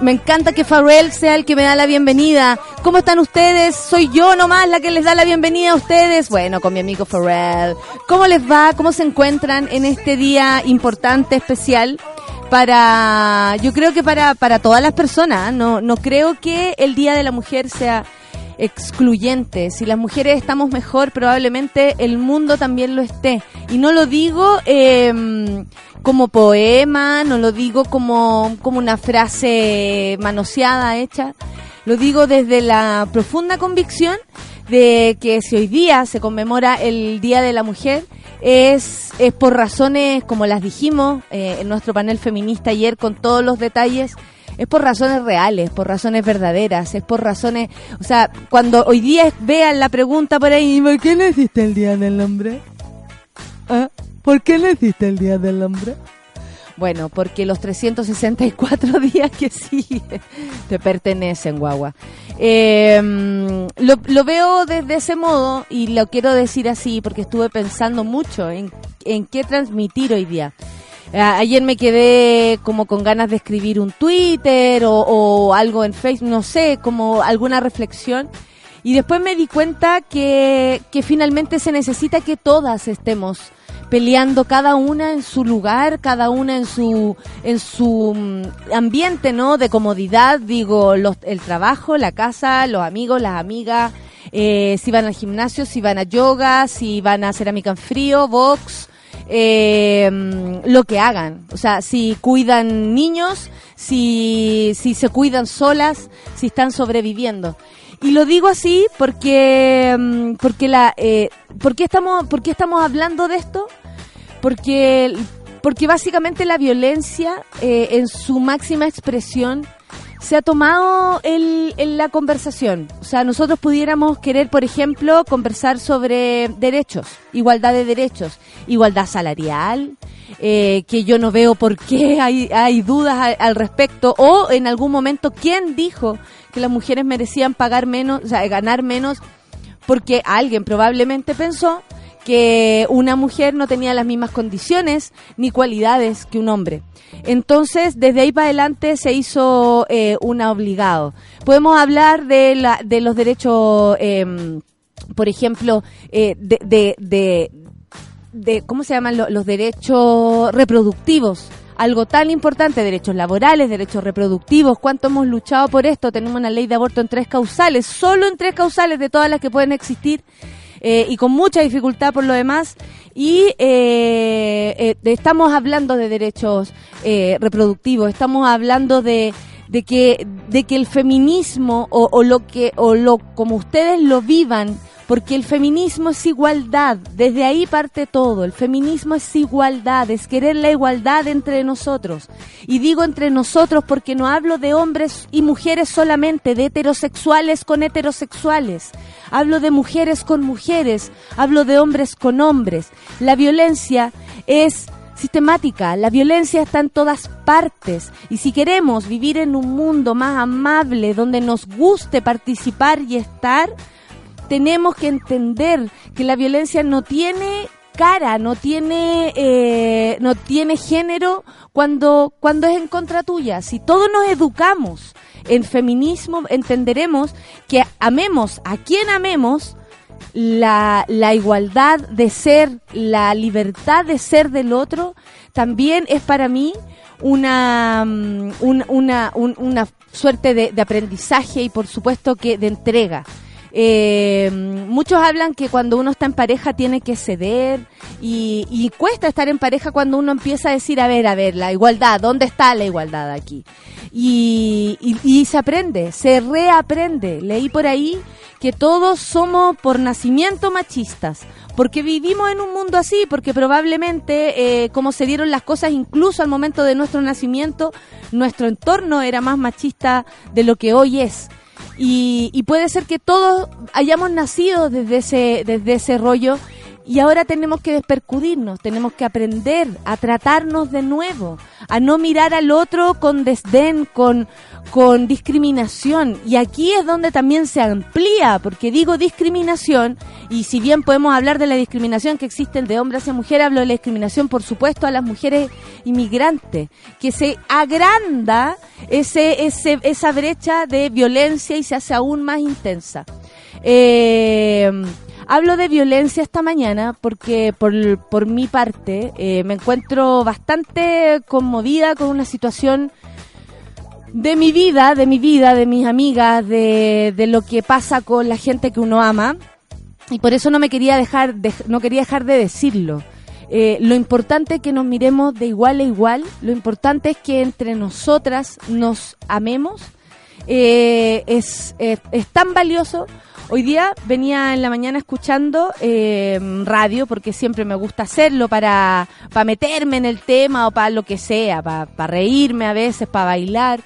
Me encanta que Farrell sea el que me da la bienvenida. ¿Cómo están ustedes? Soy yo nomás la que les da la bienvenida a ustedes. Bueno, con mi amigo Farrell. ¿Cómo les va? ¿Cómo se encuentran en este día importante, especial? Para, yo creo que para, para todas las personas. No, no creo que el Día de la Mujer sea excluyente. Si las mujeres estamos mejor, probablemente el mundo también lo esté. Y no lo digo eh, como poema, no lo digo como, como una frase manoseada, hecha. Lo digo desde la profunda convicción de que si hoy día se conmemora el Día de la Mujer, es, es por razones, como las dijimos eh, en nuestro panel feminista ayer, con todos los detalles, es por razones reales, por razones verdaderas, es por razones, o sea, cuando hoy día vean la pregunta por ahí, ¿por qué no existe el Día del Hombre? ¿Ah? ¿Por qué no existe el Día del Hombre? Bueno, porque los 364 días que sí te pertenecen, guagua. Em, lo, veo desde ese modo y lo quiero decir así porque estuve pensando mucho en, en qué transmitir hoy día. ayer me quedé como con ganas de escribir un Twitter o, o algo en Facebook, no sé, como alguna reflexión. Y después me di cuenta que, que finalmente se necesita que todas estemos peleando cada una en su lugar, cada una en su en su mm, ambiente, ¿no? De comodidad, digo, los, el trabajo, la casa, los amigos, las amigas, eh, si van al gimnasio, si van a yoga, si van a cerámica en frío, box, eh, mm, lo que hagan. O sea, si cuidan niños, si, si se cuidan solas, si están sobreviviendo. Y lo digo así porque, mm, porque la, eh, ¿por estamos, por qué estamos hablando de esto? porque, porque básicamente la violencia eh, en su máxima expresión se ha tomado en la conversación. O sea, nosotros pudiéramos querer, por ejemplo, conversar sobre derechos, igualdad de derechos, igualdad salarial, eh, que yo no veo por qué hay, dudas al respecto, o en algún momento, ¿quién dijo que las mujeres merecían pagar menos, o sea, ganar menos? Porque alguien probablemente pensó que una mujer no tenía las mismas condiciones ni cualidades que un hombre. Entonces, desde ahí para adelante se hizo eh, una obligado. Podemos hablar de, la, de los derechos, em, por ejemplo, eh, de, ¿cómo se llaman los derechos reproductivos? algo tan importante, derechos laborales, derechos reproductivos, cuánto hemos luchado por esto, tenemos una ley de aborto en tres causales, solo en tres causales de todas las que pueden existir, eh, y con mucha dificultad por lo demás. Y eh, eh, estamos hablando de derechos reproductivos, estamos hablando de, de que de que el feminismo o, o lo que o lo como ustedes lo vivan porque el feminismo es igualdad, desde ahí parte todo, el feminismo es igualdad, es querer la igualdad entre nosotros. Y digo entre nosotros porque no hablo de hombres y mujeres solamente, de heterosexuales con heterosexuales, hablo de mujeres con mujeres, hablo de hombres con hombres. La violencia es sistemática, la violencia está en todas partes y si queremos vivir en un mundo más amable, donde nos guste participar y estar, tenemos que entender que la violencia no tiene cara, no tiene, eh, no tiene género cuando, cuando es en contra tuya. Si todos nos educamos en feminismo, entenderemos que amemos a quien amemos, la, la igualdad de ser, la libertad de ser del otro, también es para mí una, mm, una, una suerte de, de aprendizaje y por supuesto que de entrega. Eh, muchos hablan que cuando uno está en pareja tiene que ceder y, cuesta estar en pareja cuando uno empieza a decir, a ver, a ver, la igualdad, ¿dónde está la igualdad aquí? Y, se aprende, se reaprende. Leí por ahí que todos somos por nacimiento machistas, porque vivimos en un mundo así, porque probablemente eh, como se dieron las cosas incluso al momento de nuestro nacimiento, nuestro entorno era más machista de lo que hoy es. Y, puede ser que todos hayamos nacido desde ese, desde ese rollo y ahora tenemos que despercudirnos, tenemos que aprender a tratarnos de nuevo, a no mirar al otro con desdén, con, con discriminación. Y aquí es donde también se amplía, porque digo discriminación, y si bien podemos hablar de la discriminación que existe de hombre hacia mujer, hablo de la discriminación, por supuesto, a las mujeres inmigrantes, que se agranda ese, ese, esa brecha de violencia y se hace aún más intensa. Eh, Hablo de violencia esta mañana porque por, por mi parte eh, me encuentro bastante conmovida con una situación de mi vida, de mi vida, de mis amigas, de, de lo que pasa con la gente que uno ama. Y por eso no me quería dejar, de, no quería dejar de decirlo. Eh, lo importante es que nos miremos de igual a igual, lo importante es que entre nosotras nos amemos, eh, es, es tan valioso Hoy día venía en la mañana escuchando eh, radio, porque siempre me gusta hacerlo para, para meterme en el tema o para lo que sea, para, para reírme a veces, para bailar,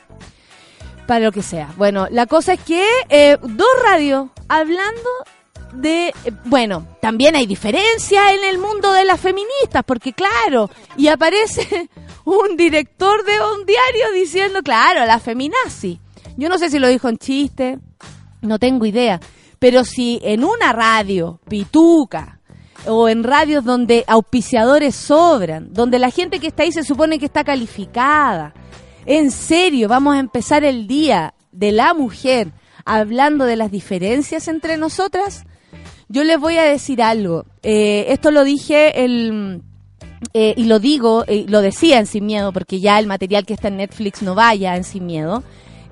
para lo que sea. Bueno, la cosa es que eh, dos radios hablando de, bueno, también hay diferencia en el mundo de las feministas, porque claro, y aparece un director de un diario diciendo, claro, la feminazi. Yo no sé si lo dijo en chiste, no tengo idea. Pero si en una radio pituca o en radios donde auspiciadores sobran, donde la gente que está ahí se supone que está calificada, en serio, vamos a empezar el día de la mujer hablando de las diferencias entre nosotras, yo les voy a decir algo. Eh, esto lo dije el, eh, y lo digo, eh, lo decía en Sin Miedo, porque ya el material que está en Netflix no vaya en Sin Miedo.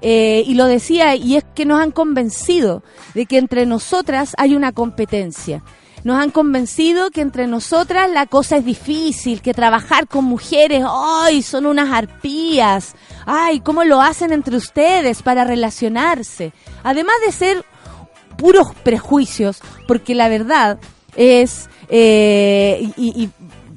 Eh, y lo decía, y es que nos han convencido de que entre nosotras hay una competencia. Nos han convencido que entre nosotras la cosa es difícil, que trabajar con mujeres, ¡ay! son unas arpías. ¡Ay! ¿Cómo lo hacen entre ustedes para relacionarse? Además de ser puros prejuicios, porque la verdad es, eh, y,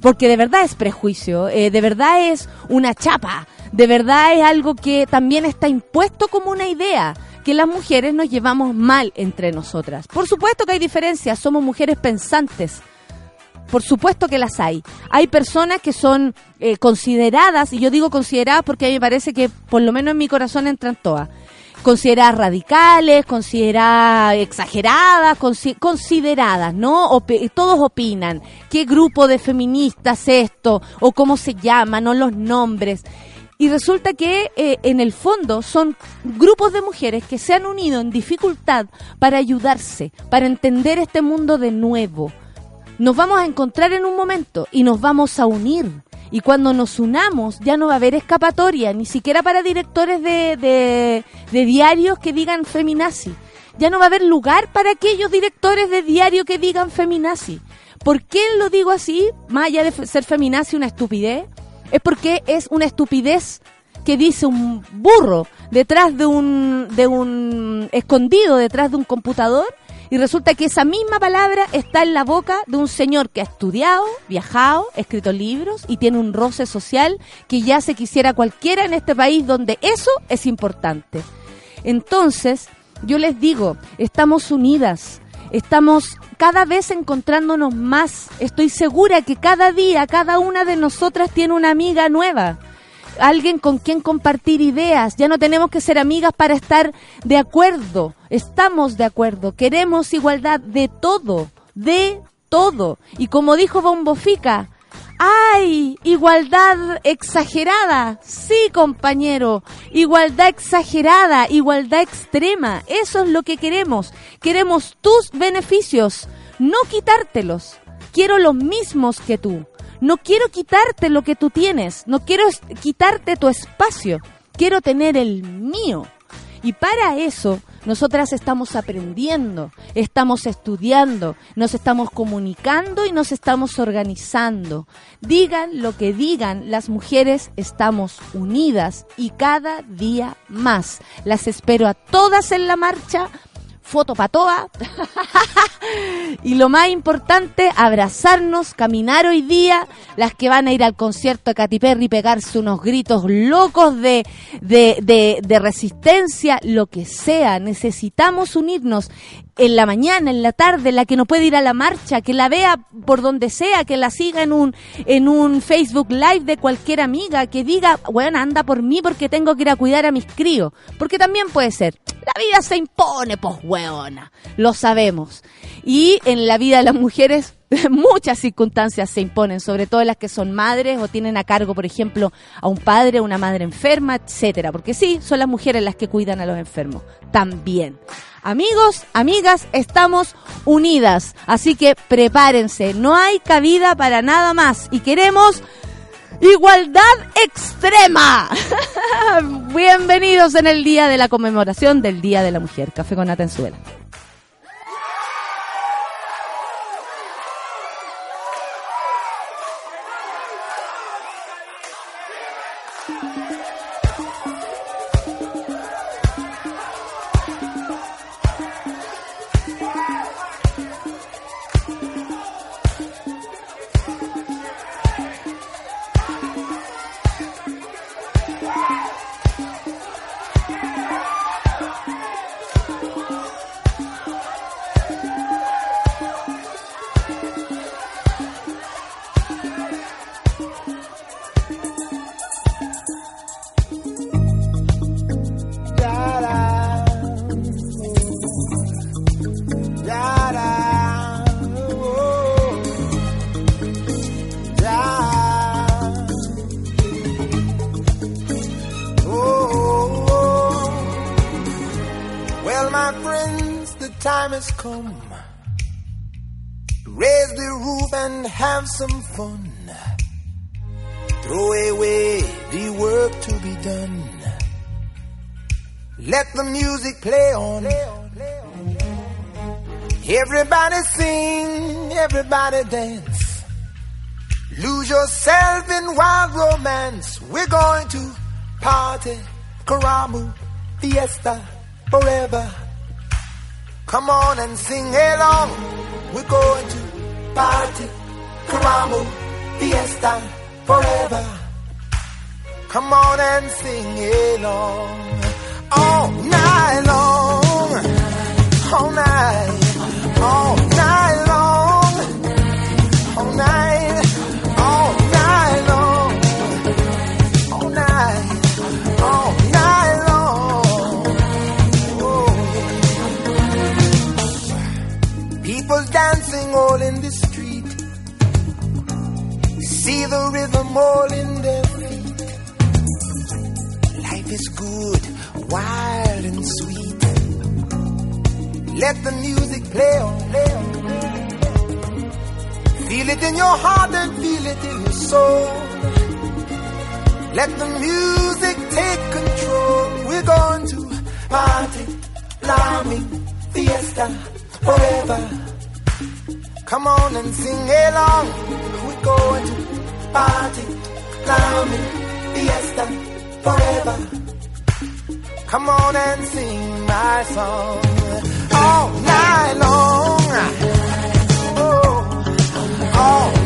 porque de verdad es prejuicio, eh, de verdad es una chapa de verdad es algo que también está impuesto como una idea, que las mujeres nos llevamos mal entre nosotras. Por supuesto que hay diferencias, somos mujeres pensantes. Por supuesto que las hay. Hay personas que son eh, consideradas, y yo digo consideradas porque a mí me parece que por lo menos en mi corazón entran todas consideradas radicales, consideradas exageradas, consideradas, ¿no? todos opinan qué grupo de feministas es esto, o cómo se llaman, o los nombres. Y resulta que eh, en el fondo son grupos de mujeres que se han unido en dificultad para ayudarse, para entender este mundo de nuevo. Nos vamos a encontrar en un momento y nos vamos a unir. Y cuando nos unamos ya no va a haber escapatoria, ni siquiera para directores de, diarios que digan feminazi. Ya no va a haber lugar para aquellos directores de diario que digan feminazi. ¿Por qué lo digo así? Más allá de ser feminazi una estupidez es porque es una estupidez que dice un burro detrás de un, de un escondido detrás de un computador y resulta que esa misma palabra está en la boca de un señor que ha estudiado, viajado, escrito libros y tiene un roce social que ya se quisiera cualquiera en este país donde eso es importante. Entonces, yo les digo, estamos unidas, estamos cada vez encontrándonos más. Estoy segura que cada día cada una de nosotras tiene una amiga nueva. Alguien con quien compartir ideas. Ya no tenemos que ser amigas para estar de acuerdo. Estamos de acuerdo. Queremos igualdad de todo. De todo. Y como dijo Bombofica, ¡Ay! Igualdad exagerada. Sí, compañero. Igualdad exagerada, igualdad extrema. Eso es lo que queremos. Queremos tus beneficios, no quitártelos. Quiero los mismos que tú. No quiero quitarte lo que tú tienes, no quiero quitarte tu espacio, quiero tener el mío. Y para eso nosotras estamos aprendiendo, estamos estudiando, nos estamos comunicando y nos estamos organizando. Digan lo que digan, las mujeres estamos unidas y cada día más. Las espero a todas en la marcha foto patoa. y lo más importante, abrazarnos, caminar hoy día. Las que van a ir al concierto de Katy Perry, pegarse unos gritos locos de, de, de resistencia, lo que sea. Necesitamos unirnos en la mañana, en la tarde, la que no puede ir a la marcha, que la vea por donde sea, que la siga en un, en un Facebook Live de cualquier amiga, que diga, bueno, anda por mí porque tengo que ir a cuidar a mis críos. Porque también puede ser, la vida se impone, pues weona, lo sabemos. Y en la vida de las mujeres muchas circunstancias se imponen, sobre todo las que son madres o tienen a cargo, por ejemplo, a un padre una madre enferma, etcétera, porque sí, son las mujeres las que cuidan a los enfermos, también. Amigos, amigas, estamos unidas, así que prepárense, no hay cabida para nada más y queremos igualdad extrema. Bienvenidos en el día de la conmemoración del Día de la Mujer. Café con Atenzuela. We're going to party, Karamu, fiesta, forever. Come on and sing along. We're going to party, Karamu, fiesta, forever. Come on and sing along. All night long. All night. All night all in the street, see the rhythm all in their feet. Life is good, wild and sweet. Let the music play on, play on. Feel it in your heart and feel it in your soul. Let the music take control. We're going to party, climbing, fiesta, forever. Come on and sing along. We're going to party, climbing, fiesta, forever. Come on and sing my song all night long Oh, all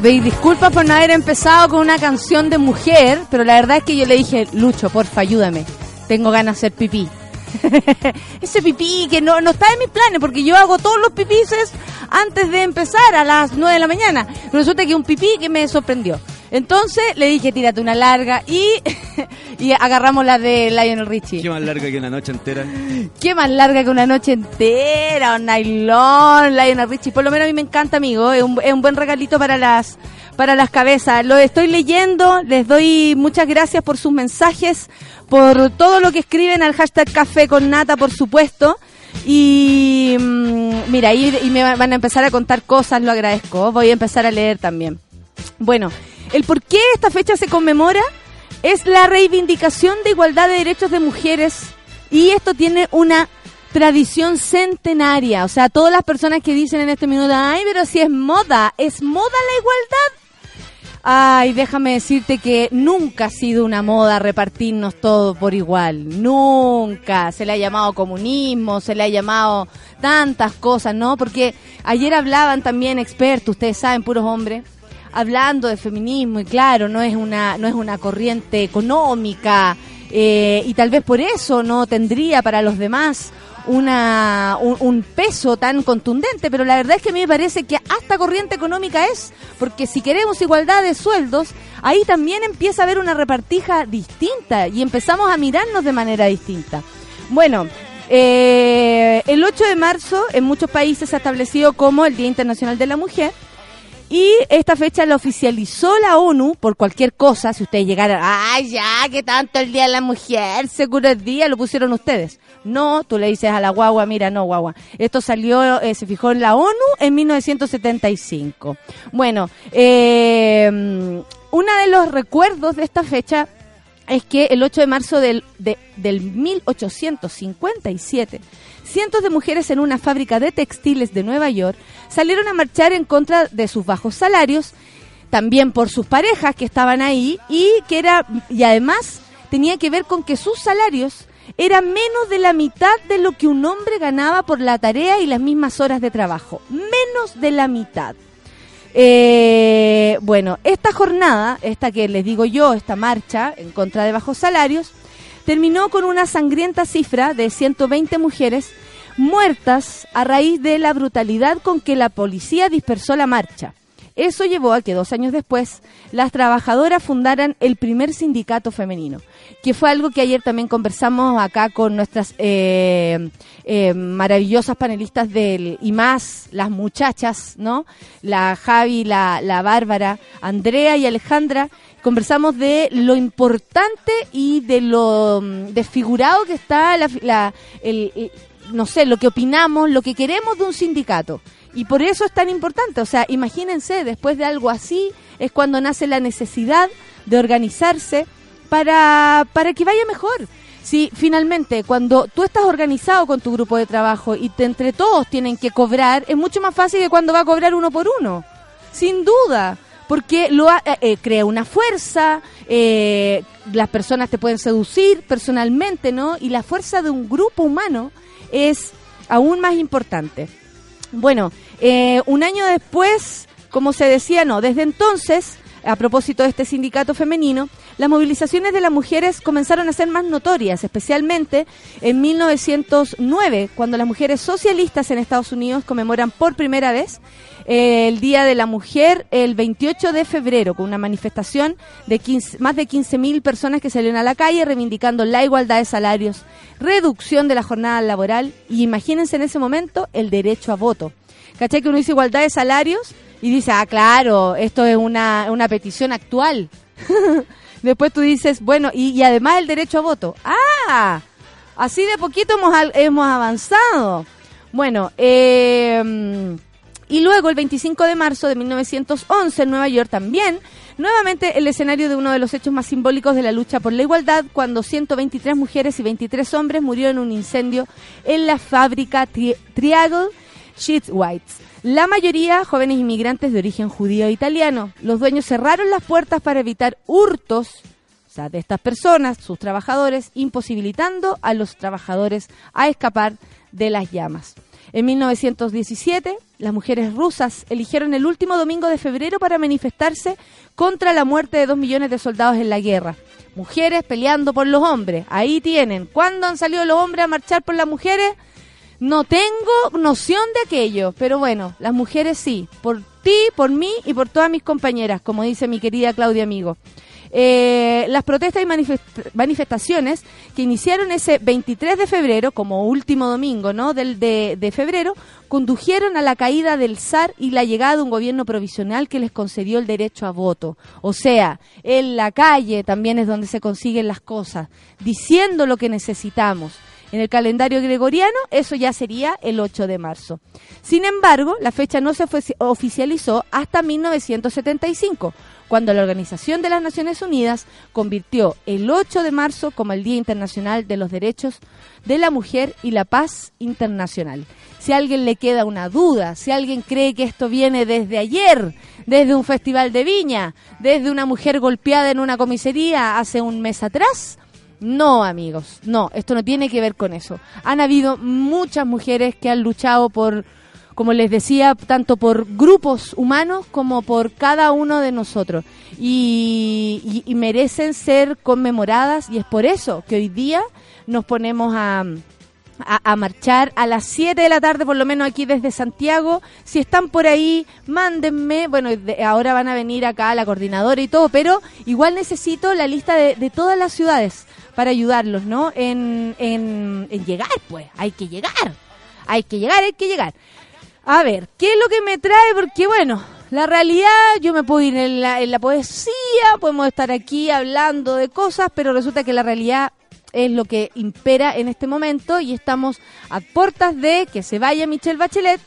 pedir disculpas por no haber empezado con una canción de mujer, pero la verdad es que yo le dije, Lucho, porfa, ayúdame. Tengo ganas de hacer pipí. Ese pipí que no, no está en mis planes, porque yo hago todos los pipices antes de empezar a las 9 de la mañana. Resulta que un pipí que me sorprendió. Entonces le dije, tírate una larga y, y agarramos la de Lionel Richie. Qué más larga que una noche entera. Qué más larga que una noche entera, un nylon, Lionel Richie. Por lo menos a mí me encanta, amigo. Es un, es un buen regalito para las para las cabezas. Lo estoy leyendo. Les doy muchas gracias por sus mensajes, por todo lo que escriben al hashtag Café con Nata, por supuesto. Y mm, mira, y, y me van a empezar a contar cosas, lo agradezco. Voy a empezar a leer también. Bueno, el por qué esta fecha se conmemora es la reivindicación de igualdad de derechos de mujeres y esto tiene una tradición centenaria. O sea, todas las personas que dicen en este minuto, ay, pero si es moda, ¿es moda la igualdad? Ay, déjame decirte que nunca ha sido una moda repartirnos todo por igual. Nunca. Se le ha llamado comunismo, se le ha llamado tantas cosas, ¿no? Porque ayer hablaban también expertos, ustedes saben, puros hombres, hablando de feminismo y claro, no es una, no es una corriente económica eh, y tal vez por eso no tendría para los demás una, un, peso tan contundente, pero la verdad es que a mí me parece que hasta corriente económica es, porque si queremos igualdad de sueldos, ahí también empieza a haber una repartija distinta y empezamos a mirarnos de manera distinta. Bueno, eh, el 8 de marzo en muchos países se ha establecido como el Día Internacional de la Mujer. Y esta fecha la oficializó la ONU por cualquier cosa. Si ustedes llegaran, ay, ya, que tanto el Día de la Mujer, seguro el día, lo pusieron ustedes. No, tú le dices a la guagua, mira, no, guagua. Esto salió, eh, se fijó en la ONU en 1975. Bueno, eh, uno de los recuerdos de esta fecha es que el 8 de marzo del, de- del 1857, cientos de mujeres en una fábrica de textiles de Nueva York salieron a marchar en contra de sus bajos salarios, también por sus parejas que estaban ahí y que era y además tenía que ver con que sus salarios eran menos de la mitad de lo que un hombre ganaba por la tarea y las mismas horas de trabajo, menos de la mitad. Eh, bueno, esta jornada, esta que les digo yo, esta marcha en contra de bajos salarios, terminó con una sangrienta cifra de 120 mujeres muertas a raíz de la brutalidad con que la policía dispersó la marcha. Eso llevó a que dos años después las trabajadoras fundaran el primer sindicato femenino, que fue algo que ayer también conversamos acá con nuestras eh, eh, maravillosas panelistas del y más, las muchachas, ¿no? La Javi, la, la Bárbara, Andrea y Alejandra. Conversamos de lo importante y de lo mm, desfigurado que está la, el- no sé, lo que opinamos, lo que queremos de un sindicato. Y por eso es tan importante. O sea, imagínense, después de algo así, es cuando nace la necesidad de organizarse para, para que vaya mejor. Si finalmente, cuando tú estás organizado con tu grupo de trabajo y te, entre todos tienen que cobrar, es mucho más fácil que cuando va a cobrar uno por uno. Sin duda. Porque lo ha- eh, eh, crea una fuerza, eh, las personas te pueden seducir personalmente, ¿no? Y la fuerza de un grupo humano es aún más importante. Bueno, eh, un año después, como se decía, no, desde entonces, a propósito de este sindicato femenino, las movilizaciones de las mujeres comenzaron a ser más notorias, especialmente en 1909, cuando las mujeres socialistas en Estados Unidos conmemoran por primera vez el Día de la Mujer el 28 de febrero, con una manifestación de 15 más de 15.000 personas que salieron a la calle reivindicando la igualdad de salarios, reducción de la jornada laboral y imagínense en ese momento el derecho a voto. ¿Cachai que uno dice igualdad de salarios? Y dice, ah, claro, esto es una, una petición actual. Después tú dices, bueno, y, además el derecho a voto. Ah, así de poquito hemos, hemos avanzado. Bueno, eh, y luego el 25 de marzo de 1911 en Nueva York también, nuevamente el escenario de uno de los hechos más simbólicos de la lucha por la igualdad, cuando 123 mujeres y 23 hombres murieron en un incendio en la fábrica Tri- Triangle Sheets Whites. La mayoría jóvenes inmigrantes de origen judío e italiano. Los dueños cerraron las puertas para evitar hurtos de estas personas, sus trabajadores, imposibilitando a los trabajadores a escapar de las llamas. En 1917, las mujeres rusas eligieron el último domingo de febrero para manifestarse contra la muerte de dos millones de soldados en la guerra. Mujeres peleando por los hombres. Ahí tienen. ¿Cuándo han salido los hombres a marchar por las mujeres? No tengo noción de aquello, pero bueno, las mujeres sí, por ti, por mí y por todas mis compañeras, como dice mi querida Claudia Amigo. Eh, las protestas y manifest- manifestaciones que iniciaron ese 23 de febrero, como último domingo ¿no? Del, de, febrero, condujeron a la caída del zar y la llegada de un gobierno provisional que les concedió el derecho a voto. O sea, en la calle también es donde se consiguen las cosas, diciendo lo que necesitamos. En el calendario gregoriano eso ya sería el 8 de marzo. Sin embargo, la fecha no se ofici- oficializó hasta 1975, cuando la Organización de las Naciones Unidas convirtió el 8 de marzo como el Día Internacional de los Derechos de la Mujer y la Paz Internacional. Si a alguien le queda una duda, si alguien cree que esto viene desde ayer, desde un festival de viña, desde una mujer golpeada en una comisaría hace un mes atrás, no, amigos, no, esto no tiene que ver con eso. Han habido muchas mujeres que han luchado por, como les decía, tanto por grupos humanos como por cada uno de nosotros. Y, merecen ser conmemoradas y es por eso que hoy día nos ponemos a, a, a marchar a las 7 de la tarde, por lo menos aquí desde Santiago. Si están por ahí, mándenme. Bueno, de- ahora van a venir acá la coordinadora y todo, pero igual necesito la lista de, de todas las ciudades para ayudarlos, ¿no? En, en, en llegar, pues. Hay que llegar. Hay que llegar, hay que llegar. A ver, ¿qué es lo que me trae? Porque bueno, la realidad, yo me puedo ir en la, poesía, podemos estar aquí hablando de cosas, pero resulta que la realidad es lo que impera en este momento y estamos a puertas de que se vaya Michelle Bachelet,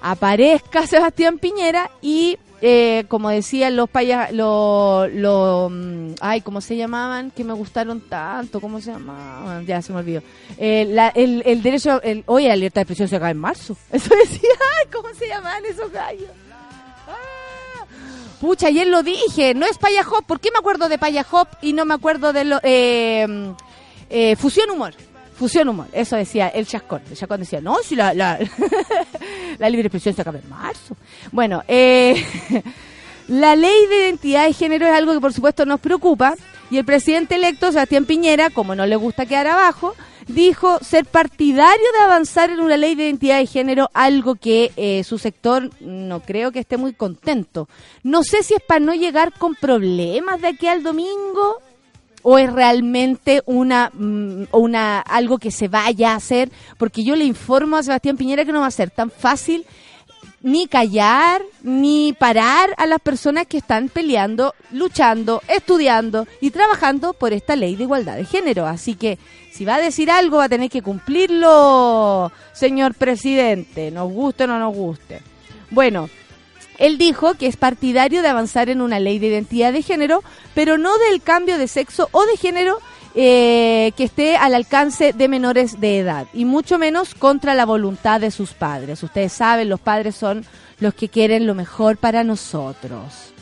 aparezca Sebastián Piñera y, eh, como decían los payas, los, los, mm, ay, ¿cómo se llamaban? Que me gustaron tanto, ¿cómo se llamaban? Ya se me olvidó. Eh, la- el, derecho, el, oye, la libertad de expresión se acaba en marzo. Eso decía, ay, ¿cómo se llamaban esos gallos? Ah, Pucha, ayer lo dije, no es Paya Hop. ¿Por qué me acuerdo de Paya Hop y no me acuerdo de lo, eh, eh, Fusión Humor? Fusión Humor, eso decía el Chascón. El Chascón decía, no, si la, la, la libre expresión se acaba en marzo. Bueno, eh, la ley de identidad de género es algo que por supuesto nos preocupa y el presidente electo, Sebastián Piñera, como no le gusta quedar abajo, dijo ser partidario de avanzar en una ley de identidad de género, algo que eh, su sector no creo que esté muy contento. No sé si es para no llegar con problemas de aquí al domingo o es realmente una, mm, una algo que se vaya a hacer, porque yo le informo a Sebastián Piñera que no va a ser tan fácil ni callar, ni parar a las personas que están peleando, luchando, estudiando y trabajando por esta ley de igualdad de género. Así que si va a decir algo va a tener que cumplirlo, señor presidente, nos guste o no nos guste. Bueno, él dijo que es partidario de avanzar en una ley de identidad de género, pero no del cambio de sexo o de género eh, que esté al alcance de menores de edad y mucho menos contra la voluntad de sus padres. Ustedes saben, los padres son los que quieren lo mejor para nosotros.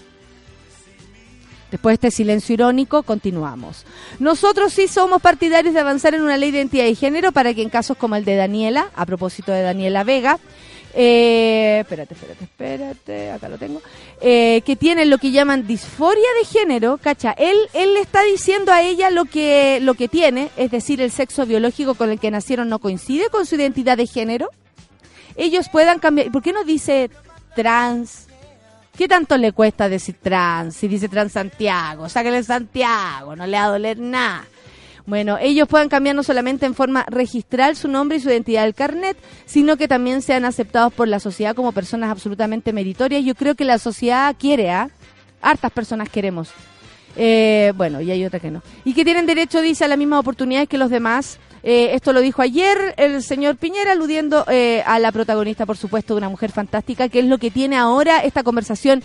Después de este silencio irónico, continuamos. Nosotros sí somos partidarios de avanzar en una ley de identidad de género para que en casos como el de Daniela, a propósito de Daniela Vega, eh, espérate, espérate, espérate, acá lo tengo, eh, que tienen lo que llaman disforia de género, cacha, él, él le está diciendo a ella lo que, lo que tiene, es decir, el sexo biológico con el que nacieron no coincide con su identidad de género, ellos puedan cambiar, ¿por qué no dice trans? ¿Qué tanto le cuesta decir trans? Si dice trans Santiago, sáquele Santiago, no le va a doler nada. Bueno, ellos puedan cambiar no solamente en forma registral su nombre y su identidad del carnet, sino que también sean aceptados por la sociedad como personas absolutamente meritorias. Yo creo que la sociedad quiere, ¿ah? Hartas personas queremos. Eh, bueno, y hay otra que no. Y que tienen derecho, dice, a las mismas oportunidades que los demás. Eh, esto lo dijo ayer el señor Piñera, aludiendo eh, a la protagonista, por supuesto, de una mujer fantástica, que es lo que tiene ahora esta conversación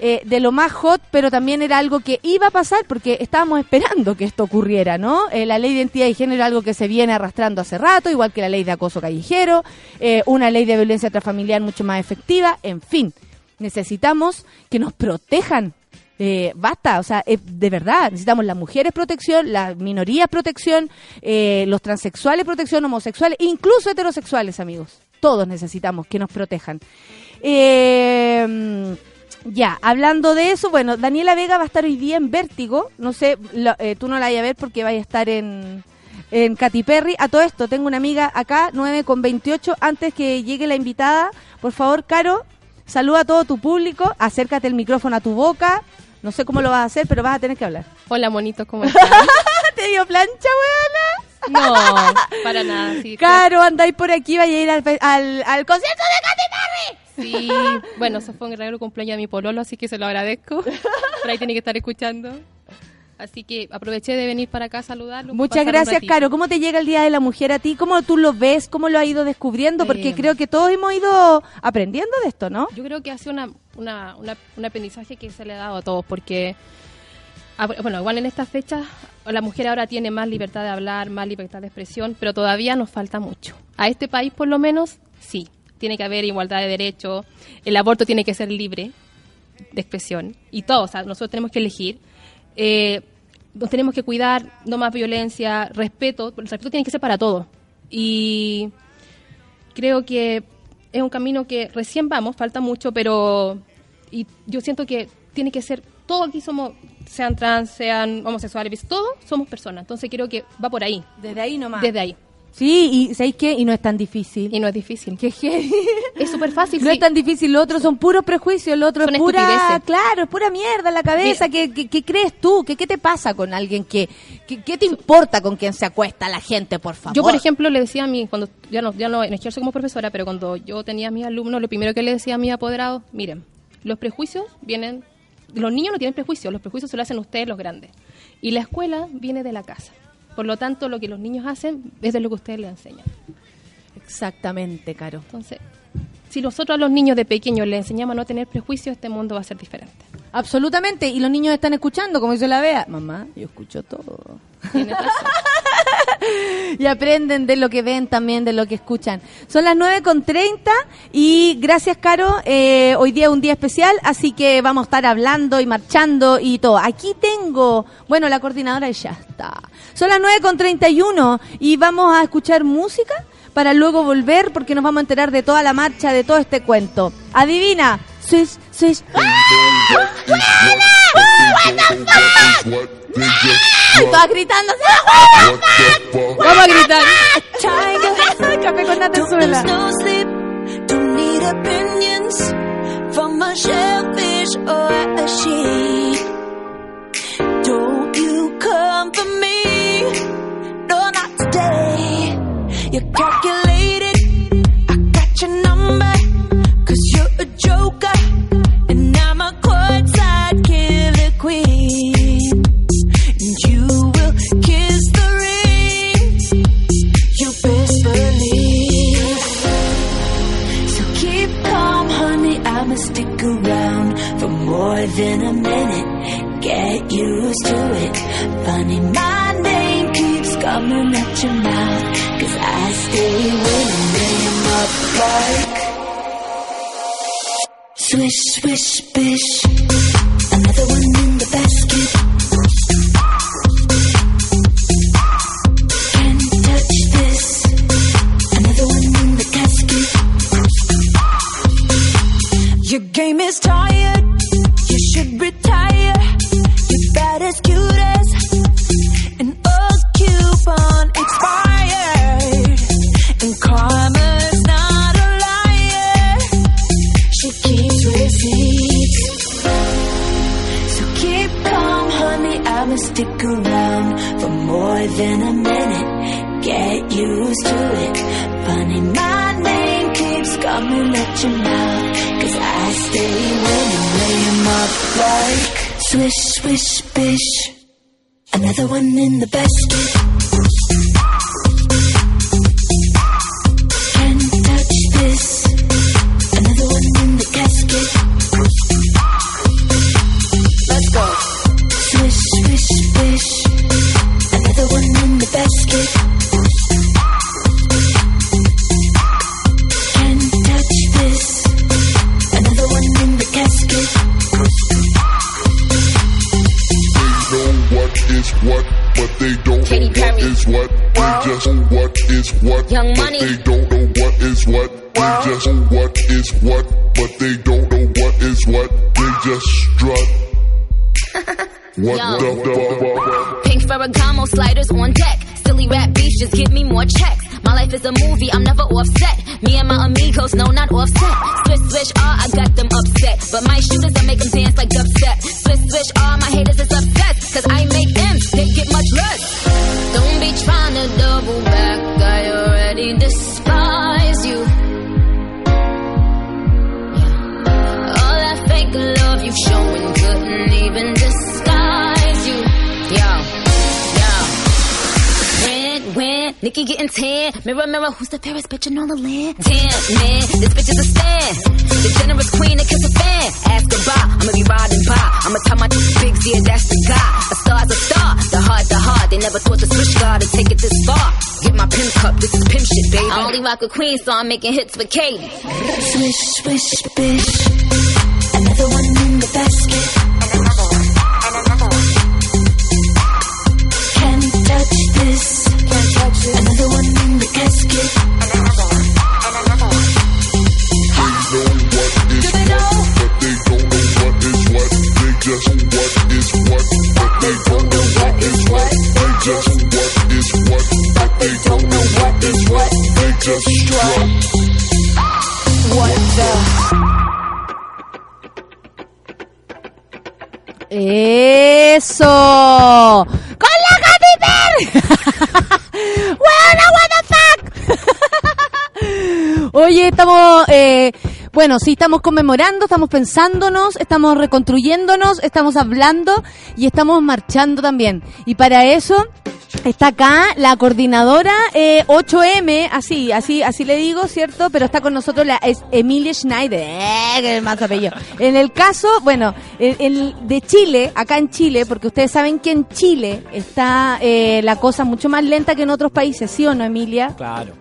eh, de lo más hot, pero también era algo que iba a pasar porque estábamos esperando que esto ocurriera, ¿no? Eh, la ley de identidad de género es algo que se viene arrastrando hace rato, igual que la ley de acoso callejero, eh, una ley de violencia transfamiliar mucho más efectiva, en fin, necesitamos que nos protejan. basta, o sea, de verdad, necesitamos las mujeres protección, las minorías protección, los transexuales protección, homosexuales, incluso heterosexuales, amigos. Todos necesitamos que nos protejan. Eh, ya, hablando de eso, bueno, Daniela Vega va a estar hoy día en Vértigo. No sé, eh, tú no la vayas a ver porque vaya a estar en, en Katy Perry. A todo esto, tengo una amiga acá, 9 con 28. Antes que llegue la invitada, por favor, Caro, saluda a todo tu público, acércate el micrófono a tu boca. No sé cómo lo vas a hacer, pero vas a tener que hablar. Hola, monito, ¿cómo estás? ¿Te dio plancha, weona? No, para nada. Sí, Caro, andáis por aquí, vaya a ir al, al, al concierto de Katy Perry. Sí, bueno, eso fue un regalo cumpleaños de mi pololo, así que se lo agradezco. Por ahí tiene que estar escuchando. Así que aproveché de venir para acá a saludarlo. Muchas gracias, Caro. ¿Cómo te llega el Día de la Mujer a ti? ¿Cómo tú lo ves? ¿Cómo lo has ido descubriendo? Porque Eh, creo que todos hemos ido aprendiendo de esto, ¿no? Yo creo que ha sido una, una, una- un aprendizaje que se le ha dado a todos, porque, ah, bueno, igual en estas fechas la mujer ahora tiene más libertad de hablar, más libertad de expresión, pero todavía nos falta mucho. A este país, por lo menos, sí. Tiene que haber igualdad de derechos, el aborto tiene que ser libre de expresión, y todo, o sea, nosotros tenemos que elegir. Eh, nos tenemos que cuidar, no más violencia, respeto, el respeto tiene que ser para todos. Y creo que es un camino que recién vamos, falta mucho, pero y yo siento que tiene que ser, todos aquí somos, sean trans, sean homosexuales, todos somos personas, entonces creo que va por ahí, Desde ahí nomás. desde ahí, Sí, y ¿sabéis qué? Y no es tan difícil. y no es difícil. Qué heavy. Es súper fácil, No sí. es tan difícil, lo otro son puros prejuicios, lo otro Son es pura, estupideces. claro, es pura mierda en la cabeza. ¿Qué, qué, qué crees tú? ¿Qué, ¿Qué te pasa con alguien que, qué te importa con quien se acuesta la gente, por favor? Yo, por ejemplo, le decía a mí, cuando ya no, ya no ejerzo como profesora, pero cuando yo tenía a mis alumnos, lo primero que le decía a mis apoderados, miren, los prejuicios vienen, los niños no tienen prejuicios, los prejuicios se lo hacen ustedes los grandes. Y la escuela viene de la casa. Por lo tanto, lo que los niños hacen es de lo que ustedes les enseñan. Exactamente, Caro. Entonces, si nosotros a los niños de pequeños les enseñamos a no tener prejuicios, este mundo va a ser diferente. Absolutamente. Y los niños están escuchando, como dice la Bea. Mamá, yo escucho todo. Y aprenden de lo que ven también, de lo que escuchan. Son las 9 con 30 y gracias, Caro. eh, hoy día es un día especial, así que vamos a estar hablando y marchando y todo. Aquí tengo, bueno, la coordinadora ya está. Son las 9 con 31 y vamos a escuchar música para luego volver porque nos vamos a enterar de toda la marcha, de todo este cuento. Adivina. Swish, swish. Todas gritando. What the fuck? Vamos a gritar. Café con don't need opinions from a shellfish or a sheep. You're calculated. I got your number. Cause you're a joker. And I'm a courtside killer queen. And you will kiss the ring. You best believe. So keep calm, honey. I'ma stick around for more than a minute. Get used to it. Funny, my coming at your mouth Cause I stay with a million buck Swish, swish, bish. Another one in the basket. Your game is tight. At your mouth. Cause I stay winning, lay 'em up like swish, swish, bish. Another one in the basket. What, Young but Money. they don't know what is what. They just know what is what, but they don't know what is what. They just strut. What Yo. the fuck? Pink Ferragamo sliders on deck. Silly rap beats just give me more checks. My life is a movie, I'm never offset. Me and my amigos, no, not offset. Swish, swish, ah, I got them upset. But my shooters, I make them dance like dubstep. Swish, swish, ah, my haters is upset. Nikki getting tan. Mirror, mirror, who's the fairest bitch in all the land? Damn, man, this bitch is a stand. The generous queen that kiss a fan. Ask goodbye, I'ma be riding by. I'ma tell my bigs, yeah, that's the guy. A star's a star, the heart, the heart. They never thought the switch guard to take it this far. Get my pimp cup, this is pimp shit, baby. I only rock a queen, so I'm making hits with Katie. Swish, swish, bish. Another one in the basket. Can't touch this. Can't touch this. Another one in the casket. They know what is Do they know? what, but they don't know what is what. They just what is what, but they don't know what is what. They just what is what, but they don't know what is what. They just strut. What the? Eso. Oye, estamos, eh, bueno, sí, estamos conmemorando, estamos pensándonos, estamos reconstruyéndonos, estamos hablando y estamos marchando también. Y para eso está acá la coordinadora eh, 8M, así, así, así le digo, ¿cierto? Pero está con nosotros la Emilia Schneider, eh, que es más apellido. En el caso, bueno, el de Chile, acá en Chile, porque ustedes saben que en Chile está eh, la cosa mucho más lenta que en otros países, ¿sí o no, Emilia? Claro.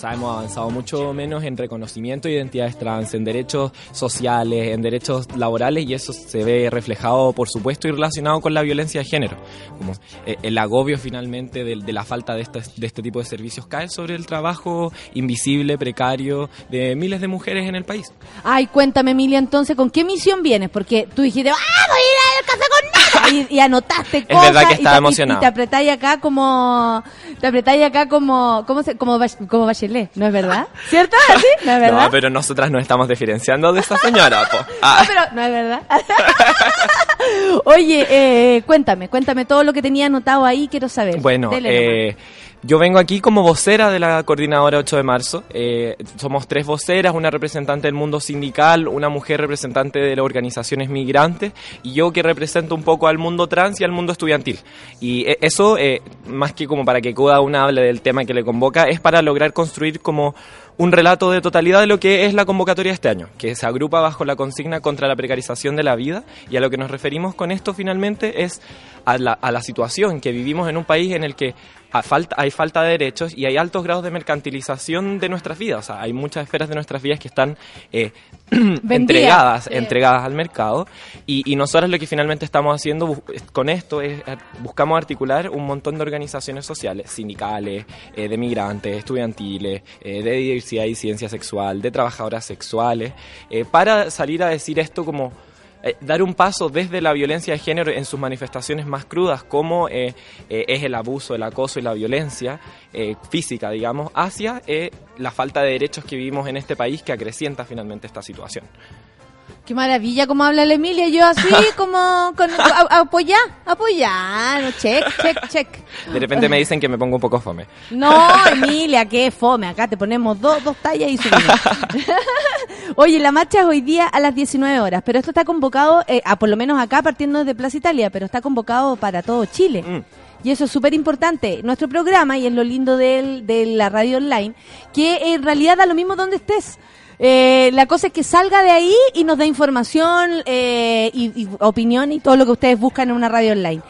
O sea, hemos avanzado mucho menos en reconocimiento de identidades trans, en derechos sociales, en derechos laborales y eso se ve reflejado, por supuesto, y relacionado con la violencia de género. Como eh, el agobio finalmente de, de la falta de este, de este tipo de servicios cae sobre el trabajo invisible, precario de miles de mujeres en el país. Ay, cuéntame, Emilia, entonces, ¿con qué misión vienes? Porque tú dijiste, ¡ah, voy a ir a alcanza con nada. Y, y anotaste Es cosas. verdad que y estaba te- y- emocionado. Y te apretáis acá como, te apretáis acá como, ¿cómo se, como, Bach- como ¿no es verdad? ¿Cierto? ¿No es verdad? No, pero nosotras nos estamos diferenciando de esa señora, po. Ah. No, pero no es verdad. Oye, eh, cuéntame, cuéntame todo lo que tenía anotado ahí, quiero saber. Bueno, Dele eh, yo vengo aquí como vocera de la coordinadora 8 de marzo. Eh, somos tres voceras, una representante del mundo sindical, una mujer representante de las organizaciones migrantes y yo que represento un poco al mundo trans y al mundo estudiantil. Y eh, eso, eh, más que como para que cada una hable del tema que le convoca, es para lograr construir como un relato de totalidad de lo que es la convocatoria este año, que se agrupa bajo la consigna contra la precarización de la vida y a lo que nos referimos con esto finalmente es a la, situación que vivimos en un país en el que hay falta de derechos y hay altos grados de mercantilización de nuestras vidas. O sea, hay muchas esferas de nuestras vidas que están eh, entregadas, Sí. entregadas al mercado y, y nosotros lo que finalmente estamos haciendo con esto es eh, buscamos articular un montón de organizaciones sociales, sindicales, eh, de migrantes, estudiantiles, eh, de diversidad y ciencia sexual, de trabajadoras sexuales, eh, para salir a decir esto como eh, dar un paso desde la violencia de género en sus manifestaciones más crudas, como eh, eh, es el abuso, el acoso y la violencia eh, física, digamos, hacia la falta de derechos que vivimos en este país que acrecienta finalmente esta situación. Qué maravilla como habla la Emilia, yo así como con a- apoyar, apoyar, no, check, check, check. De repente me dicen que me pongo un poco fome. No, Emilia, qué fome, acá te ponemos dos, dos tallas y subimos. Oye, la marcha es hoy día a las 19 horas, pero esto está convocado, eh, a, por lo menos acá partiendo desde Plaza Italia, pero está convocado para todo Chile. Mm. Y eso es súper importante. Nuestro programa, y es lo lindo del- de, la radio online, que en realidad da lo mismo donde estés. Eh, la cosa es que salga de ahí y nos da información eh, y, y opinión y todo lo que ustedes buscan en una radio online.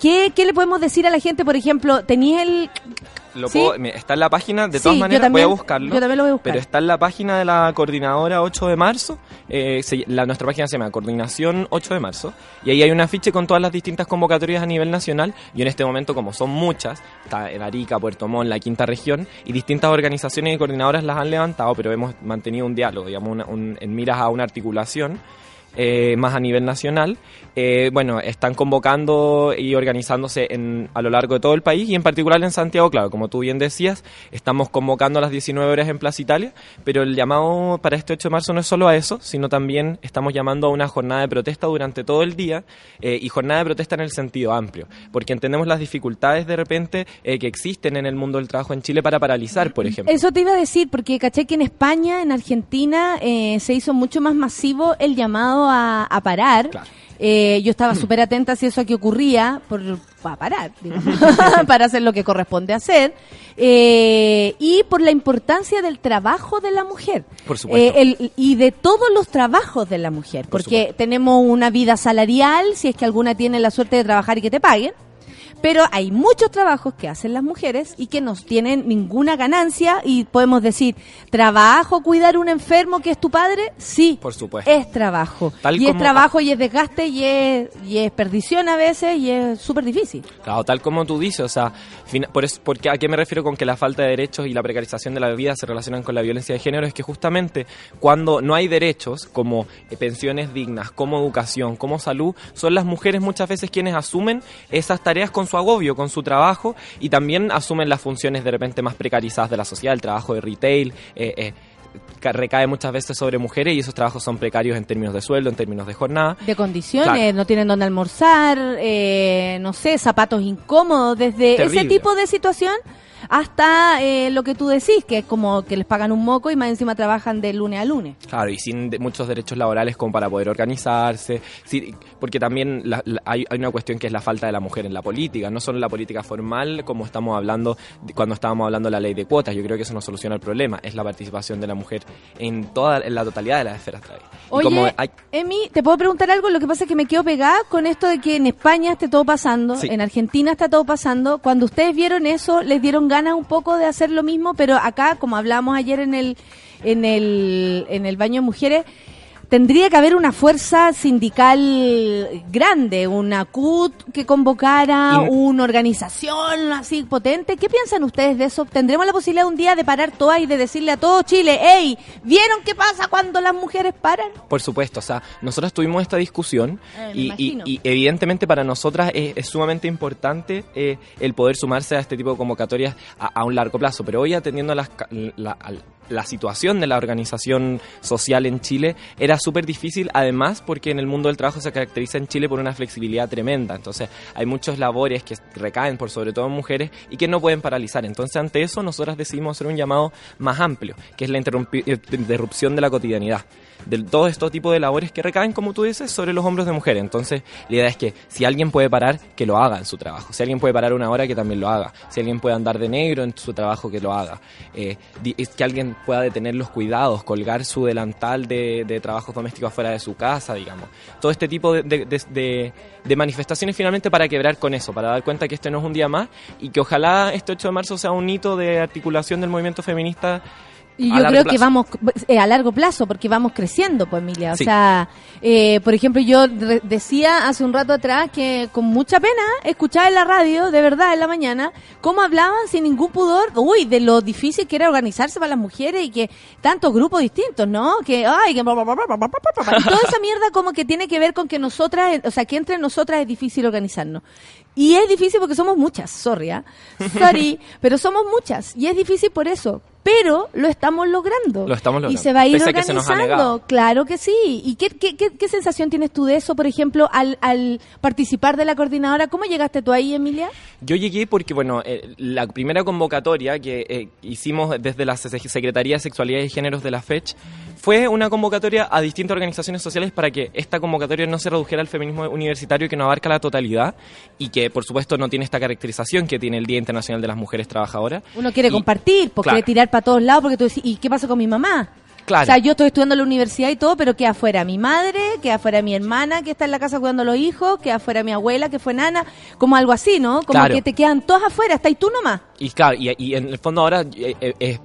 ¿Qué, ¿Qué le podemos decir a la gente, por ejemplo? ¿Tenía el... Lo ¿Sí? puedo- está en la página, de todas maneras también- voy a buscarlo. yo también lo voy a buscar. Pero está en la página de la coordinadora 8 de marzo. eh, se- la, nuestra página se llama Coordinación 8 de marzo. Y ahí hay un afiche con todas las distintas convocatorias a nivel nacional. Y en este momento, como son muchas, está en Arica, Puerto Montt, la quinta región, y distintas organizaciones y coordinadoras las han levantado, pero hemos mantenido un diálogo, digamos, una- un- en miras a una articulación. Eh, más a nivel nacional, eh, bueno, están convocando y organizándose en, a lo largo de todo el país y en particular en Santiago, claro, como tú bien decías, estamos convocando a las 19 horas en Plaza Italia, pero el llamado para este 8 de marzo no es solo a eso, sino también estamos llamando a una jornada de protesta durante todo el día eh, y jornada de protesta en el sentido amplio, porque entendemos las dificultades de repente eh, que existen en el mundo del trabajo en Chile para paralizar, por ejemplo. Eso te iba a decir, porque caché que en España, en Argentina, eh, se hizo mucho más masivo el llamado a, a parar. Claro. Eh, yo estaba súper atenta si eso aquí ocurría, por, para parar, para hacer lo que corresponde hacer, eh, y por la importancia del trabajo de la mujer. Por supuesto. Eh, el- y de todos los trabajos de la mujer, Por porque supuesto. tenemos una vida salarial, si es que alguna tiene la suerte de trabajar y que te paguen. Pero hay muchos trabajos que hacen las mujeres y que no tienen ninguna ganancia y podemos decir, ¿trabajo cuidar un enfermo que es tu padre? Sí, Por supuesto. es trabajo. Tal y es trabajo y es desgaste y es, y es perdición a veces y es súper difícil. Claro, tal como tú dices, o sea, por eso, porque, ¿a qué me refiero con que la falta de derechos y la precarización de la vida se relacionan con la violencia de género? Es que justamente cuando no hay derechos como eh, pensiones dignas, como educación, como salud, son las mujeres muchas veces quienes asumen esas tareas con su agobio, con su trabajo y también asumen las funciones de repente más precarizadas de la sociedad, el trabajo de retail. eh, eh, ca- recae muchas veces sobre mujeres y esos trabajos son precarios en términos de sueldo, en términos de jornada. De condiciones, Claro. no tienen dónde almorzar, eh, no sé, zapatos incómodos, desde ese tipo de situación hasta eh, lo que tú decís, que es como que les pagan un moco y más encima trabajan de lunes a lunes. Claro, y sin de- muchos derechos laborales como para poder organizarse, sí, porque también la- la- hay, hay una cuestión que es la falta de la mujer en la política, no solo en la política formal, como estamos hablando cuando estábamos hablando de la ley de cuotas, yo creo que eso no soluciona el problema, es la participación de la mujer en toda en la totalidad de las esferas. Y Oye, como hay- Emi, ¿te puedo preguntar algo? Lo que pasa es que me quedo pegada con esto de que en España esté todo pasando, Sí. en Argentina está todo pasando. Cuando ustedes vieron eso, les dieron ganas un poco de hacer lo mismo, pero acá, como hablábamos ayer en el, en el, en el baño de mujeres, tendría que haber una fuerza sindical grande, una CUT que convocara, Y- una organización así potente. ¿Qué piensan ustedes de eso? ¿Tendremos la posibilidad un día de parar todas y de decirle a todo Chile, hey, ¿vieron qué pasa cuando las mujeres paran? Por supuesto, o sea, nosotros tuvimos esta discusión Eh, y, y- imagino. y evidentemente para nosotras es, es sumamente importante eh, el poder sumarse a este tipo de convocatorias a, a un largo plazo, pero hoy atendiendo a las la, a la situación de la organización social en Chile era súper difícil, además porque en el mundo del trabajo se caracteriza en Chile por una flexibilidad tremenda, entonces hay muchos labores que recaen por sobre todo en mujeres y que no pueden paralizar, entonces ante eso nosotras decidimos hacer un llamado más amplio, que es la eh, interrupción de la cotidianidad de todo estos tipos de labores que recaen, como tú dices, sobre los hombros de mujeres. Entonces, la idea es que si alguien puede parar, que lo haga en su trabajo. Si alguien puede parar una hora, que también lo haga. Si alguien puede andar de negro en su trabajo, que lo haga. Eh, que alguien pueda detener los cuidados, colgar su delantal de, trabajos domésticos fuera de su casa, digamos. Todo este tipo de- de- de manifestaciones finalmente para quebrar con eso, para dar cuenta que este no es un día más y que ojalá este 8 de marzo sea un hito de articulación del movimiento feminista Y yo creo que vamos eh, a largo plazo, porque vamos creciendo, pues, Emilia. O Sí. sea, eh, por ejemplo, yo decía hace un rato atrás que con mucha pena escuchaba en la radio, de verdad, en la mañana, cómo hablaban sin ningún pudor, uy, de lo difícil que era organizarse para las mujeres y que tantos grupos distintos, ¿no? Que, ay, que... Y toda esa mierda como que tiene que ver con que nosotras, o sea, que entre nosotras es difícil organizarnos. Y es difícil porque somos muchas, sorry, ¿ah? sorry, pero somos muchas. Y es difícil por eso. Pero lo estamos logrando. Lo estamos Y logrando. se va a ir Pese que organizando. Claro que sí. ¿Y qué, qué, qué, qué sensación tienes tú de eso, por ejemplo, al, al participar de la coordinadora? ¿Cómo llegaste tú ahí, Emilia? Yo llegué porque, bueno, eh, la primera convocatoria que eh, hicimos desde la Se- Secretaría de Sexualidad y Géneros de la FECH fue una convocatoria a distintas organizaciones sociales para que esta convocatoria no se redujera al feminismo universitario que no abarca la totalidad y que, por supuesto, no tiene esta caracterización que tiene el Día Internacional de las Mujeres Trabajadoras. Uno quiere Y- compartir, porque claro. quiere tirar para todos lados, porque tú decís, ¿y qué pasa con mi mamá? Claro. O sea, yo estoy estudiando en la universidad y todo, pero queda afuera mi madre, queda afuera mi hermana que está en la casa cuidando a los hijos, queda afuera mi abuela que fue nana, como algo así, ¿no? Como Claro. que te quedan todas afuera, está ahí tú nomás. Y claro, y, y en el fondo ahora eh, eh,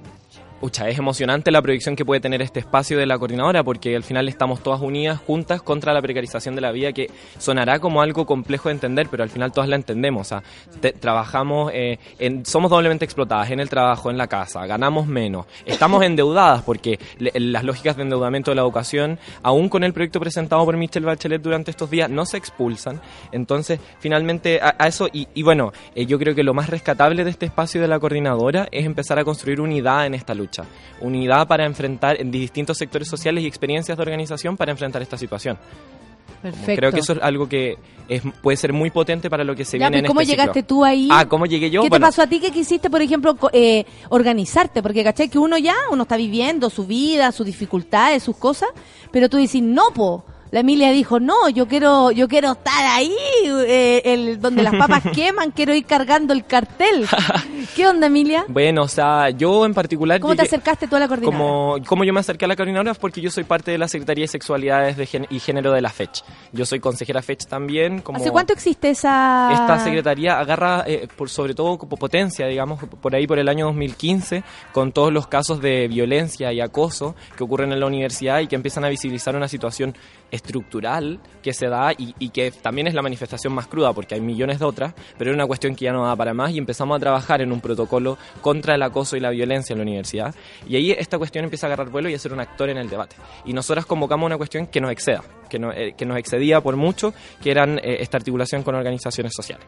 es, pucha, es emocionante la proyección que puede tener este espacio de la coordinadora porque al final estamos todas unidas, juntas contra la precarización de la vida que sonará como algo complejo de entender, pero al final todas la entendemos. O sea, te- trabajamos, eh, en, somos doblemente explotadas en el trabajo, en la casa, ganamos menos, estamos endeudadas porque le- las lógicas de endeudamiento de la educación, aún con el proyecto presentado por Michelle Bachelet durante estos días, no se expulsan. Entonces, finalmente, a, a eso, y, y bueno, eh, yo creo que lo más rescatable de este espacio de la coordinadora es empezar a construir unidad en esta lucha. Unidad para enfrentar en distintos sectores sociales y experiencias de organización para enfrentar esta situación. Perfecto. Creo que eso es algo que es, puede ser muy potente para lo que se Ya, viene pero en ¿Cómo este llegaste ciclo. tú ahí? Ah, ¿cómo llegué yo? ¿Qué Bueno, te pasó a ti que quisiste, por ejemplo, eh, organizarte? Porque, ¿cachai? Que uno ya, uno está viviendo su vida, sus dificultades, sus cosas, pero tú dices, no, po. La Emilia dijo, no, yo quiero, yo quiero estar ahí, eh, el, donde las papas queman, quiero ir cargando el cartel. ¿Qué onda, Emilia? Bueno, o sea, yo en particular... ¿Cómo te acercaste tú a la coordinadora? Como, como yo me acerqué a la coordinadora es porque yo soy parte de la Secretaría de Sexualidades de Gen- y Género de la FECH. Yo soy consejera FECH también. Como ¿Hace cuánto existe esa...? Esta secretaría agarra, eh, por sobre todo como potencia, digamos, por ahí por el año 2015, con todos los casos de violencia y acoso que ocurren en la universidad y que empiezan a visibilizar una situación estructural que se da y, que también es la manifestación más cruda, porque hay millones de otras, pero era una cuestión que ya no da para más y empezamos a trabajar en un protocolo contra el acoso y la violencia en la universidad. Y ahí esta cuestión empieza a agarrar vuelo y a ser un actor en el debate. Y nosotras convocamos una cuestión que nos exceda, que, no- eh, que nos excedía por mucho, que eran eh, esta articulación con organizaciones sociales.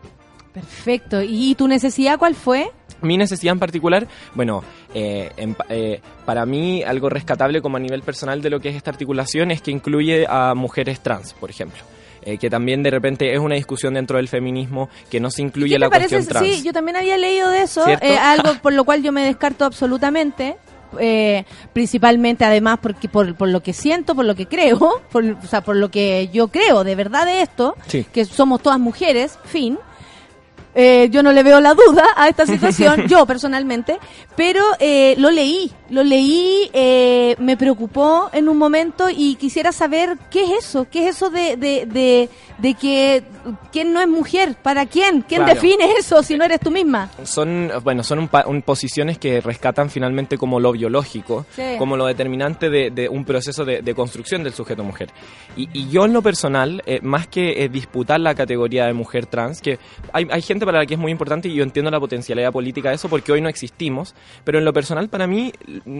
Perfecto. ¿Y tu necesidad cuál fue? Mi necesidad en particular, bueno, eh, en eh, para mí algo rescatable como a nivel personal de lo que es esta articulación es que incluye a mujeres trans, por ejemplo. Eh, que también de repente es una discusión dentro del feminismo que no se incluye ¿Qué la parece? cuestión trans. Sí, yo también había leído de eso, eh, algo por lo cual yo me descarto absolutamente. eh, principalmente además porque por, por lo que siento, por lo que creo, por, o sea, por lo que yo creo de verdad de esto, Sí. que somos todas mujeres, fin. Eh, yo no le veo la duda a esta situación, yo personalmente, pero eh, lo leí lo leí, eh, me preocupó en un momento y quisiera saber qué es eso, qué es eso de, de, de, de que quién no es mujer, para quién, quién Claro. define eso si no eres tú misma. Son, bueno, son un un posiciones que rescatan finalmente como lo biológico, Sí. como lo determinante de, de un proceso de, de construcción del sujeto mujer. Y, y yo en lo personal, eh, más que disputar la categoría de mujer trans, que hay, hay gente para la que es muy importante y yo entiendo la potencialidad política de eso porque hoy no existimos, pero en lo personal para mí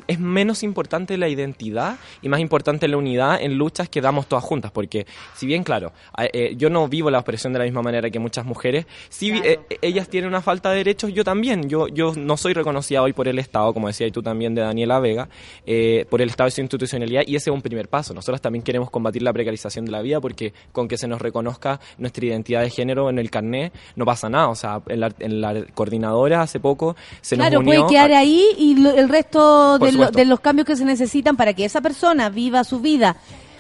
es menos importante la identidad y más importante la unidad en luchas que damos todas juntas, porque si bien claro, eh, yo no vivo la opresión de la misma manera que muchas mujeres, si eh, ellas tienen una falta de derechos, yo también, yo, yo no soy reconocida hoy por el Estado, como decía y tú también de Daniela Vega, eh, por el Estado y su institucionalidad, y ese es un primer paso. Nosotros también queremos combatir la precarización de la vida porque con que se nos reconozca nuestra identidad de género en el carné no pasa nada, o sea, en la, en la coordinadora hace poco se Claro, nos unió... puede quedar a- ahí y lo- el resto de, lo- de los cambios que se necesitan para que esa persona viva su vida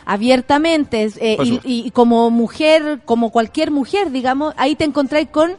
abiertamente eh, y, y como mujer, como cualquier mujer, digamos, ahí te encontráis con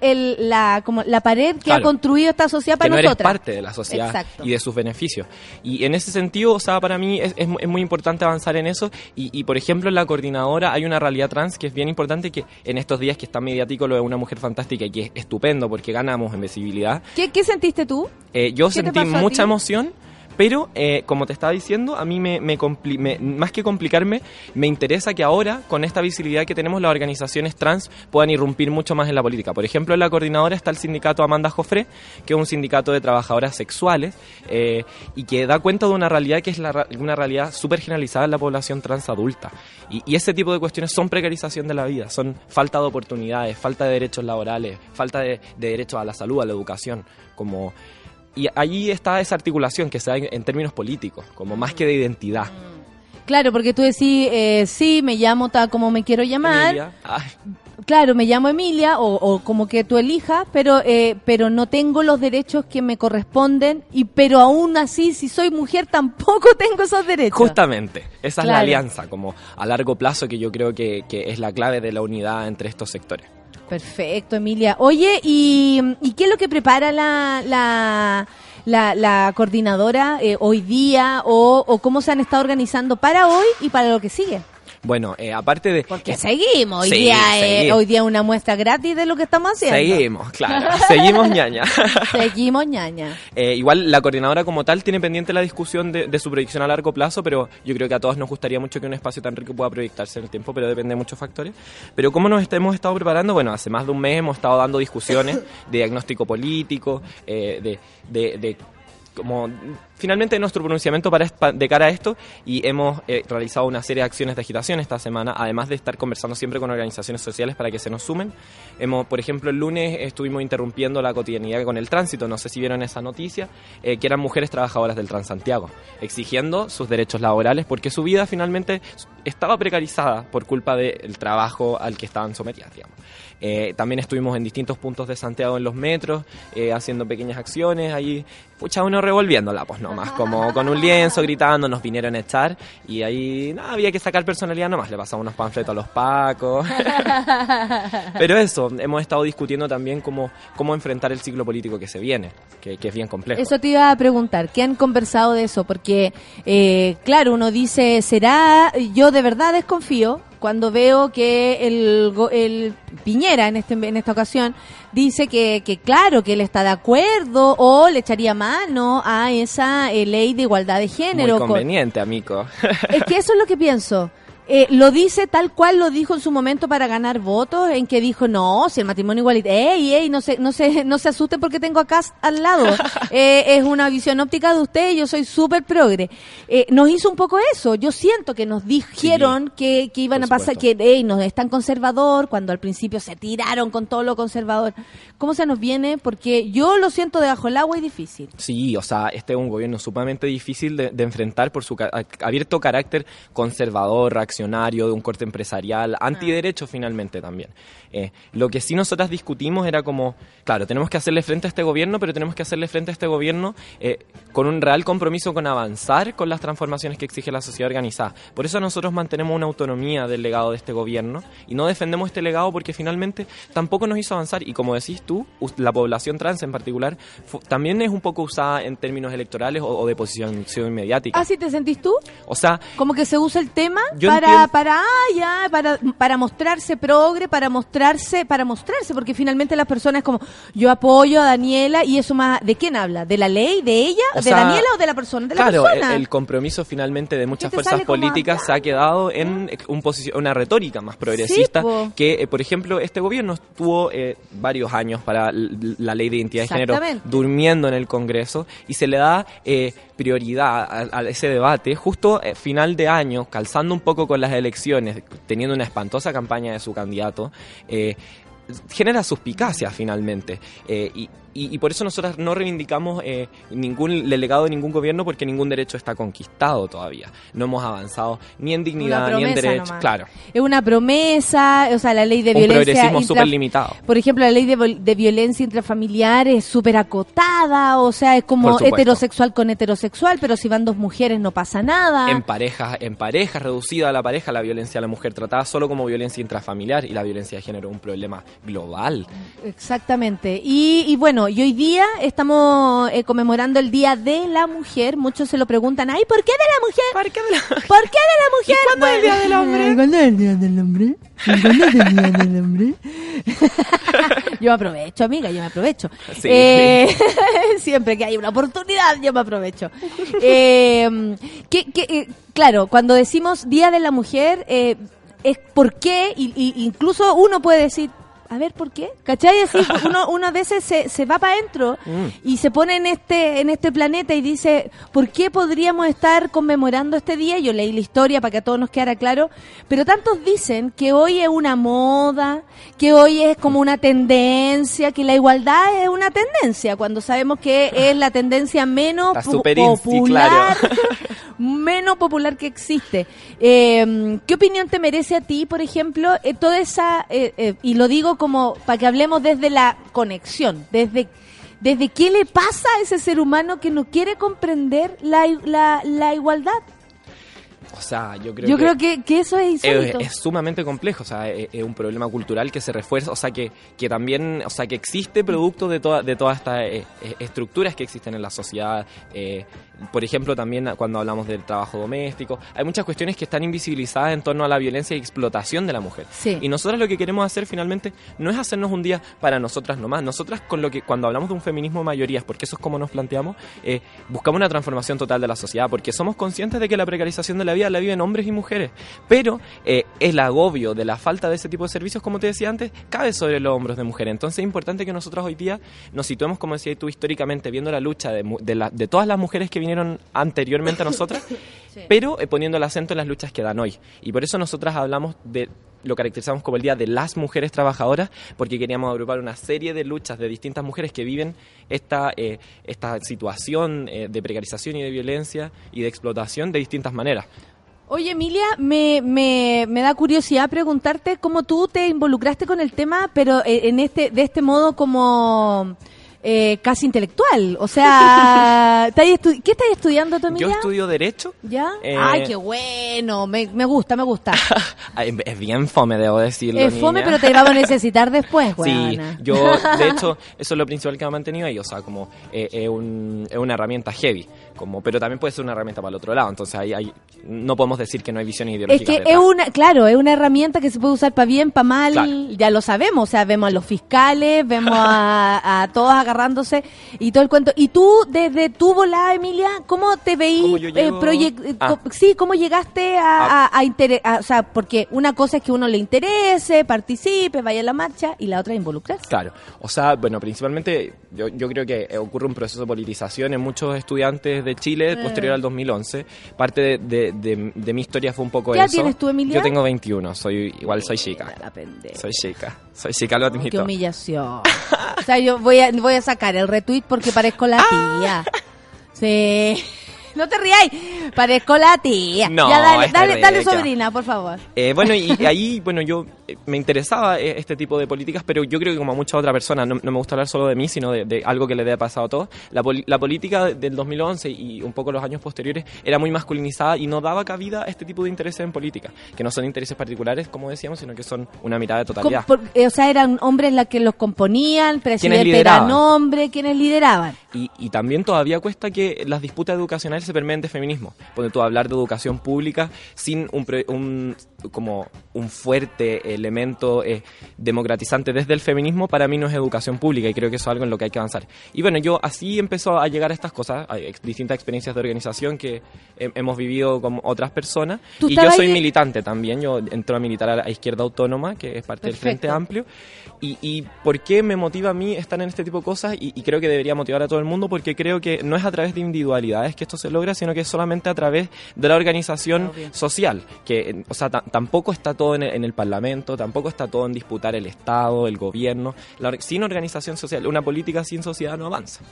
el- la, como la pared que ha construido esta sociedad que para no eres nosotras. parte de la sociedad Exacto. y de sus beneficios. Y en ese sentido, o sea, para mí es, es mu- es muy importante avanzar en eso. Y, y, por ejemplo, en la coordinadora hay una realidad trans que es bien importante que en estos días que está mediático lo de una mujer fantástica y que es estupendo porque ganamos en visibilidad. ¿Qué, qué sentiste tú? Eh, yo ¿Qué te sentí mucha emoción. Pero, eh, como te estaba diciendo, a mí me, compli- me- más que complicarme, me interesa que ahora, con esta visibilidad que tenemos, las organizaciones trans puedan irrumpir mucho más en la política. Por ejemplo, en la coordinadora está el sindicato Amanda Jofré, que es un sindicato de trabajadoras sexuales eh, y que da cuenta de una realidad que es la una realidad súper generalizada en la población trans adulta. Y, y ese tipo de cuestiones son precarización de la vida, son falta de oportunidades, falta de derechos laborales, falta de, de derechos a la salud, a la educación, como... Y allí está esa articulación que se da en, en términos políticos, como más que de identidad. Claro, porque tú decís, eh, sí, me llamo tal como me quiero llamar. Claro, me llamo Emilia o, o como que tú elijas, pero eh, pero no tengo los derechos que me corresponden y pero aún así si soy mujer tampoco tengo esos derechos. justamente, esa es la alianza, como a largo plazo que yo creo que, que es la clave de la unidad entre estos sectores. Perfecto, Emilia. Oye, ¿y, y qué es lo que prepara la, la, la, la coordinadora eh, hoy día o, o cómo se han estado organizando para hoy y para lo que sigue? Bueno, eh, aparte de... Porque seguimos. Hoy, Sí, día, eh, seguimos. hoy día una muestra gratis de lo que estamos haciendo. Seguimos, claro, seguimos ñaña. Seguimos, ñaña. Eh, igual la coordinadora como tal tiene pendiente la discusión de, de su proyección a largo plazo, pero yo creo que a todos nos gustaría mucho que un espacio tan rico pueda proyectarse en el tiempo, pero depende de muchos factores. Pero ¿cómo nos hemos estado preparando? Bueno, hace más de un mes hemos estado dando discusiones de diagnóstico político, eh, de, de, de como finalmente nuestro pronunciamiento para, de cara a esto y hemos eh, realizado una serie de acciones de agitación esta semana, además de estar conversando siempre con organizaciones sociales para que se nos sumen. Hemos, por ejemplo, el lunes estuvimos interrumpiendo la cotidianidad con el tránsito, no sé si vieron esa noticia, eh, que eran mujeres trabajadoras del Transantiago, exigiendo sus derechos laborales porque su vida finalmente estaba precarizada por culpa del trabajo al que estaban sometidas, digamos. Eh, también estuvimos en distintos puntos de Santiago en los metros, eh, haciendo pequeñas acciones, ahí, pucha, uno revolviéndola, pues nomás, como con un lienzo, gritando, nos vinieron a echar, y ahí nada, había que sacar personalidad nomás, le pasamos unos panfletos a los pacos. Pero eso, hemos estado discutiendo también cómo, cómo enfrentar el ciclo político que se viene, que, que es bien complejo. Eso te iba a preguntar, ¿qué han conversado de eso? Porque, eh, claro, uno dice, ¿será? Yo de verdad desconfío cuando veo que el, el Piñera en, este, en esta ocasión dice que, que, claro, que él está de acuerdo o le echaría mano a esa eh, ley de igualdad de género. Muy con- conveniente, amigo. es que eso es lo que pienso. Eh, lo dice tal cual lo dijo en su momento para ganar votos, en que dijo, no, si el matrimonio igualitario, ey, ey, no se, no se, no se asusten porque tengo acá al lado. Eh, es una visión óptica de usted, yo soy súper progre. Eh, nos hizo un poco eso, yo siento que nos dijeron que, que iban a pasar, que, ey, nos es tan conservador, cuando al principio se tiraron con todo lo conservador. ¿Cómo se nos viene? Porque yo lo siento debajo del agua y difícil. Sí, o sea, este es un gobierno sumamente difícil de, de enfrentar por su ca- abierto carácter conservador, reaccionario, de un corte empresarial, antiderecho finalmente también. Eh, lo que sí nosotras discutimos era como, claro, tenemos que hacerle frente a este gobierno, pero tenemos que hacerle frente a este gobierno eh, con un real compromiso con avanzar con las transformaciones que exige la sociedad organizada. Por eso nosotros mantenemos una autonomía del legado de este gobierno y no defendemos este legado porque finalmente tampoco nos hizo avanzar. Y como decís tú, la población trans en particular también es un poco usada en términos electorales o, o de posición mediática. ¿Así te sentís tú? O sea, Como que se usa el tema Yo para, entiendo- para, ah, ya, para, para mostrarse progre, para mostrarse, para mostrarse, porque finalmente las personas como, yo apoyo a Daniela y eso más, ¿de quién habla? ¿De la ley? ¿De ella? O ¿De sea, Daniela o de la persona? De la claro, el, persona. el compromiso finalmente de muchas fuerzas como políticas se ha quedado en un una retórica más progresista que, eh, por ejemplo, este gobierno tuvo eh, varios años para la ley de identidad de género durmiendo en el Congreso y se le da eh, prioridad a, ese debate justo eh, final de año, calzando un poco con las elecciones, teniendo una espantosa campaña de su candidato. eh, genera suspicacia finalmente eh, y, y- y por eso nosotras no reivindicamos eh, ningún el legado de ningún gobierno porque ningún derecho está conquistado todavía no hemos avanzado ni en dignidad ni en promesa derecho nomás. claro Es una promesa, o sea, la ley de un violencia. progresismo súper limitado Por ejemplo, la ley de, violencia intrafamiliar es súper acotada, o sea, es como heterosexual con heterosexual, pero si van dos mujeres no pasa nada. en parejas en parejas reducida a la pareja la violencia a la mujer tratada solo como violencia intrafamiliar y la violencia de género es un problema global Exactamente. Y, y bueno, y hoy día estamos eh, conmemorando el Día de la Mujer. Muchos se lo preguntan, ay, ¿por qué de la mujer? ¿Por qué de la, ¿Por qué de la mujer? cuándo es el Día del Hombre? ¿Cuándo es el Día del Hombre? ¿Y ¿Cuándo es el Día del Hombre? yo me aprovecho, amiga, yo me aprovecho. Sí. Eh, siempre que hay una oportunidad, yo me aprovecho. Eh, que, que, eh, claro, cuando decimos Día de la Mujer, eh, es por qué, y, y incluso uno puede decir, a ver, ¿por qué? ¿Cachai? Así, uno, uno a veces se, se va para adentro Mm. y se pone en este, en este planeta y dice, ¿por qué podríamos estar conmemorando este día? Yo leí la historia para que a todos nos quedara claro, pero tantos dicen que hoy es una moda, que hoy es como una tendencia, que la igualdad es una tendencia, cuando sabemos que es la tendencia menos popular, claro. menos popular que existe. Eh, ¿Qué opinión te merece a ti, por ejemplo, eh, toda esa, eh, y lo digo como para que hablemos desde la conexión, desde, desde qué le pasa a ese ser humano que no quiere comprender la, la, la igualdad? o sea yo creo Yo que creo que, que eso es es, es sumamente complejo, o sea, es, es un problema cultural que se refuerza, o sea, que, que también, o sea, que existe producto de, toda, de todas estas eh, estructuras que existen en la sociedad. eh, por ejemplo, también cuando hablamos del trabajo doméstico, hay muchas cuestiones que están invisibilizadas en torno a la violencia y explotación de la mujer. Sí. Y nosotras lo que queremos hacer finalmente no es hacernos un día para nosotras nomás. Nosotras con lo que cuando hablamos de un feminismo de mayorías, porque eso es como nos planteamos, eh, buscamos una transformación total de la sociedad, porque somos conscientes de que la precarización de la vida la viven hombres y mujeres. Pero eh, el agobio de la falta de ese tipo de servicios, como te decía antes, cae sobre los hombros de mujeres. Entonces es importante que nosotros hoy día nos situemos, como decías tú, históricamente, viendo la lucha de, mu- de, la- de todas las mujeres que vinieron anteriormente a nosotras, pero eh, poniendo el acento en las luchas que dan hoy. Y por eso nosotras hablamos de lo caracterizamos como el Día de las Mujeres Trabajadoras, porque queríamos agrupar una serie de luchas de distintas mujeres que viven esta, eh, esta situación eh, de precarización y de violencia y de explotación de distintas maneras. Oye, Emilia, me, me, me da curiosidad preguntarte cómo tú te involucraste con el tema, pero eh, en este de este modo como eh, casi intelectual. O sea, ¿estás estu- ¿qué estás estudiando tú? Yo estudio Derecho. ¿Ya? Eh, Ay, qué bueno. Me, me gusta, me gusta. Es bien fome, debo decirlo. Es fome, niña. pero te vamos a necesitar después, Sí, weona. yo, de hecho, eso es lo principal que me ha mantenido ahí, o sea, como eh, un- es una herramienta heavy, como, pero también puede ser una herramienta para el otro lado, entonces ahí, ahí no podemos decir que no hay visiones Es ideológicas. que es una, claro, es una herramienta que se puede usar para bien, para mal, Claro. ya lo sabemos, o sea, vemos a los fiscales, vemos a, a todos agarrándose y todo el cuento. Y tú, desde tu volada, Emilia, ¿cómo te veí? ¿Cómo yo llego? eh, Ah. sí, ¿cómo llegaste a, a, a intere- a- o sea, porque una cosa es que uno le interese, participe, vaya a la marcha, y la otra es involucrarse. Claro, o sea, bueno, principalmente yo, yo creo que eh, ocurre un proceso de politización en muchos estudiantes de Chile posterior al 2011. Parte de, de- de- de mi historia fue un poco ¿Qué eso. tienes tú, Emilia? Yo tengo 21, soy igual soy chica. La. Soy chica, soy chica, lo Qué admito. humillación. o sea, yo voy a, voy a sacar el retweet porque parezco la tía. Sí. No te rías. Parezco la tía. No, ya dale, dale, dale, sobrina, por favor. Eh, bueno, y, ahí, bueno, yo eh, me interesaba eh, este tipo de políticas, pero yo creo que como a muchas otras personas, no, no me gusta hablar solo de mí, sino de, de algo que le haya pasado a todos. La, la política del 2011 y un poco los años posteriores era muy masculinizada y no daba cabida a este tipo de intereses en política, que no son intereses particulares, como decíamos, sino que son una mirada de totalidad. Por- eh, o sea, eran hombres las que los componían, presidente era hombre, quienes lideraban. Y, y también todavía cuesta que las disputas educacionales se permeen de feminismo. Cuando tú hablar de educación pública sin un, pre- un- como un fuerte elemento eh, democratizante desde el feminismo, para mí no es educación pública y creo que eso es algo en lo que hay que avanzar. Y bueno, yo así empezó a llegar a estas cosas, a ex- distintas experiencias de organización que he- hemos vivido con otras personas. ¿Tú Y yo soy ahí- militante también, yo entro a militar a la Izquierda Autónoma, que es parte del Frente Perfecto. Amplio. Y, y por qué me motiva a mí estar en este tipo de cosas y, y creo que debería motivar a todo el mundo porque creo que no es a través de individualidades que esto se logra, sino que es solamente a través de la organización social, que o sea, tampoco está todo en el, en el Parlamento, tampoco está todo en disputar el Estado, el gobierno. La sin organización social, una política sin sociedad no avanza.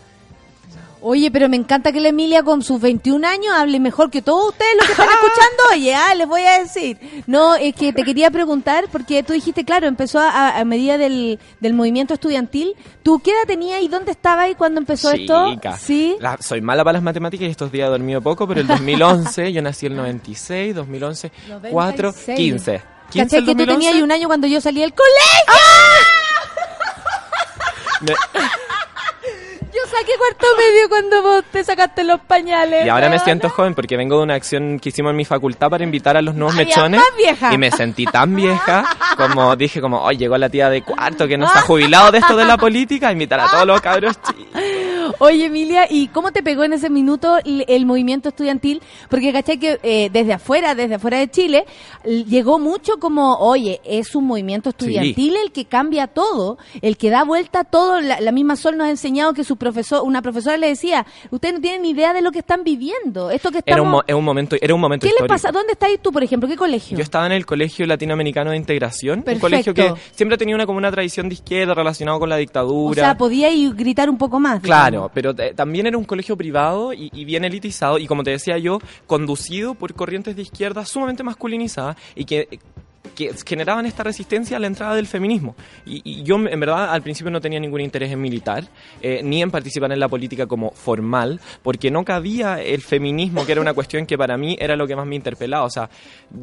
Oye, pero me encanta que la Emilia con sus 21 años hable mejor que todos ustedes los que están escuchando. Oye, ah, les voy a decir. No, es que te quería preguntar, porque tú dijiste, claro, empezó a, a medida del, del movimiento estudiantil. ¿Tú qué edad tenías y dónde estabas ahí cuando empezó esto? Chica. Sí. La- soy mala para las matemáticas y estos días he dormido poco, pero el 2011, yo nací el 96, 2011, 4, 96. 15. 15 ¿Cachai que tú 2011? tenías un año cuando yo salí del colegio? Me- Yo saqué cuarto medio cuando vos te sacaste los pañales. Y ahora me siento joven porque vengo de una acción que hicimos en mi facultad para invitar a los nuevos Ay, mechones. más vieja. Y me sentí tan vieja como dije como, hoy llegó la tía de cuarto que no se ha jubilado de esto de la política, a invitar a todos los cabros chicos. Oye, Emilia, ¿y cómo te pegó en ese minuto el, el movimiento estudiantil? Porque caché que eh, desde afuera, desde afuera de Chile, llegó mucho como, oye, es un movimiento estudiantil el que cambia todo, el que da vuelta todo. La, la misma Sol nos ha enseñado que su profesor, una profesora le decía, ustedes no tienen ni idea de lo que están viviendo. Esto que Era estamos... un, mo- era un momento, era un momento ¿Qué les histórico. pasa? ¿Dónde estáis tú, por ejemplo? ¿Qué colegio? Yo estaba en el Colegio Latinoamericano de Integración, Perfecto. un colegio que siempre ha tenido una, como una tradición de izquierda relacionado con la o dictadura. sea, podía ir gritar un poco más. Claro, digamos. pero eh, también era un colegio privado y, y bien elitizado y como te decía yo, conducido por corrientes de izquierda sumamente masculinizadas y que, que generaban esta resistencia a la entrada del feminismo. Y, y yo en verdad al principio no tenía ningún interés en militar, eh, ni en participar en la política como formal, porque no cabía el feminismo, que era una cuestión que para mí era lo que más me interpelaba. O sea,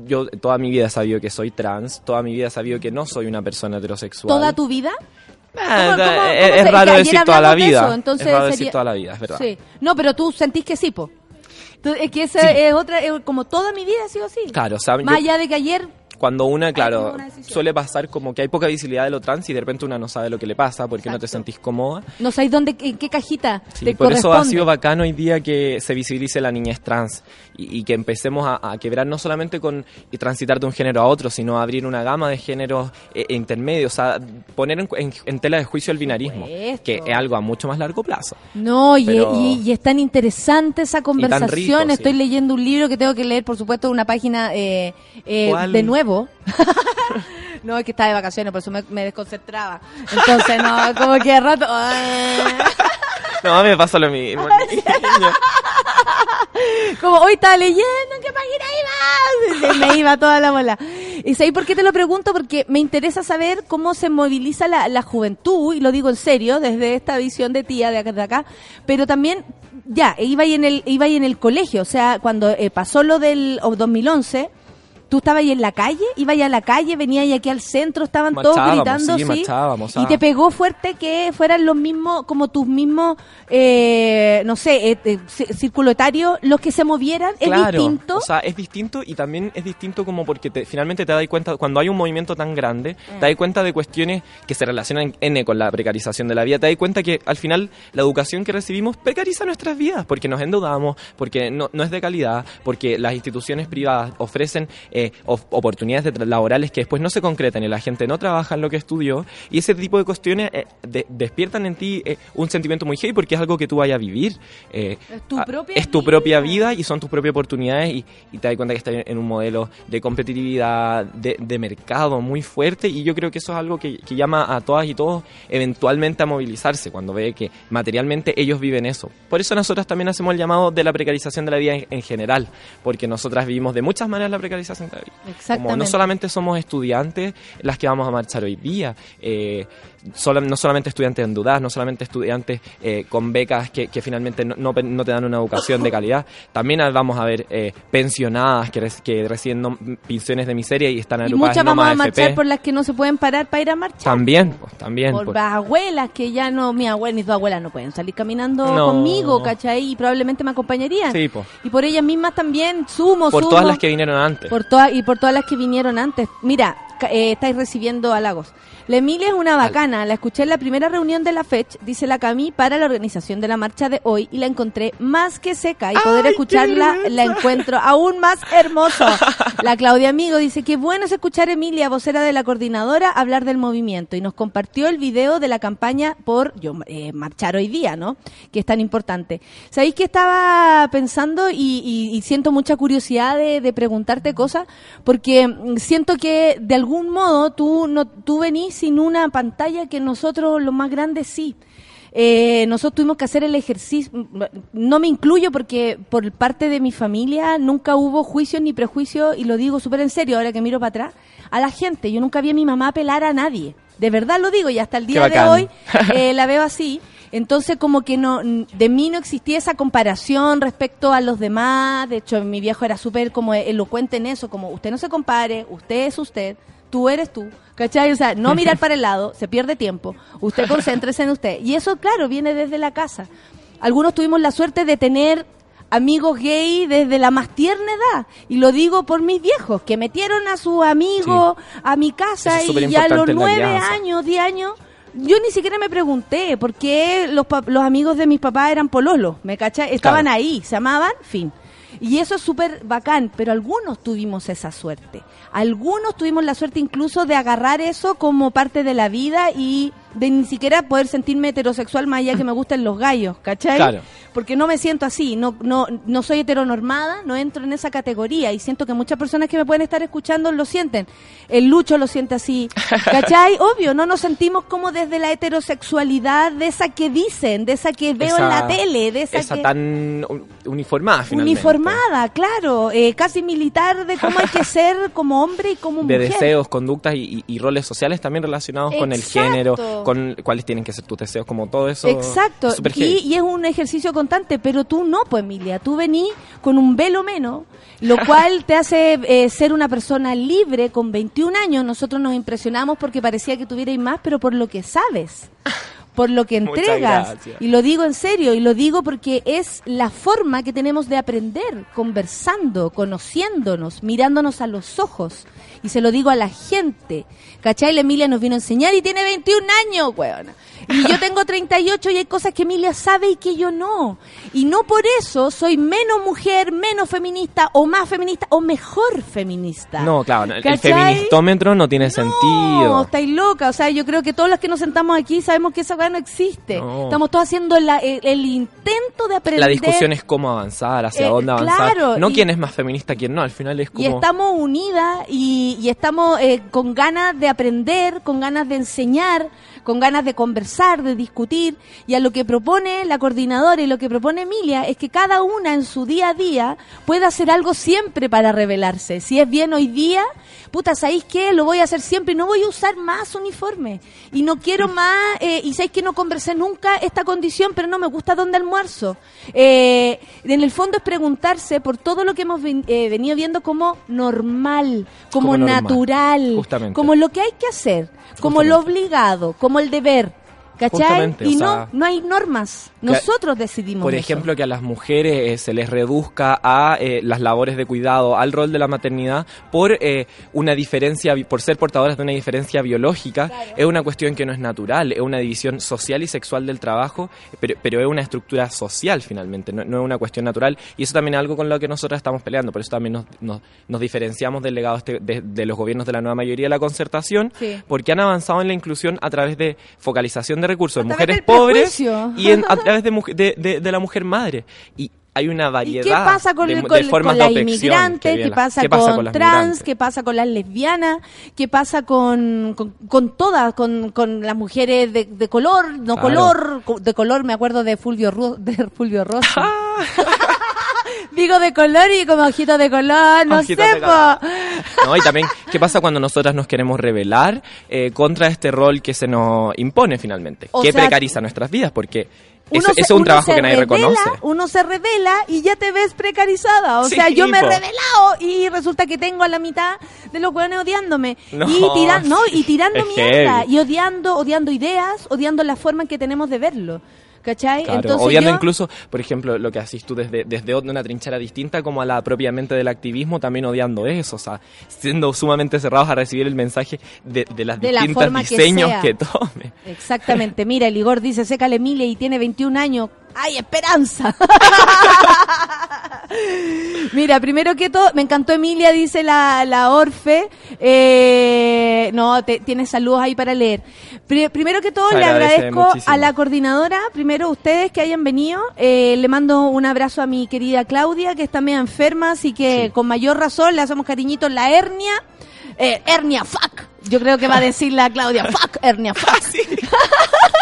yo toda mi vida he sabido que soy trans, toda mi vida he sabido que no soy una persona heterosexual. ¿Toda tu vida? ¿Cómo- cómo- es, raro decir toda la de vida. eso, entonces es raro sería- decir toda la vida, es verdad. Sí. No, pero tú sentís que sí, po. Es que esa Sí. es otra, es como toda mi vida ha sido así. Claro, o sea, Más yo- allá de que ayer cuando una, claro, una suele pasar como que hay poca visibilidad de lo trans y de repente una no sabe lo que le pasa porque no te sentís cómoda. no sabéis dónde, en qué cajita Sí, te por eso ha sido bacano hoy día que se visibilice la niñez trans y, y que empecemos a, a quebrar no solamente con y transitar de un género a otro, sino abrir una gama de géneros eh, intermedios, o sea, poner en, en- en tela de juicio el binarismo, que es algo a mucho más largo plazo. No, y, Pero- y- y es tan interesante esa conversación. rico, sí. Estoy leyendo un libro que tengo que leer, por supuesto, una página eh, eh, de nuevo. no, es que estaba de vacaciones, por eso me, me desconcentraba. Entonces, no, como que de rato... ah. No, a mí me pasa lo mismo. niña. Como hoy estaba leyendo, ¿en qué página iba? Y me iba toda la bola. ¿Y sabéis por qué te lo pregunto? Porque me interesa saber cómo se moviliza la, la juventud, y lo digo en serio, desde esta visión de tía de acá, de acá pero también, ya, iba ahí en el, iba ahí en el colegio, o sea, cuando eh, pasó lo del oh, 2011, tú estabas ahí en la calle, ibas ahí a la calle, venías ahí aquí al centro, estaban todos gritando, sí, marchábamos, y ah. te pegó fuerte que fueran los mismos, como tus mismos, eh, no sé, eh, eh, ci- círculo etario, los que se movieran, es distinto. O sea, es distinto y también es distinto como porque te- finalmente te das cuenta, cuando hay un movimiento tan grande, Mm. te das cuenta de cuestiones que se relacionan N con la precarización de la vida, te das cuenta que al final la educación que recibimos precariza nuestras vidas, porque nos endeudamos, porque no, no es de calidad, porque las instituciones privadas ofrecen eh, of- oportunidades de laborales que después no se concretan y la gente no trabaja en lo que estudió y ese tipo de cuestiones eh, de- despiertan en ti eh, un sentimiento muy heavy porque es algo que tú vayas a vivir. eh, Es tu propia es tu vida. propia vida y son tus propias oportunidades y, y te das cuenta que estás en un modelo de competitividad, de, de mercado muy fuerte y yo creo que eso es algo que, que llama a todas y todos eventualmente a movilizarse cuando ve que materialmente ellos viven eso. Por eso nosotros también hacemos el llamado de la precarización de la vida en, en general, porque nosotras vivimos de muchas maneras la precarización Como no solamente somos estudiantes las que vamos a marchar hoy día, eh, sola- no solamente estudiantes endeudados, no solamente estudiantes eh, con becas que, que finalmente no, no, no te dan una educación de calidad, también vamos a ver eh, pensionadas que, res- que reciben no- pensiones de miseria y están Y agrupadas muchas en vamos a marchar por las que no se pueden parar para ir a marchar. También, pues, también. por pues. las abuelas que ya no, mi abuela ni tu abuela no pueden salir caminando conmigo, ¿cachai? Y probablemente me acompañarían. Sí, pues. Y por ellas mismas también sumo, Por sumo. todas las que vinieron antes. Por todas y por todas las que vinieron antes. Mira, eh, estáis recibiendo halagos. La Emilia es una bacana, la escuché en la primera reunión de la FECH, dice la Cami, para la organización de la marcha de hoy y la encontré más que seca y poder escucharla la encuentro aún más hermoso. La Claudia Amigo dice que bueno es escuchar a Emilia, vocera de la coordinadora, hablar del movimiento y nos compartió el video de la campaña por yo, eh, marchar hoy día, ¿no? Que es tan importante. ¿Sabéis que estaba pensando y, y- y siento mucha curiosidad de, de preguntarte cosas? Porque mm, siento que de algún modo tú, no, tú venís sin una pantalla que nosotros, los más grandes, sí. Eh, nosotros tuvimos que hacer el ejercicio, no me incluyo porque por parte de mi familia nunca hubo juicios ni prejuicios, y lo digo súper en serio ahora que miro para atrás, a la gente. Yo nunca vi a mi mamá pelar a nadie. De verdad lo digo, y hasta el día de hoy eh, la veo así. Entonces como que no de mí no existía esa comparación respecto a los demás. De hecho, mi viejo era súper como elocuente en eso, como usted no se compare, usted es usted, tú eres tú. ¿Cachai? O sea, no mirar para el lado, se pierde tiempo. Usted concéntrese en usted. Y eso, claro, viene desde la casa. Algunos tuvimos la suerte de tener amigos gay desde la más tierna edad. Y lo digo por mis viejos, que metieron a sus amigos a mi casa es y ya a los nueve años, diez años, yo ni siquiera me pregunté por qué los, los amigos de mis papás eran pololos, ¿me cachai? Estaban Claro. ahí, se amaban, fin. Y eso es súper bacán, pero algunos tuvimos esa suerte. Algunos tuvimos la suerte incluso de agarrar eso como parte de la vida y de ni siquiera poder sentirme heterosexual más allá que me gusten los gallos, ¿cachai? Claro. Porque no me siento así, no, no, no soy heteronormada, no entro en esa categoría y siento que muchas personas que me pueden estar escuchando lo sienten. El Lucho lo siente así, ¿cachai? Obvio, no nos sentimos como desde la heterosexualidad de esa que dicen, de esa que veo en la tele, de esa, esa que... tan un- uniformada finalmente. Uniformada, claro, eh, casi militar de cómo hay que ser como hombre y como de mujer. deseos, conductas y, y- y roles sociales también relacionados con el Exacto. Con cuáles tienen que ser tus deseos, como todo eso. Exacto, es y es un ejercicio constante, pero tú no, pues Emilia, tú venís con un velo menos, lo cual te hace eh, ser una persona libre con 21 años. Nosotros nos impresionamos porque parecía que tuvierais más, pero por lo que sabes. Por lo que entregas. Y lo digo en serio, y lo digo porque es la forma que tenemos de aprender, conversando, conociéndonos, mirándonos a los ojos. Y se lo digo a la gente. ¿Cachai? La Emilia nos vino a enseñar y tiene 21 años, weona. Y yo tengo 38 y hay cosas que Emilia sabe y que yo no. Y no por eso soy menos mujer, menos feminista, o más feminista, o mejor feminista. No, claro, no, el, feministómetro no tiene No, sentido. estáis loca. O sea, yo creo que todos los que nos sentamos aquí sabemos que esa cosa no existe. No. Estamos todos haciendo la- el, el intento de aprender. La discusión es cómo avanzar, hacia Eh, dónde avanzar. claro, no y- quién es más feminista, quién no. Al final es como. Y estamos unidas y, y estamos eh, con ganas de aprender, con ganas de enseñar, con ganas de conversar, de discutir. Y a lo que propone la coordinadora y lo que propone Emilia es que cada una en su día a día pueda hacer algo siempre para revelarse. Si es bien hoy día, puta, ¿sabéis qué? Lo voy a hacer siempre y no voy a usar más uniforme. Y no quiero más, eh, y sabéis que no conversé nunca esta condición, pero no me gusta dónde almuerzo. Eh, en el fondo es preguntarse por todo lo que hemos ven- eh, venido viendo como normal, como, natural, como lo que hay que hacer, como lo obligado, como el deber. ¿Cachai? Justamente, y o no, sea, no hay normas. Nosotros decidimos. Por eso. ejemplo, que a las mujeres eh, se les reduzca a eh, las labores de cuidado, al rol de la maternidad, por eh, una diferencia, por ser portadoras de una diferencia biológica, es una cuestión que no es natural, es una división social y sexual del trabajo, pero, pero es una estructura social finalmente, no, no es una cuestión natural, y eso también es algo con lo que nosotros estamos peleando, por eso también nos, nos, nos diferenciamos del legado este- de, de los gobiernos de la nueva mayoría de la concertación, Sí. porque han avanzado en la inclusión a través de focalización de recursos mujeres pobres y en- a través de, de, de- de la mujer madre. Y hay una ¿Y variedad qué pasa con, de, con- formas con de las inmigrantes? viven ¿Qué pasa, ¿Qué con, pasa con las trans? ¿Qué pasa con las lesbianas? ¿Qué pasa con, con, con todas? Con, con las mujeres de, de color, no Claro. color, co- de color me acuerdo de Fulvio, Ru- de Fulvio Rossi. Digo de color y como ojitos de color, no sé. No, y también, ¿qué pasa cuando nosotras nos queremos rebelar eh, contra este rol que se nos impone finalmente? O que sea, precariza nuestras vidas, porque Uno eso, se- es un trabajo que nadie revela, reconoce. Uno se revela y ya te ves precarizada. O Sí, sea, yo me he revelado y resulta que tengo a la mitad de los hueones odiándome. No, y, tira- no, y tirando mierda. heavy. Y odiando, odiando ideas, odiando la forma en que tenemos de verlo. ¿Cachai? Claro, Entonces yo- incluso, por ejemplo, lo que haces tú desde, desde una trinchera distinta como a la propiamente del activismo, también odiando eso, o sea, siendo sumamente cerrados a recibir el mensaje de, de las De la distintas que diseños sea. que, tome. Exactamente. Mira, el Igor dice, sécale Emilia y tiene 21 años. ¡Hay esperanza! Mira, primero que todo, me encantó Emilia, dice la, la Orfe. Eh, no, te- tienes saludos ahí para leer. Pri- primero que todo, le agradezco muchísimo. a la coordinadora, primero ustedes que hayan venido. Eh, le mando un abrazo a mi querida Claudia, que está medio enferma, así que Sí. con mayor razón le hacemos cariñitos la hernia. Eh, hernia, fuck. Yo creo que va a decir la Claudia, fuck, hernia, fuck.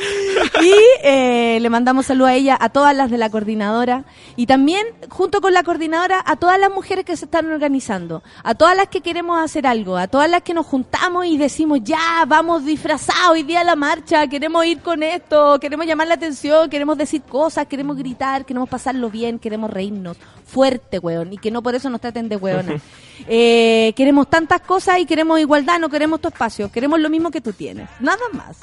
Y eh, le mandamos saludo a ella, a todas las de la coordinadora y también, junto con la coordinadora, a todas las mujeres que se están organizando, a todas las que queremos hacer algo, a todas las que nos juntamos y decimos, ya, vamos disfrazados hoy día a la marcha, queremos ir con esto, queremos llamar la atención, queremos decir cosas, queremos gritar, queremos pasarlo bien, queremos reírnos fuerte, weón, y que no por eso nos traten de weona. Eh, queremos tantas cosas y queremos igualdad, no queremos tu espacio, queremos lo mismo que tú tienes, nada más.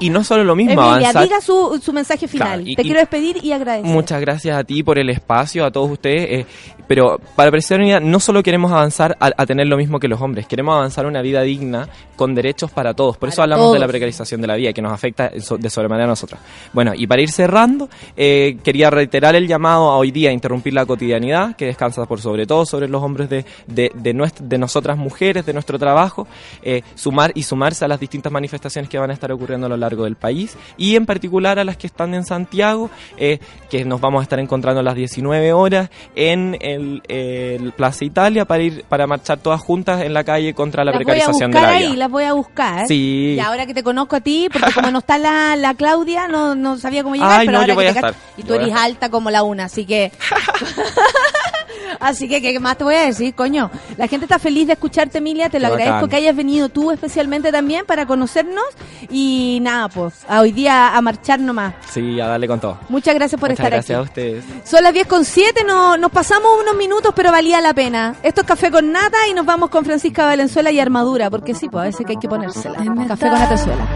Y, y no solo lo mismo, Emilia, avanzar. diga su, su mensaje final. Claro, y- Te y- quiero despedir y agradecer. Muchas gracias a ti por el espacio, a todos ustedes. eh, pero para precisar unidad, no solo queremos avanzar a, a tener lo mismo que los hombres, queremos avanzar una vida digna con derechos para todos. Por eso hablamos de la precarización de la vida, que nos afecta de sobremanera a nosotros. Bueno, y para ir cerrando, eh, quería reiterar el llamado a hoy día a interrumpir la cotidianidad, que descansa por sobre todo sobre los hombres de, de, de, de nosotras mujeres, de nuestro trabajo, eh, sumar y sumarse a las distintas manifestaciones que van a estar ocurriendo a lo largo del país y en particular a las que están en Santiago, eh, que nos vamos a estar encontrando a las 19 horas en el, el Plaza Italia para ir para marchar todas juntas en la calle contra la las voy a precarización de buscar la ahí, vida. las voy a buscar. Sí. Y ahora que te conozco a ti, porque como no está la, la Claudia, no, no sabía cómo llegar, Ay, pero no, ahora yo voy que a te estar. Y tú eres alta como la una, así que... Así que, ¿qué más te voy a decir, coño? La gente está feliz de escucharte, Emilia. Te lo Qué agradezco bacán. que hayas venido tú especialmente también para conocernos. Y nada, pues, a hoy día a marchar nomás. Sí, a darle con todo. Muchas gracias por Muchas estar gracias aquí. a ustedes. Son las 10 con 7, no, nos pasamos unos minutos, pero valía la pena. Esto es Café con Nata y nos vamos con Francisca Valenzuela y Armadura, porque sí, pues a veces que hay que ponérsela. Café con Natezuela.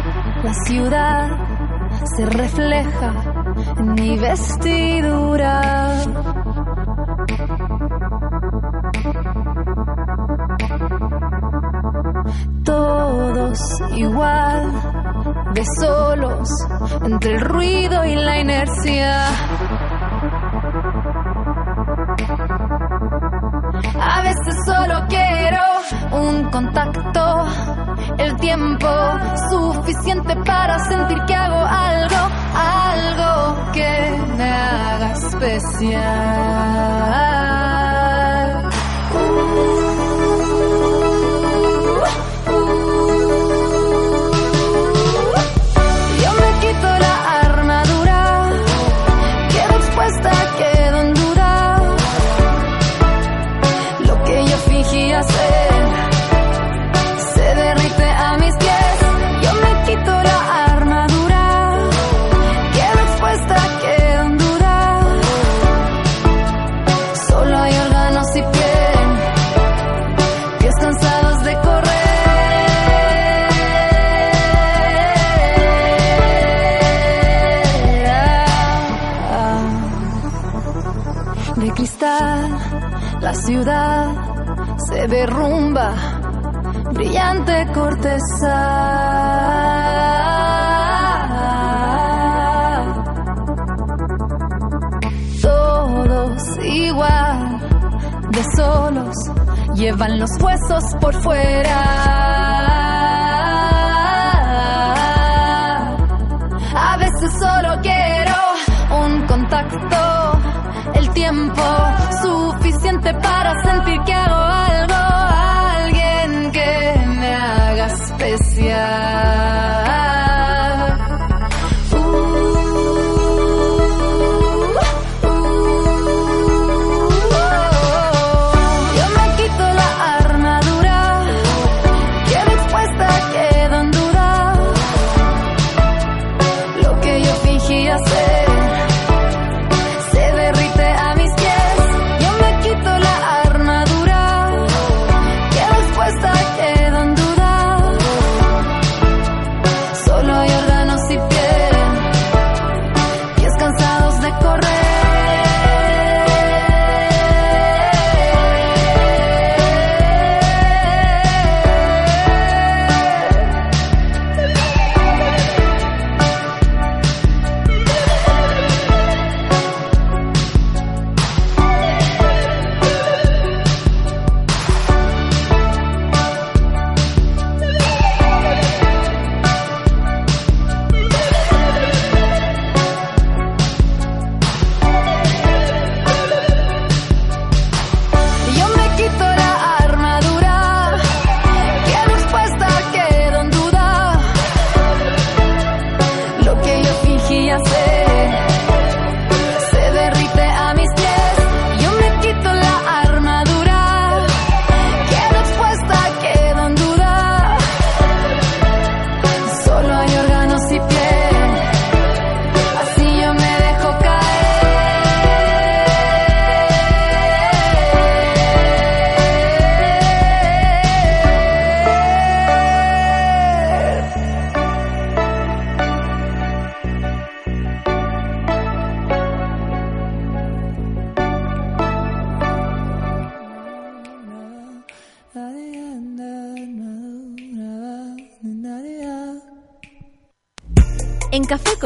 La ciudad se refleja mi vestidura. Todos igual, de solos, entre el ruido y la inercia. A veces solo quiero un contacto, el tiempo suficiente para sentir que hago algo, algo que me haga especial. Huesos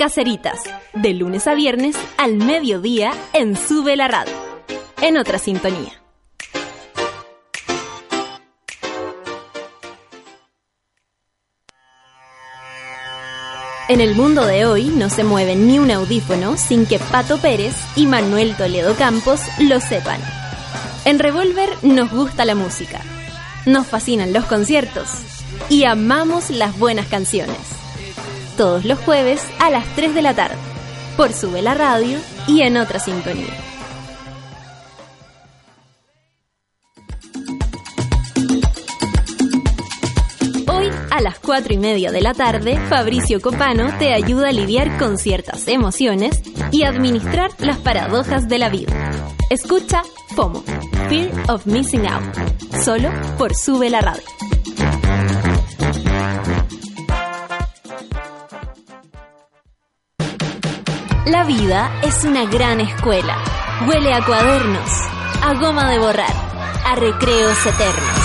Caceritas, de lunes a viernes al mediodía en Sube la Radio. En otra sintonía. En el mundo de hoy no se mueve ni un audífono sin que Pato Pérez y Manuel Toledo Campos lo sepan. En Revolver nos gusta la música, nos fascinan los conciertos y amamos las buenas canciones. Todos los jueves a las 3 de la tarde, por Sube la Radio y en otra sintonía. Hoy a las 4 y media de la tarde, Fabricio Copano te ayuda a lidiar con ciertas emociones y administrar las paradojas de la vida. Escucha FOMO, Fear of Missing Out, solo por Sube la Radio. La vida es una gran escuela. Huele a cuadernos, a goma de borrar, a recreos eternos.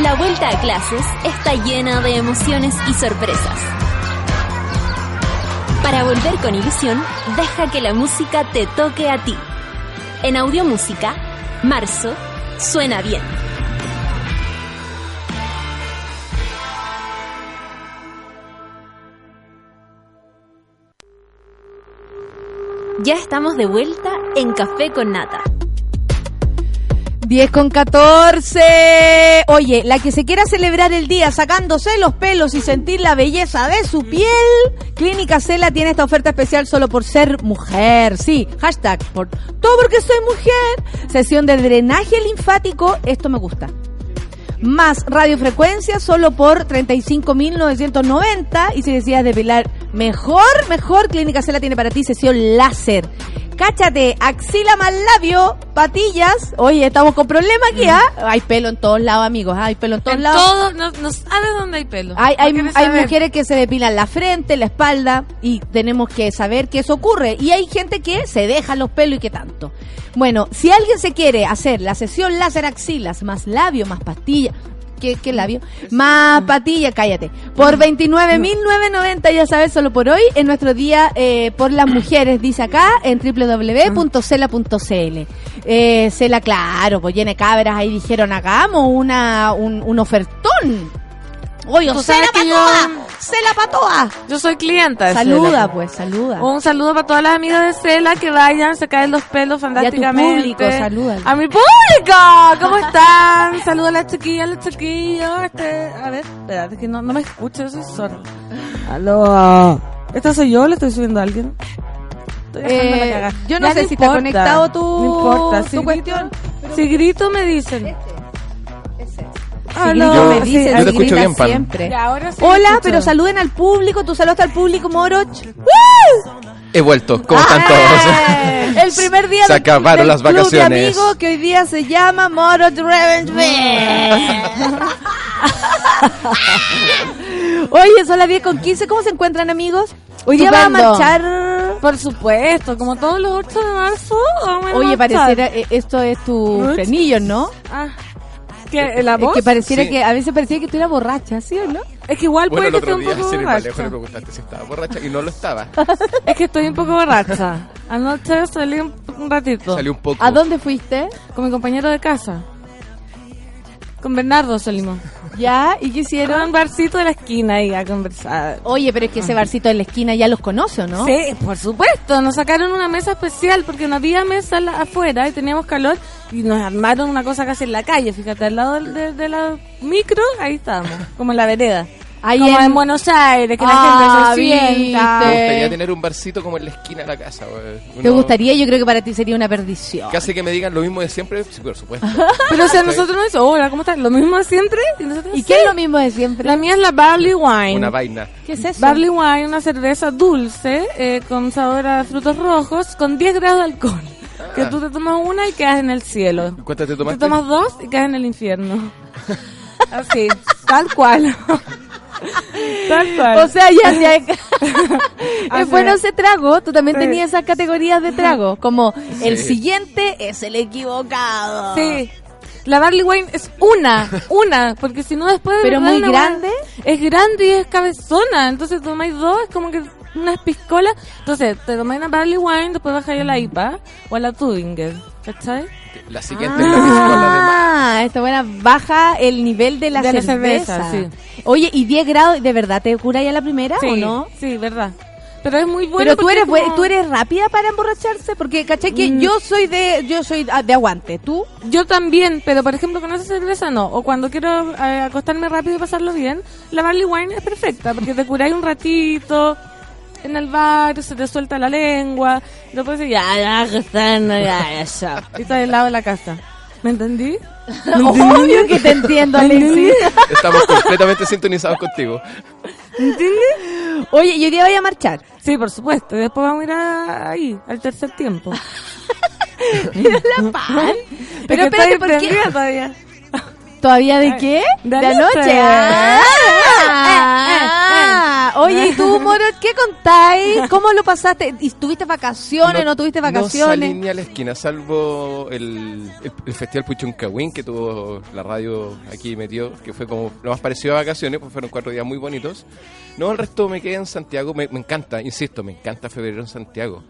La vuelta a clases está llena de emociones y sorpresas. Para volver con ilusión, deja que la música te toque a ti. En Audiomúsica, marzo, suena bien. Ya estamos de vuelta en Café con Nata. 10 con 14. Oye, la que se quiera celebrar el día sacándose los pelos y sentir la belleza de su piel, Clínica Cela tiene esta oferta especial solo por ser mujer. Sí, hashtag por todo porque soy mujer. Sesión de drenaje linfático, esto me gusta. Más radiofrecuencia solo por 35.990 y si decidas depilar mejor, mejor Clínica Cela tiene para ti sesión láser. Cáchate, axila más labio, patillas. Oye, estamos con problemas aquí, ¿ah? Hay pelo en todos lados, amigos. ¿ah? Hay pelo en todos En lados. todo, no, no sabe dónde hay pelo. Hay, hay, ¿No quieres hay mujeres que se depilan la frente, la espalda y tenemos que saber que eso ocurre. Y hay gente que se deja los pelos y que tanto. Bueno, si alguien se quiere hacer la sesión láser axilas, más labio, más pastilla. ¿Qué, qué labio? Más patilla, cállate. Por 29.990, ya sabes, solo por hoy, en nuestro día eh, por las mujeres, dice acá, en www.cela.cl. Eh, claro, pues llene cabras, ahí dijeron, hagamos una, un, un ofertón. Oye, Tú Cela sabes pa' que yo- todas, Cela pa' todas. Yo soy clienta de Saluda, Cela. pues, saluda. Un saludo para todas las amigas de Cela que vayan, se caen los pelos fantásticamente. público, salúdalo. A mi público, ¿cómo están? Saludos a las chiquillas, a los chiquillos. Este, a ver, espérate, que no, no me escucho, yo soy sorda. Aló. ¿Esta soy yo le estoy subiendo a alguien? Estoy la Eh, yo no Ya, sé si está importa, conectado tu- No importa, tu si cuestión, grito- Si grito me dicen. Si Aló. grito me Sí, dicen, yo te escucho bien, Pan. siempre. Hola, pero saluden al público, tú saludaste al público, Moroch. He vuelto. ¿Cómo están Ah, todos? El primer día Se del- acabaron del las club de vacaciones. amigos que hoy día se llama Moroch Revenge Oye, son las 10 con 15, ¿cómo se encuentran amigos? Hoy día va a marchar... Por supuesto, como todos los 8 de marzo. Oye, marchar. pareciera, eh, esto es tu frenillo, ¿no? Ah, ¿qué, ¿La Es voz? que pareciera Sí. que, a veces parecía que tú eras borracha, ¿sí o no? Es que igual Bueno, el puede que otro esté día, un poco lejos, le borracha. preguntaste si estaba borracha y no lo estaba. Es que estoy un poco borracha. Anoche salí un, un ratito Salió un poco. ¿A dónde fuiste? con mi compañero de casa. Con Bernardo salimos. ¿Ya? ¿Y Era un barcito de la esquina ahí a conversar. Oye, pero es que ese barcito en la esquina ya los conoce, ¿o no? Sí, por supuesto. Nos sacaron una mesa especial porque no había mesa afuera y teníamos calor y nos armaron una cosa casi en la calle. Fíjate, al lado del- de, de la micro, ahí estábamos, como en la vereda. Ahí como en- en... Buenos Aires, que Ah, la gente se sienta. Me gustaría tener un barcito como en la esquina de la casa. güey. ¿Te Uno- gustaría? Yo creo que para ti sería una perdición. Casi que me digan lo mismo de siempre, sí, por supuesto. Pero si a nosotros nos dice, hola, ¿cómo estás? Lo mismo de siempre. Y, nosotros, ¿Y "Sí". qué es lo mismo de siempre? La mía es la Barley Wine. Una vaina. ¿Qué es eso? Barley Wine, una cerveza dulce eh, con sabor a frutos rojos con 10 grados de alcohol. Que tú te tomas una y quedas en el cielo. ¿Cuántas te Te tomaste? tomas dos y quedas en el infierno. Así, tal cual. Tal cual. O sea, ya, ya. Ah, es bueno ese trago. Tú también Sí. tenías esas categorías de trago. Como el siguiente es el equivocado. Sí. La Barley Wine es una, una, porque si no después de Pero muy grande. wine Es grande y es cabezona, entonces tomáis dos, es como que unas piscolas. Entonces, te tomáis una Barley Wine, después bajáis a la IPA o a la Tubinger, ¿cachai? La siguiente es la piscola de más. Ah, esta buena baja el nivel de la De la cerveza. Oye, ¿y 10 grados de verdad te cura ya la primera Sí, o no? Sí, verdad. Pero es muy bueno. Pero tú eres como- tú eres rápida para emborracharse porque caché que Mm. yo soy de yo soy de aguante, tú Yo también, pero por ejemplo con esa cerveza no. O cuando quiero eh, acostarme rápido y pasarlo bien, la Barley Wine es perfecta porque te curáis un ratito en el bar, se te suelta la lengua, y después dices, ya, ya, ya, ya, ya. Y estás al lado de la casa. ¿Me entendí? Obvio que te entiendo, Alexis. Estamos completamente sintonizados contigo. Oye, y hoy día voy a marchar. Sí, por supuesto. Y después vamos a ir a- ahí, al tercer tiempo. la pan. Pero Es que espérate, ¿por qué? todavía. ¿Todavía de qué? de anoche. anoche. Ah. Oye, ¿y tú, Moro, qué contáis? ¿Cómo lo pasaste? ¿Y ¿Tuviste vacaciones? ¿No, tuviste No salí vacaciones? ni a la esquina, salvo el, el, el Festival Puchuncahuín que tuvo la radio aquí metió, que fue como lo más parecido a vacaciones, pues fueron cuatro días muy bonitos. No, el resto me quedé en Santiago, me, me encanta, insisto, me encanta febrero en Santiago.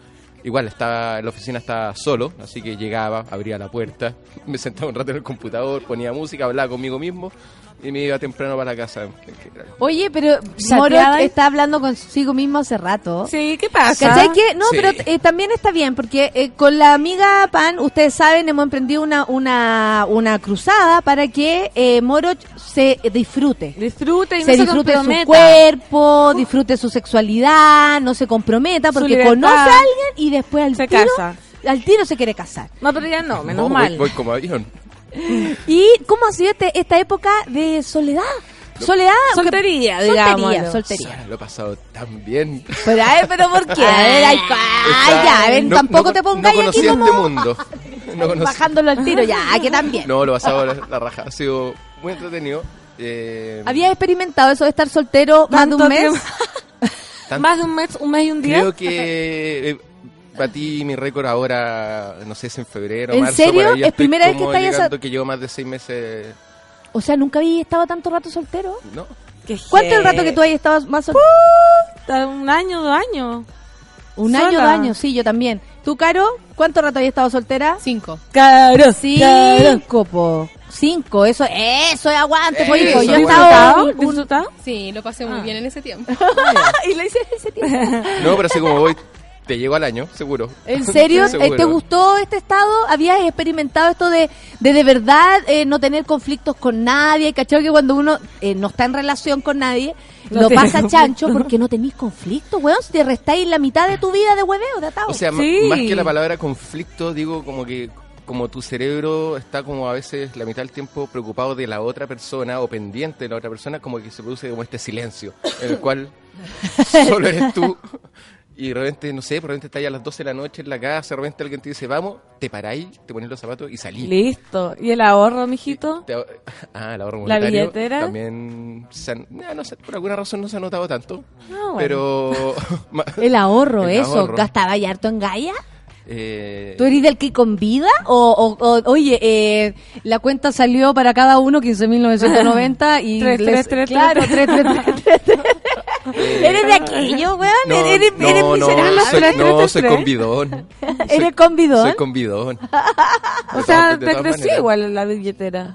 Igual estaba, en la oficina estaba solo, así que llegaba, abría la puerta, me sentaba un rato en el computador, ponía música, hablaba conmigo mismo y me iba temprano para casa. Oye, pero Moro está hablando consigo mismo hace rato. Sí, ¿qué pasa? ¿Cachai que? No, Sí. pero eh, también está bien, porque eh, con la amiga Pan, ustedes saben, hemos emprendido una, una, una cruzada para que eh, Moroch se disfrute. Disfrute y se no disfrute se su cuerpo, disfrute su sexualidad, no se comprometa, porque conoce a alguien y después al Se tiro, casa. al tiro se quiere casar. No, pero ya no, menos No, mal. Voy, voy como avión. ¿Y cómo ha sido este- esta época de soledad? Soledad. Soltería, Soltería, digámoslo. soltería. Lo he pasado tan bien. Pero, a ver, pero ¿por qué? A ver, ay, ay, ya, a ver, No- tampoco no- te pongáis no aquí como este mundo. No bajándolo al tiro, ya, que también. No, lo he pasado la, la raja. Ha sido muy entretenido. Eh, ¿Habías experimentado eso de estar soltero más de un mes? Más de un mes, un mes y un día. Creo que eh, batí mi récord ahora, no sé, es en febrero. ¿En marzo, serio? por ahí. ¿Es primera vez que esa- llegando que llevo más de seis meses. O sea, nunca habías estado tanto rato soltero. ¿No? Qué ¿Cuánto es el rato que tú hayas estado más soltero? Un año, dos años. Un Sola. año, dos años, sí, yo también. ¿Tú, Caro? ¿Cuánto rato habías estado soltera? Cinco. Caro, Cinco, po. Cinco, eso, eso es aguante, hijo. Eso, Yo he bueno. estado... ¿Disfrutado? Sí, lo pasé muy bien en ese tiempo. y lo hice en ese tiempo. No, pero así como voy, te llego al año, seguro. ¿En serio? Eh, Seguro. ¿Te gustó este estado? ¿Habías experimentado esto de de, de verdad eh, no tener conflictos con nadie? ¿Cachai? Que cuando uno eh, no está en relación con nadie, No lo pasa conflicto. chancho porque no tenéis conflictos, weón. Si te restáis la mitad de tu vida de hueveo, de atado. O sea, Sí. más que la palabra conflicto, digo como que como tu cerebro está como a veces la mitad del tiempo preocupado de la otra persona o pendiente de la otra persona, como que se produce como este silencio en el cual solo eres tú y de repente, no sé, de repente estás a las 12 de la noche en la casa, de repente alguien te dice, vamos, te paráis, te pones los zapatos y salís. Listo. ¿Y el ahorro, mijito? Te- ah, el ahorro ¿La monetario billetera? También, se han- no sé, por alguna razón no se ha notado tanto, Ah, bueno. pero... el ahorro, el eso. ahorro. ¿Gastaba ya harto en Gaia? eh, ¿Tú eres del que convida? O, o, o- oye, eh, la cuenta salió para cada uno 15.990 y... Tres, les- tres, tres, Claro, tres. tres, tres, tres, tres, tres. Eh, ¿Eres de aquello, weón? No, ¿Eres, no, eres no, miserable? soy, no, soy convidón. ¿Eres convidón? Soy convidón. O De sea, te creció igual la billetera.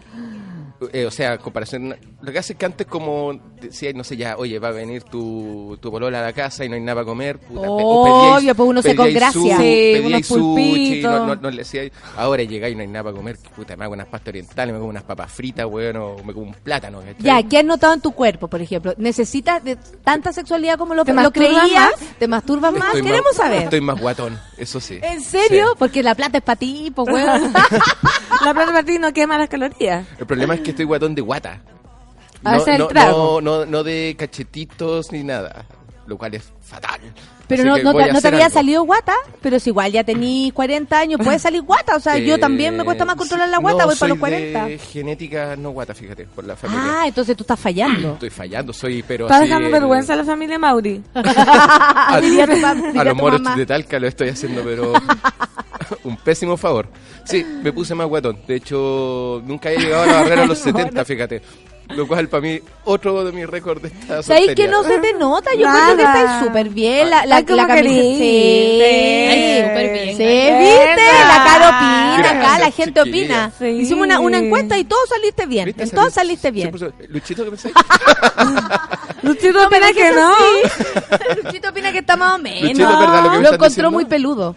Eh, o sea, comparación. Lo que hace es que antes, como decía, no sé, ya, oye, va a venir tu, tu polola a la casa y no hay nada para comer. Puta, Obvio, pues uno se con gracia. su- Sí, unos sushi, no, no, no le decíais, ahora llegáis y no hay nada para comer. Puta, me hago unas pastas orientales, me como unas papas fritas, weón, o me como un plátano. ¿cachai? Ya, ¿qué has notado en tu cuerpo, por ejemplo? ¿Necesitas de tanta sexualidad como lo, ¿Te lo creías? más? ¿Te masturbas más? Estoy Queremos saber. Estoy más guatón, eso sí. ¿En serio? Sí. Porque la plata es para ti, pues, weón. La plata para ti no quema las calorías. El problema es que estoy guatón de guata. El no, trago. no, no, no de cachetitos ni nada, lo cual es fatal. Pero no, no, te, te había algo. salido guata, pero si igual ya tenís 40 años, puede salir guata. O sea, yo Eh, también me cuesta más controlar la guata, no, voy para los soy 40. de genética no guata, fíjate, por la familia. Ah, entonces tú estás fallando. Estoy fallando, soy, pero Está así dejando el- vergüenza a la familia Mauri. a, Diría tu pap- diría a los moros de Talca lo estoy haciendo, pero un pésimo favor. Sí, me puse más guatón. De hecho, nunca he llegado a la barrera de los 70, fíjate. Lo cual para mí, otro de mis récords de esta ¿Sabéis soltería. que no se te nota? Yo Nada. creo que estáis súper bien. La, la, la camisa. Sí, súper bien. Sí, ¿viste? La cara opina acá, la gente chiquilla. opina. Sí. Hicimos una, una encuesta y todos saliste bien. Todos Salí- saliste bien. 100%. Luchito, ¿qué pensáis? Luchito No, opina que no. Luchito opina que está más o menos. Luchito, ¿es verdad lo encontró diciendo? muy peludo.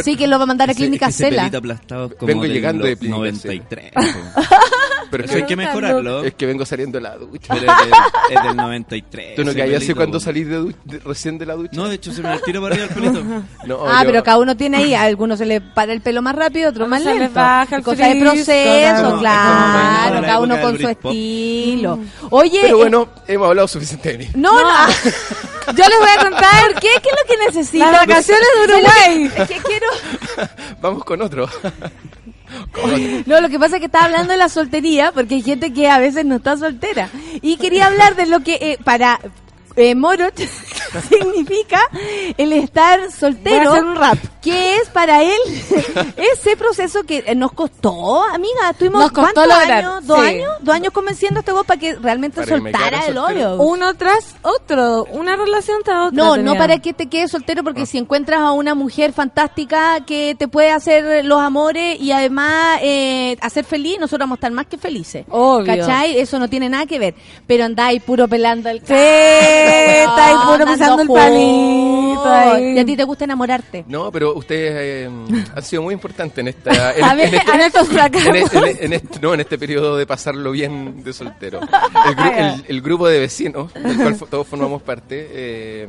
Así que lo va a mandar a Ese- Clínica ese Cela. pelito aplastado es como Vengo del llegando de Clínica 93. Pero Eso hay que mejorarlo. es que vengo saliendo de la ducha. Pero es del, es del 93. ¿Tú no ese que así pelito, cuando salís de, du- de- recién de la ducha? No, de hecho se me tira para arriba el pelito. No, Ah, yo- pero cada uno tiene ahí, a algunos se le para el pelo más rápido, otros más se les lento. baja el Cosa de frizz, proceso, como- claro, como la cada uno con su Britpop. estilo. Oye, Pero eh, bueno, hemos hablado suficiente de mí. no, no, yo les voy a contar, ¿por qué? ¿Qué es lo que necesito? Las vacaciones de Uruguay. Es que Vamos con otro. No, lo que pasa es que estaba hablando de la soltería, porque hay gente que a veces no está soltera. Y quería hablar de lo que eh, para eh, Moro significa el estar soltero. Voy a hacer un rap. Que es para él ese proceso que eh, nos costó, amiga. Estuvimos Nos costó ¿cuántos lograr, años? ¿Dos sí. años? ¿Dos años convenciendo a este vos para que realmente Para soltara el hoyo? Uno tras otro. Una relación tras otra. No, no para que te quedes soltero, porque si encuentras a una mujer fantástica que te puede hacer los amores y además eh, hacer feliz, nosotros vamos a estar más que felices. Obvio. ¿Cachai? Eso no tiene nada que ver. Pero andáis puro pelando el Sí, carro, estáis puro dando pisando el palito ahí. Y a ti te gusta enamorarte. No, pero ustedes eh, han sido muy importantes en esta. En, A ver, en este, en estos fracasos. en este- en- en este- no, en este periodo de pasarlo bien de soltero. El, gru- el- el grupo de vecinos, del cual todos formamos parte, eh,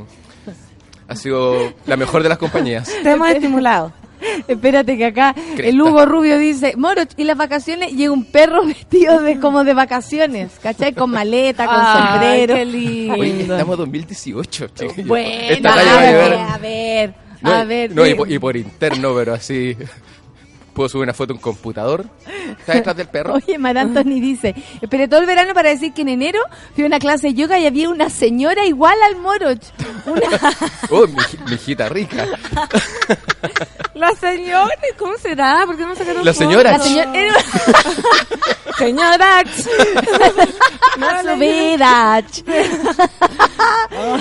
ha sido la mejor de las compañías. Te hemos estimulado. Espérate que acá Cresta. el Hugo Rubio dice, Moroch, y las vacaciones llega un perro vestido de como de vacaciones, ¿cachai? Con maleta, con Ay, sombrero. qué lindo. Oye, estamos en 2018, chiquillos. Bueno, a ver, a ver, No, a ver. no, y, sí. por, y por interno, pero así. Puedo subir una foto en un computador. Está detrás del perro. Oye, Mar Anthony dice, esperé todo el verano para decir que en enero fui a una clase de yoga y había una señora igual al Moroch. Una... Oh, mi, hij- mi hijita rica. La señora, ¿cómo será? ¿Por qué no sacaron La señora. La señora... Señora.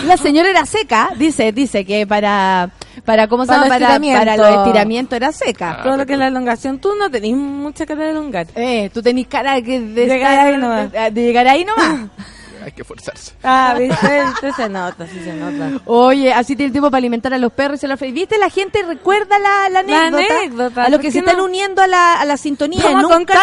La señora era seca, dice, dice que para, para ¿cómo se Para llama? el Para, estiramiento. para los estiramientos era seca. Todo lo que es la elongación. Tú no tenés mucha cara de elongar. Eh, tú tenés cara que de, Llegar estar- ahí nomás. de- de llegar ahí nomás. Hay que forzarse. Ah, viste, se nota, sí se nota. Oye, así tiene tiempo para alimentar a los perros y se los. ¿Viste? La gente recuerda la, la La anécdota. a los ¿por que se están uniendo a la, a la sintonía. Vamos Nunca,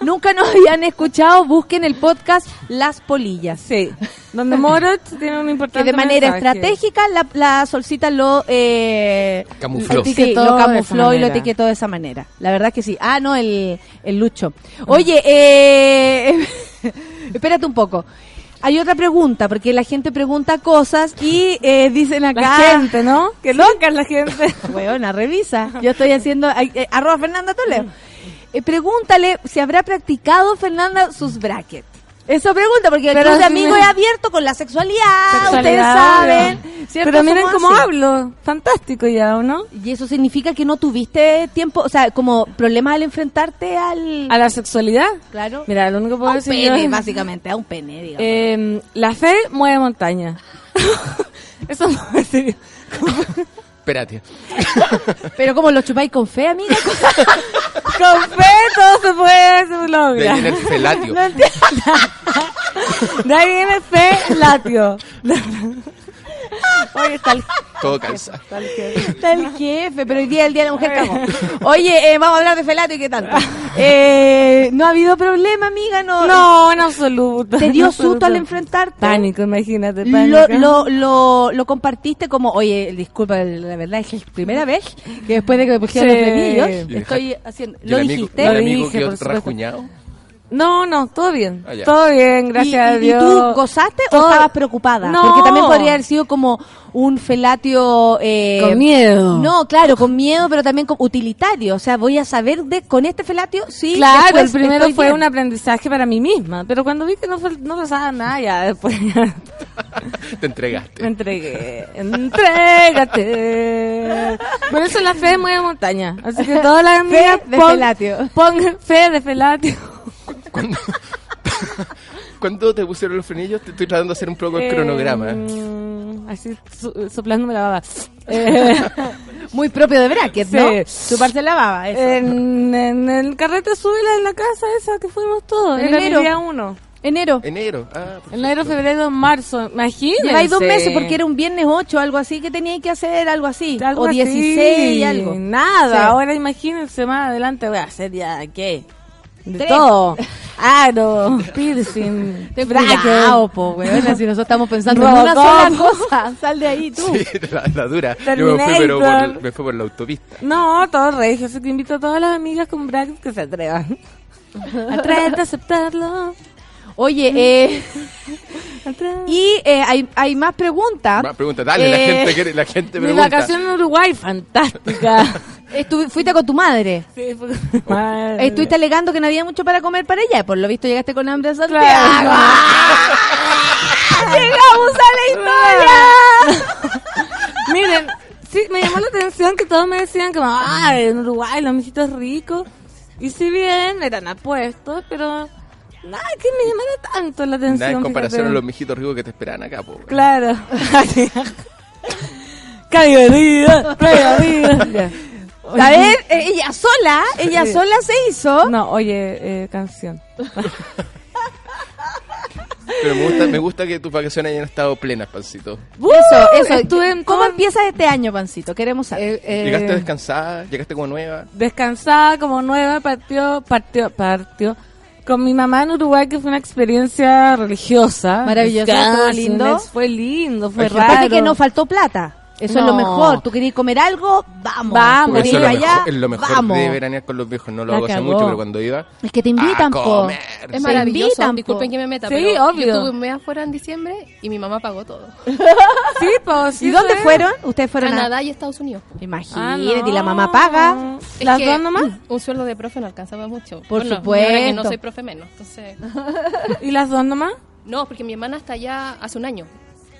nunca nos habían escuchado. Busquen el podcast Las Polillas. Sí. Donde Morot tiene un Que importante de manera mensaje. estratégica la, la solcita lo eh, Camufló. Sí, lo camufló y lo etiquetó de esa manera. La verdad que sí. Ah, no, el, el Lucho. Oye, eh, espérate un poco. Hay otra pregunta, porque la gente pregunta cosas y eh, dicen acá... La gente, ¿no? Que loca es la gente. Weona, revisa. Yo estoy haciendo... eh, arroba Fernanda Toledo. Eh, pregúntale si habrá practicado Fernanda sus brackets. Eso pregunta, porque el club de amigos es abierto con la sexualidad, Sexualidad, ustedes saben. Pero miren Somos cómo así. hablo. Fantástico ya, ¿o no? Y eso significa que no tuviste tiempo, o sea, como problemas al enfrentarte al... A la sexualidad. Claro. Mira, lo único que puedo a un decir pene, básicamente, a un pene, digamos. Eh, la fe mueve montaña. Eso es serio. Espérate. Pero como lo chupáis con fe, amiga. Con fe todo se puede, se De logra. ahí viene el felatio. No entiendo. De ahí viene. Oye, está el, Todo calza. está el que- Está el jefe, pero hoy día es el Día de la Mujer. Oye, eh, vamos a hablar de felato y qué tanto. Eh, no ha habido problema, amiga, no. No, en absoluto. ¿Te dio absoluto. susto al enfrentarte? Pánico, imagínate, Lo, pánico. lo, lo, lo compartiste como, oye, disculpa, la verdad es que es primera vez que después de que me pusieron Sí. los frenillos, Y estoy haciendo. ¿Y ¿Lo amigo, dijiste? Lo dije, por supuesto. No, no, todo bien. Ah, todo bien, gracias ¿Y, a Dios. ¿Y tú gozaste Todo- o estabas preocupada? No. Porque también podría haber sido como un felatio... Eh, Con miedo. No, claro, con miedo, pero también con utilitario. O sea, voy a saber de con este felatio, sí. Claro, el primero fue bien. un aprendizaje para mí misma, pero cuando vi que no, fue- no pasaba nada, ya después Te entregaste. me entregué. Entrégate. Por eso la fe mueve montaña. Así que todas las amigas de pon- felatio. pongan fe de felatio. ¿Cuándo, ¿Cuándo te pusieron los frenillos? Te estoy tratando de hacer un poco el cronograma. Eh, así so- soplándome la baba. Eh, Muy propio de bracket, Sí. ¿no? Chuparse la baba, eso. en, en el carrete súbela en la casa esa que fuimos todos. En enero. día uno. Enero. Enero. Ah. Enero, febrero, marzo. Imagínense. Lleváis dos meses porque era un viernes 8, algo así, que teníais que hacer algo así. Algo o así. 16 y algo. Nada, Sí. ahora imagínense más adelante voy a hacer ya, ¿qué? De Tres. todo. Aro, piercing, Ten bracket. cuidado, po, weona, si nosotros estamos pensando en una sola cosa. Sal de ahí tú. Sí, la, la dura. Yo me fui, pero por, me fui por la autopista. No, todo regio, así que invito a todas las amigas con brackets que se atrevan. Atrévete a aceptarlo. Oye, eh, atrévete. y eh, hay, hay más preguntas. Más pregunta, dale, la Eh, gente quiere, la gente Mi pregunta. vacación en Uruguay, fantástica. Fuiste con tu madre. sí, fue con madre. Estuviste alegando que no había mucho para comer para ella. Por lo visto llegaste con hambre a Santiago. Claro. ¡Llegamos a la historia! Miren, sí, me llamó la atención que todos me decían que, ah, en Uruguay los mijitos ricos. Y si bien eran apuestos, pero nada que me llamara tanto la atención. Nada en comparación fíjate. a los mijitos ricos que te esperan acá, po. Claro. ¡Qué divertido! ¡Qué divertido! Ya. A ver, eh, ella sola, ella Sí. sola se hizo. No, oye, eh, canción. Pero me gusta, me gusta que tus vacaciones hayan estado plenas, pancito. Eso, eso. estuve en ¿Cómo todo- empieza este año, Pancito? Queremos saber. Eh, eh, Llegaste descansada, llegaste como nueva. descansada como nueva, partió, partió, partió con mi mamá en Uruguay, que fue una experiencia religiosa. Maravillosa, lindo. Fue lindo, fue Hay raro. Aparte que no faltó plata. Eso es lo mejor. ¿Tú querías comer algo? Vamos. Vamos. ¿Tú Eso es lo, allá? mejor, es lo mejor Vamos. de veranear con los viejos. No lo La hago hace mucho, pero cuando iba... Es que te invitan, a po. comer. Es maravilloso. invitan, po. Disculpen que me meta, Sí, pero obvio. yo estuve un mes afuera en diciembre y mi mamá pagó todo. Sí, pues. ¿Y dónde fueron? ¿Ustedes fueron a...? Canadá y Estados Unidos. Imagínate, Ah, y la no. mamá paga. Es ¿Las que dos nomás? Un sueldo de profe no alcanzaba mucho. Por Bueno, supuesto. ahora que no soy profe menos. Entonces, ¿Y las dos nomás? no, porque mi hermana está allá hace un año.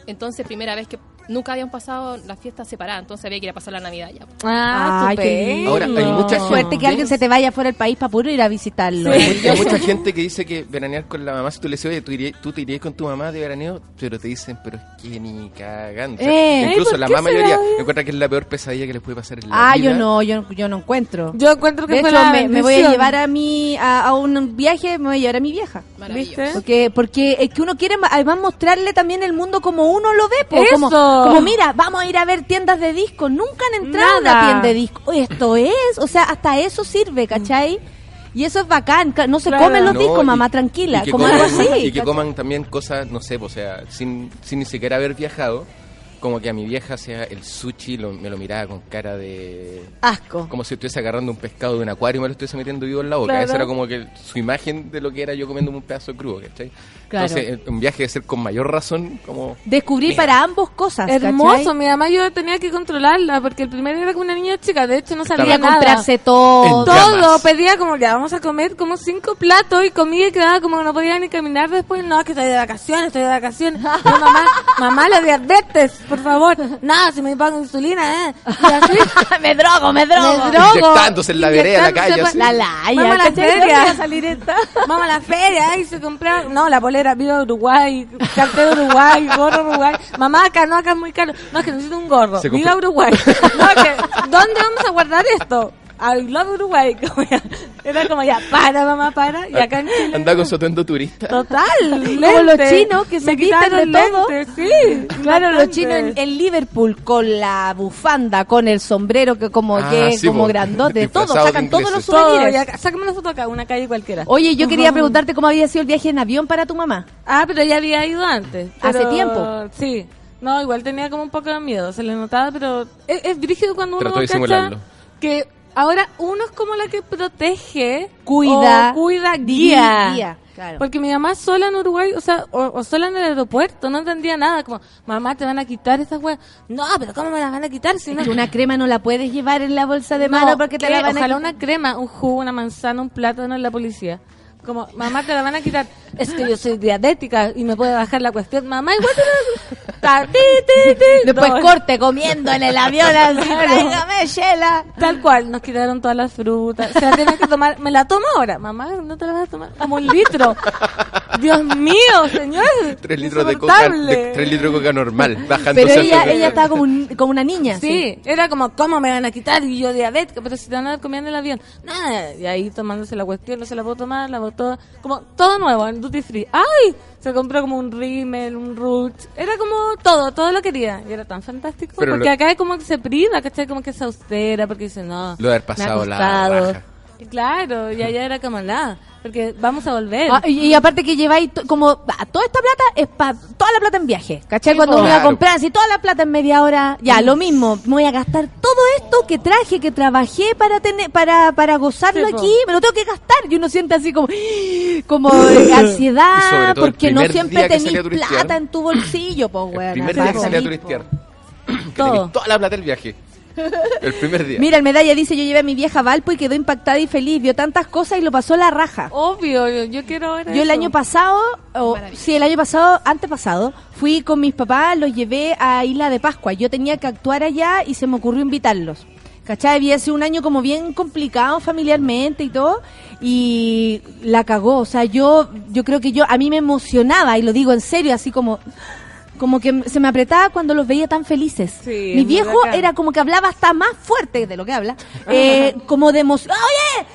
Entonces, primera vez que nunca habían pasado las fiestas separadas. Entonces había que ir a pasar la Navidad ya. Ah, Ay, qué lindo. Ahora, hay mucha Qué suerte que gente- alguien se te vaya fuera del país para puro ir a visitarlo. Hay, hay mucha gente que dice que veranear con la mamá, si tú le dices, oye, tú, irías- tú te irías con tu mamá de veraneo, pero te dicen, pero es que ni cagando. O sea, Eh. incluso ¿por la será? mayoría encuentra que es la peor pesadilla que les puede pasar en la Ah, vida. yo no, yo, yo no encuentro. Yo encuentro que De fue hecho, la me, me voy a llevar a mi a, a un viaje, me voy a llevar a mi vieja. ¿Viste? Porque porque es que uno quiere además mostrarle también el mundo como uno lo ve, po, Eso. como como mira, vamos a ir a ver tiendas de discos, nunca han entrado a Nada. una tienda de discos. Esto es, o sea, hasta eso sirve, ¿cachai? Y eso es bacán, no se Claro. comen los No, discos, y- mamá, y tranquila, que como coman- algo así. Y que coman también cosas, no sé, o sea, sin, sin ni siquiera haber viajado, como que a mi vieja sea el sushi, lo- me lo miraba con cara de... Asco. Como si estuviese agarrando un pescado de un acuario y me lo estuviese metiendo vivo en la boca. Claro. Esa era como que su imagen de lo que era yo comiéndome un pedazo crudo, ¿cachai? Claro. Entonces, un viaje debe ser con mayor razón como... Descubrir Mira. para ambos cosas, Hermoso, ¿cachai? mi mamá yo tenía que controlarla porque el primero era como una niña chica, de hecho no sabía Quería nada. comprarse todo. Todo, pedía como ya vamos a comer como cinco platos y comía y quedaba como que no podía ni caminar después, no, es que estoy de vacaciones, estoy de vacaciones. No, mamá, mamá la diabetes, por favor. No, si me pongo insulina, eh. Y así, me drogo, me drogo. me drogo. Inyectándose en la vereda, en la calle, así. La laya, a la ¿cachai? ¿Dónde feria. salir esta? Vamos a la feria y se compra, no, la polera, viva Uruguay, cartel de Uruguay, gorro Uruguay. Mamá, acá no, acá es muy caro. No, es que necesito un gorro. Viva Uruguay. No, que, ¿dónde vamos a guardar esto? I love Uruguay. Como ya- era como ya, para, mamá, para. Y acá en Chile. Anda con su atuendo turista. Total, Como los chinos que se quitaron de todo. Sí, Claro, los chinos en, en Liverpool con la bufanda, con el sombrero que como Ah, que sí, como po. grandote, de todo, sacan todos los souvenirs. sácame una foto acá, una calle cualquiera. Oye, yo quería preguntarte cómo había sido el viaje en avión para tu mamá. Ah, pero ella había ido antes. ¿Hace tiempo? Sí. No, igual tenía como un poco de miedo, se le notaba, pero es, es brígido cuando uno Trató de cacha que ahora uno es como la que protege, Cuida, o cuida, guía. guía, claro. Porque mi mamá sola en Uruguay, o sea, o, o sola en el aeropuerto, no entendía nada, como, mamá, te van a quitar estas weas. No, pero ¿cómo me las van a quitar si no? Es que una crema no la puedes llevar en la bolsa de No, mano porque te ¿qué? la van a Ojalá una crema, un jugo, una manzana, un plátano en la policía. Como, mamá, te la van a quitar. Es que yo soy diabética y me puede bajar la cuestión. Mamá, igual te la... Ta- ti, ti, ti. Después No, corte comiendo en el avión así, tráigame, Shela. Tal cual, nos quitaron todas las frutas. Se la tienen que tomar. Me la tomo ahora. Mamá, no te la vas a tomar. Como un litro. Dios mío, señor. Tres litros de coca, de- tres litros de coca normal, bajándose. Pero ella, ella estaba como, un- como una niña. Sí, era como, ¿cómo me van a quitar? Y yo diabética, pero si te van a dar comida en el avión. Nada, y ahí tomándose la cuestión, no se la puedo tomar, la botó, como todo nuevo, en duty free. ¡Ay! Se compró como un rímel, un root, era como todo, todo lo quería. Y era tan fantástico, Pero porque lo- acá es como que se priva, ¿cachai? Como que es austera, porque dice, no. Lo de haber me ha pasado la costado. Claro, y allá era como nada, porque vamos a volver. Ah, y, y aparte que lleváis como ah, toda esta plata es para toda la plata en viaje, ¿cachai? Sí, Cuando po. uno iba a Claro. comprar así toda la plata en media hora, ya lo mismo, me voy a gastar todo esto que traje, que trabajé para tener para para gozarlo Sí, po. aquí, me lo tengo que gastar y uno siente así como como ansiedad porque no siempre tenés plata en tu bolsillo, pues weón. primer día que salí a po. turistear. Que Todo. tenés toda la plata del viaje. El primer día. Mira, el medalla dice, yo llevé a mi vieja a Valpo y quedó impactada y feliz, vio tantas cosas y lo pasó la raja. Obvio, yo, yo quiero ver Yo el eso. año pasado, o, sí, el año pasado, antepasado, fui con mis papás, los llevé a Isla de Pascua. Yo tenía que actuar allá y se me ocurrió invitarlos. ¿Cachai? Había sido un año como bien complicado familiarmente y todo, y la cagó. O sea, yo, yo creo que yo, a mí me emocionaba, y lo digo en serio, así como, como que se me apretaba cuando los veía tan felices. Sí, Mi viejo bacán. era como que hablaba hasta más fuerte de lo que habla, eh, como de emoción. ¡Oye!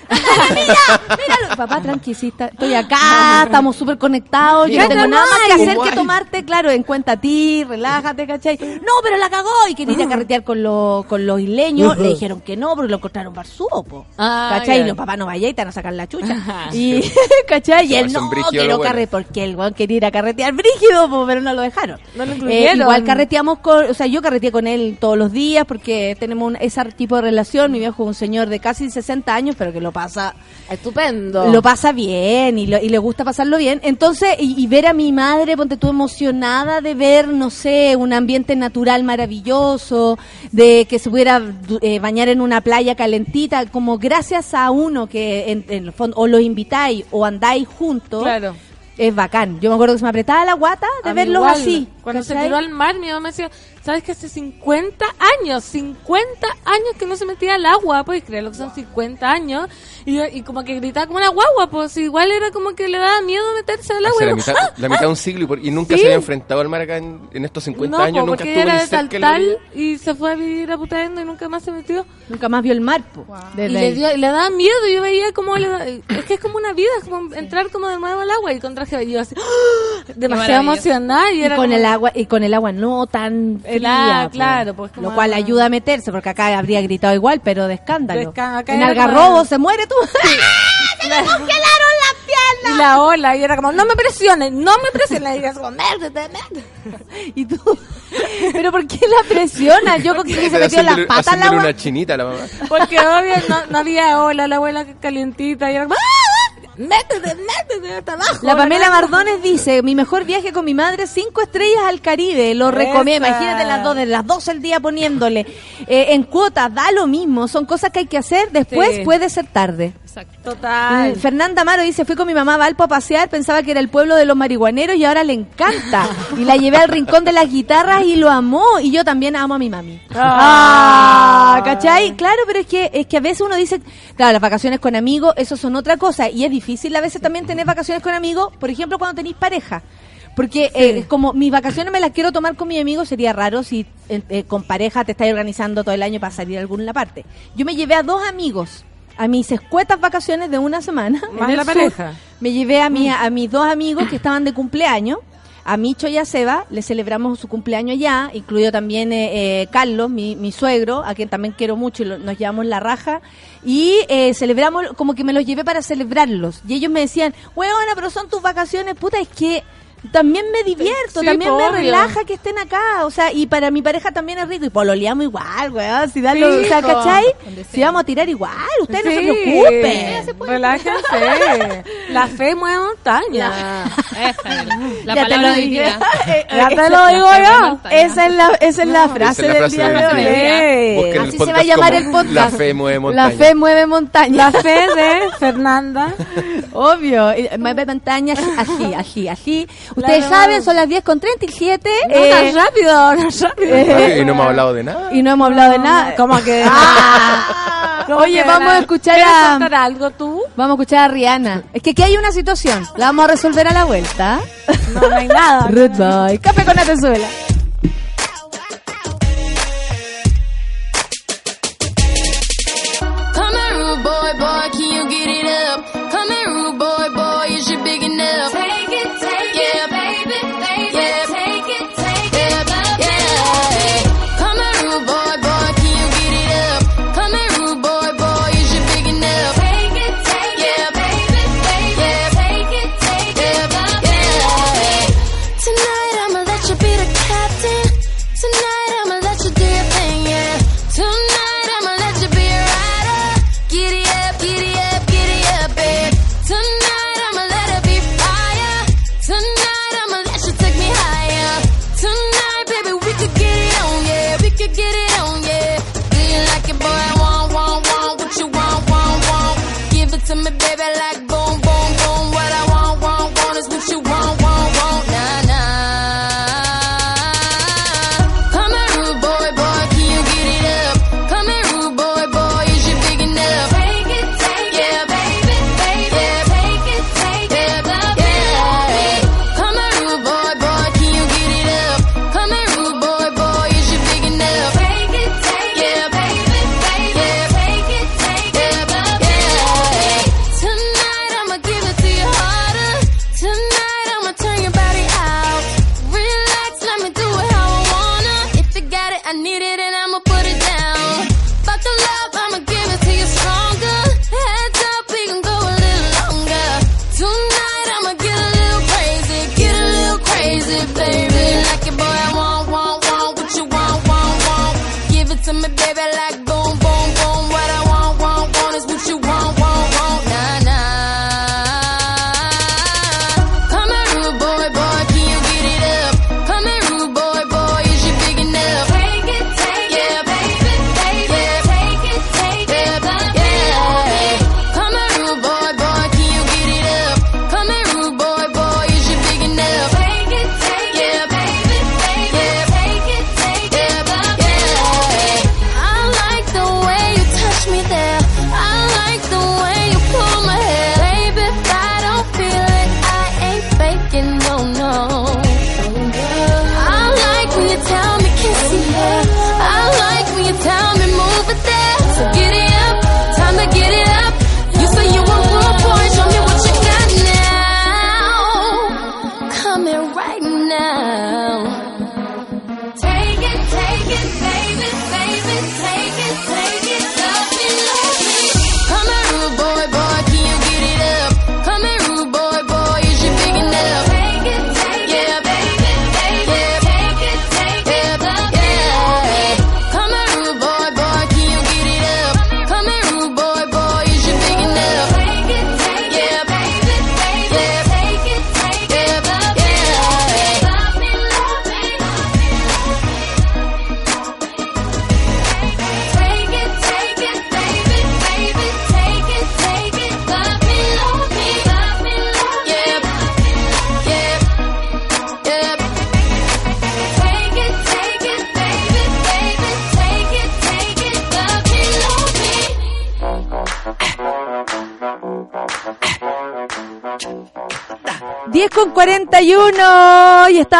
¡Mira! ¡Míralo! Papá, tranquilista, estoy acá, estamos súper conectados, yo no tengo nada más que hacer que tomarte, claro, en cuenta a ti, relájate, ¿cachai? No, pero la cagó y quería ir a carretear con, los con los isleños, le dijeron que no, porque lo encontraron barzúo, po. Ah, ¿Cachai? Y los papás no vayáis, te van a sacar la chucha. Ajá. Y, ¿cachai? Y él no, quiero carretear, porque el weón quería ir a carretear brígido, po, pero no lo dejaron. No lo Eh, incluyeron. igual carreteamos con, o sea, yo carreteé con él todos los días porque tenemos un- ese tipo de relación. Mi viejo es un señor de casi 60 años, pero que lo pasa Estupendo. lo pasa bien y, lo- y le gusta pasarlo bien. Entonces, y, y ver a mi madre, ponte tú emocionada de ver, no sé, un ambiente natural maravilloso, de que se pudiera eh, bañar en una playa calentita, como gracias a uno que en, en el fondo o los invitáis o andáis juntos. Claro. Es bacán. Yo me acuerdo que se me apretaba la guata de A mí verlos igual. así. Cuando se ¿cachai? tiró al mar, mi mamá me decía, ¿sabes que hace 50 años? 50 años que no se metía al agua, puedes creer lo que son 50 años. Y, y como que gritaba como una guagua, pues igual era como que le daba miedo meterse al agua. Hace Y la mitad, ¡ah! la mitad de un siglo y, por- y nunca Sí. se había enfrentado al mar acá en, en estos 50 no, años. po, Nunca estuvo era ni de orilla. y se fue a vivir a Putaendo y nunca más se metió. Nunca más vio el mar. po, Y le, dio, y le daba miedo, yo veía como le da- es que es como una vida, es como entrar como de nuevo al agua y con traje y yo así, ¡ah! demasiado emocionada y Y era con como- el agua y con el agua no tan po. claro, pues, lo cual ayuda a meterse porque acá habría gritado igual pero de escándalo De acá en Algarrobo se muere tú ¡Se me congelaron las piernas! Y la ola, y era como, no me presiones, no me presiones. Y como, métete, métete. y tú pero por qué la presiona yo con que se metió las patas agua una chinita la mamá. Porque obvio no, no había ola, la abuela calientita. Y era como, ¡ah! Métete, métete la Pamela Mardones dice, mi mejor viaje con mi madre, cinco estrellas al Caribe, lo recomiendo, imagínate las dos, de las 12 el día poniéndole, Eh, en cuotas, da lo mismo, son cosas que hay que hacer, después Sí. puede ser tarde. Exacto. Total. Eh, Fernanda Amaro dice, fui con mi mamá a Valpo a pasear, pensaba que era el pueblo de los marihuaneros y ahora le encanta. Y la llevé al rincón de las guitarras y lo amó. Y yo también amo a mi mami. Ah, ¿cachai? Claro, pero es que, es que a veces uno dice, claro, las vacaciones con amigos, eso son otra cosa. Y es difícil a veces también tener vacaciones con amigos, por ejemplo, cuando tenéis pareja. Porque eh, es como mis vacaciones me las quiero tomar con mi amigo, sería raro si eh, eh, con pareja te estás organizando todo el año para salir a alguna parte. Yo me llevé a dos amigos a mis escuetas vacaciones de una semana. en Más la sur. pareja. Me llevé a, mi, a mis dos amigos que estaban de cumpleaños, a Micho y a Seba, le celebramos su cumpleaños allá, incluido también eh, eh, Carlos, mi, mi suegro, a quien también quiero mucho y lo- nos llevamos la raja, y eh, celebramos, como que me los llevé para celebrarlos. Y ellos me decían, huevona, pero son tus vacaciones, puta, es que también me divierto, Sí, también me obvio. relaja que estén acá, o sea, y para mi pareja también es rico, y pololeamos igual, weón, si da lo- Sí, o sea. ¿cachai? Si vamos a tirar igual, ustedes no se Sí. preocupen. Relájense. La fe mueve montaña. Esa era. La Ya te palabra lo de dije. día. Ya te lo digo yo. Esa es la, esa es la frase Esa es la del frase día del de hoy. Eh, Así se va a llamar el podcast. La fe mueve montaña. La fe mueve montaña. La fe de Fernanda. Obvio. Mueve montaña así, así, así. Ustedes saben, son las 10 con 37. No, eh, no, rápido, no, rápido. Ay, y no hemos hablado de nada. y no hemos hablado de nada. ¿Cómo que? Ah. ¿Cómo Oye, que vamos a escuchar ¿Quieres a... contar algo tú? Vamos a escuchar a Rihanna. Es que aquí hay una situación. La vamos a resolver a la vuelta. No, no hay nada. Boy. Café con Atenzuela.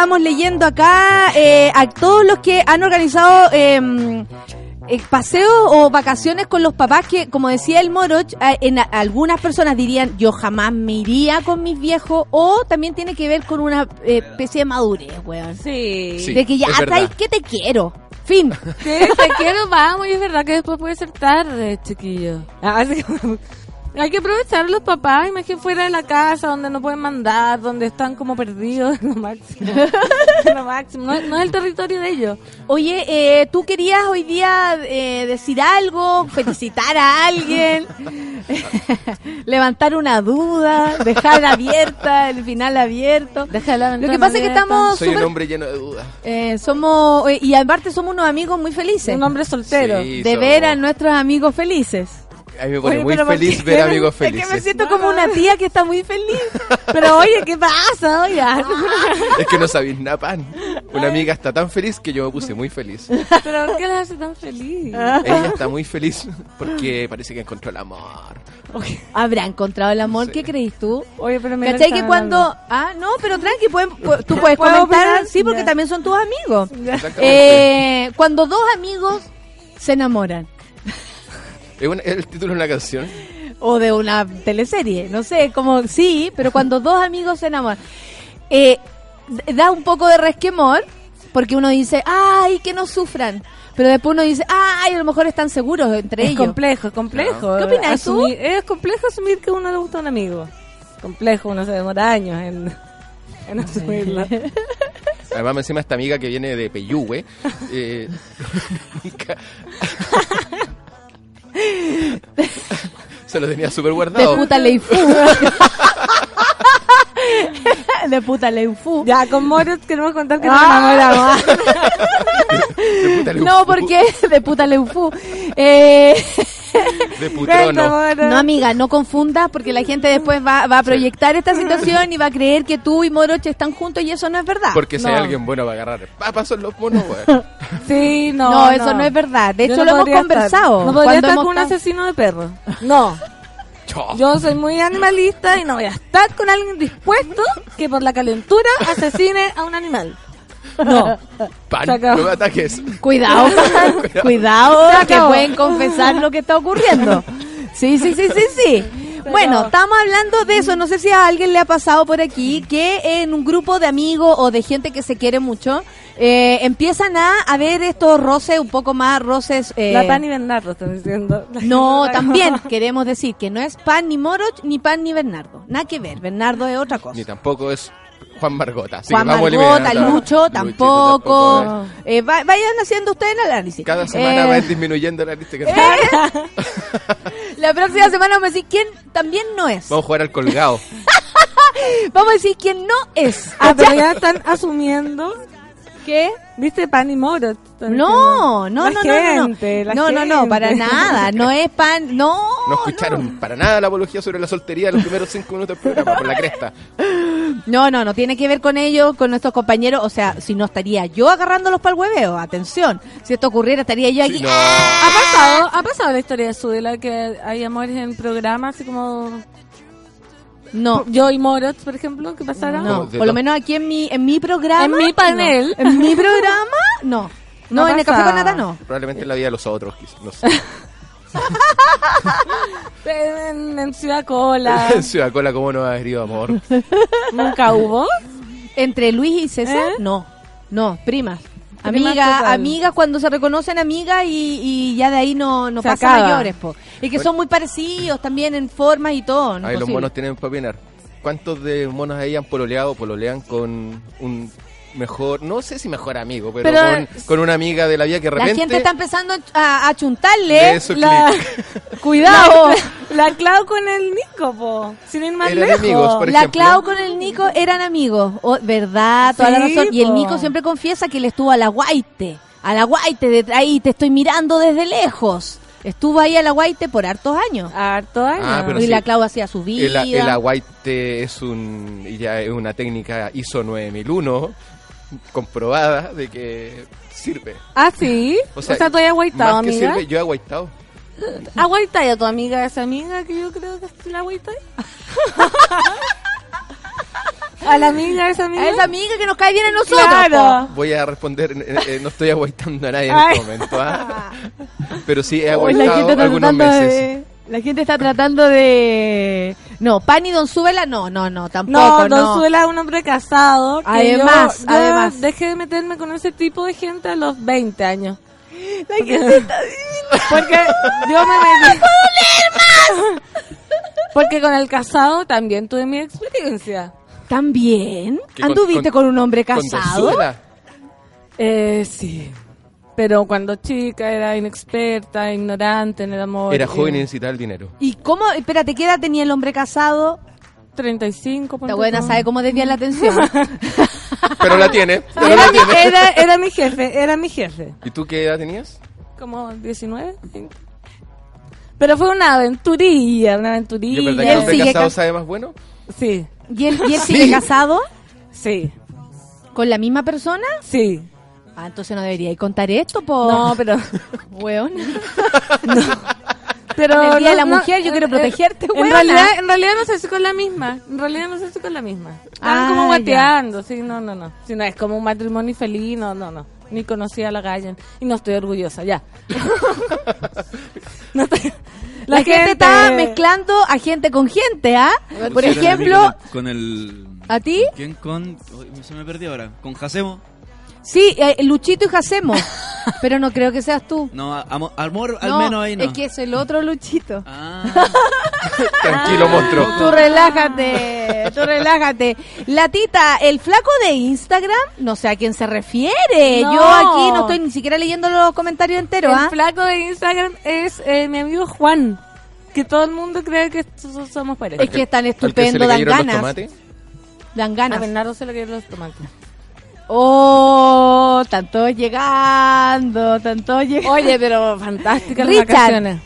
41 y estábamos leyendo acá eh, a todos los que han organizado eh, eh, paseos o vacaciones con los papás que, como decía el Moroch, en a- algunas personas dirían yo jamás me iría con mis viejos o también tiene que ver con una eh, especie de madurez, weón. Sí. Sí. de que ya, es verdad. ¿sabes qué te quiero? Fin. Sí, te quiero, vamos, y es verdad que después puede ser tarde, chiquillo. Así que- hay que aprovechar a los papás, imagínate fuera de la casa, donde no pueden mandar, donde están como perdidos, lo máximo. lo máximo, no, no es el territorio de ellos. Oye, eh, ¿tú querías hoy día eh, decir algo, felicitar a alguien, levantar una duda, dejar abierta, el final abierto? Lo que pasa es que estamos Soy un hombre lleno de dudas. eh, somos, eh, y aparte somos unos amigos muy felices. Un hombre soltero. Sí, de somos- ver a nuestros amigos felices. A mí me pone Oye, muy pero ¿por feliz qué? ver amigos Es que me felices. siento como una tía que está muy feliz. Pero oye, ¿qué pasa? Oye, Es que no sabéis nada, pan. Una amiga está tan feliz que yo me puse muy feliz. pero ¿por qué la hace tan feliz? Ella está muy feliz porque parece que encontró el amor. ¿Habrá encontrado el amor? Sí. ¿Qué crees tú? Oye, pero mira, ¿Cachai que cuando... hablando. Ah, no, pero tranqui, pueden- pu- tú puedes ¿Puedo comentar. opinar? Sí, porque Ya. también son tus amigos. Exactamente. Eh, cuando dos amigos se enamoran. Es, una- es el título de una canción. O de una teleserie, no sé, como sí, pero cuando dos amigos se enamoran. Eh, da un poco de resquemor, porque uno dice, ay, que no sufran. Pero después uno dice, ay, a lo mejor están seguros entre Es ellos. complejo, es complejo. ¿Qué opinas tú? Es complejo asumir que a uno le gusta un amigo. Complejo, uno se demora años en, en asumirlo. Además, me encima esta amiga que viene de Peyúgue. eh, nunca- Se lo tenía súper De guardado. puta leifu. de puta leifu. Ya, con Moritz queremos contar que nos Ah. enamoramos. De puta leufu. No, porque de puta leifu. Eh, De putrono. No, amiga, no confundas porque la gente después va, va a proyectar esta situación y va a creer que tú y Moroche están juntos y eso no es verdad. Porque si hay alguien bueno va a agarrar papas son los monos, weón. Sí, no. No, eso no es verdad. De Yo hecho, no lo hemos podría estar. conversado. No podría estar con un asesino de perros. No. Yo soy muy animalista y no voy a estar con alguien dispuesto que por la calentura asesine a un animal. No. Pan, Se acabó. no me ataques. Cuidado, cuidado, Se que pueden confesar lo que está ocurriendo. Sí, sí, sí, sí, sí. Bueno, estamos hablando de eso. No sé si a alguien le ha pasado por aquí que en un grupo de amigos o de gente que se quiere mucho eh, empiezan a haber estos roces, un poco más roces. eh, La Pan y Bernardo, están diciendo. No, también queremos decir que no es pan ni Moroch ni pan ni Bernardo. Nada que ver. Bernardo es otra cosa. Ni tampoco es Juan Margota. Así Juan que vamos Margota, Lucho, tampoco. tampoco, Eh, va- vayan haciendo ustedes el análisis. Cada semana Eh, va a ir disminuyendo la lista que La próxima semana vamos a decir quién también no es. Vamos a jugar al colgado. Vamos a decir quién no es. Ah, pero ya están asumiendo. ¿Qué? ¿Viste pan y moro? No, no, no, no, no, no. No, no, no, gente. para nada. No es pan, no. No escucharon para nada la apología sobre la soltería en los primeros cinco minutos del programa, por la cresta. No, no, no tiene que ver con ellos, con nuestros compañeros. O sea, si no estaría yo agarrándolos para el hueveo. Atención. Si esto ocurriera, estaría yo aquí. Sí, no. ¿Ha pasado, ¿Ha pasado la historia de Sudela que hay amores en programas así como No. yo y Morot, por ejemplo, que pasaron? No, ¿Cómo? ¿De por lo menos aquí en mi, en mi programa. En mi panel. no. En mi programa, no. No, No en el café con nata no. Probablemente en la vida de los otros, quizás, no sé. En, en Ciudad Cola. En Ciudad Cola, ¿cómo no ha herido amor? Nunca hubo. Entre Luis y César, ¿Eh? no. No, primas. Primas Amigas, cuando se reconocen amigas y, y ya de ahí no, no Se pasa acaba. mayores, po. Y que son muy parecidos también en formas y todo. ¿no? Ahí los monos tienen para opinar. ¿Cuántos de monos ahí han pololeado o pololean con un mejor, no sé si mejor amigo, pero, Pero- con, con una amiga de la vida que de La repente... gente está empezando a, chuntarle. eso La, Cuidado. la, la Clau con el Nico, po. Sin ir más Eran lejos. amigos, por La ejemplo. Clau con el Nico eran amigos, Oh, ¿verdad? Toda la razón. Y el. Nico siempre confiesa que él estuvo a la guaite, a la guaite, de ahí te estoy mirando desde lejos. Estuvo ahí a la guaite por hartos años. Harto años. Ah, pero y sí. la Clau hacía su vida. El, el aguaite es un y ya es una técnica ISO 9001 comprobada de que sirve. Ah, sí. O sea, tú has aguaitado, más que amiga. sirve, yo he aguaitado. ¿Aguaitado a tu amiga esa amiga que yo creo que es la aguaitai? ¿A la amiga esa amiga? A esa amiga que nos cae bien a nosotros. Claro. Voy a responder, eh, eh, no estoy aguaitando a nadie en Ay. este momento, ¿ah? pero sí he aguaitado algunos meses. de... La gente está tratando de... No, Pan y Don Súbela, no, no, no, tampoco, No, no. Don Suela es un hombre casado. que Además, yo- yo además. Dejé de meterme con ese tipo de gente a los 20 años. La gente está... Porque yo me metí. Porque con el casado también tuve mi experiencia. ¿También? ¿Qué, con- ¿Anduviste con, con- un hombre ¿Con casado? Donzuela? Eh, sí. Pero cuando chica era inexperta, ignorante en el amor. Era joven y necesitaba el dinero. ¿Y cómo? Espérate, ¿qué edad tenía el hombre casado? 35. ponte Esta buena sabe cómo desviar la atención. Pero la tiene, pero Era, la mi, tiene. era, era mi jefe, era mi jefe. ¿Y tú qué edad tenías? Como 19. 20. Pero fue una aventurilla, una aventurilla. ¿Y verdad que el hombre casado cas- sabe más bueno? Sí, ¿Y él, y él sigue casado? sí, ¿Con la misma persona? sí. Ah, entonces no debería contar esto, po. No, pero... Weón. pero En el Día de la no- Mujer yo quiero eh, protegerte, en weona. realidad, en realidad no sé si con la misma. En realidad no sé si con la misma. Estaban Ah, como ya. guateando, sí, no, no, no. Si no es como un matrimonio feliz, no, no, no. Ni conocí a la Gallen. Y no estoy orgullosa, ya. No estoy- La, gente, está mezclando a gente con gente, ¿ah? Por ejemplo, Con el... ¿a ti? ¿Quién con...? Uy, se me perdió ahora. ¿Con Jacemo? Sí, eh, Luchito y Jacemo. pero no creo que seas tú. No, a- amo- amor al No, menos ahí no. Es que es el otro Luchito. Ah, Tranquilo, monstruo. Tú relájate, tú relájate. La tita, el flaco de Instagram, no sé a quién se refiere. No. Yo aquí no estoy ni siquiera leyendo los comentarios enteros, El ¿ah? flaco de Instagram es eh, mi amigo Juan. Que todo el mundo cree que so- somos pareja. Es que es tan estupendo, dan ganas. Dan A ganas. Bernardo se le cayeron los tomates. Oh, están todos llegando, están todos llegando. Oye, pero fantásticas las Richard. vacaciones.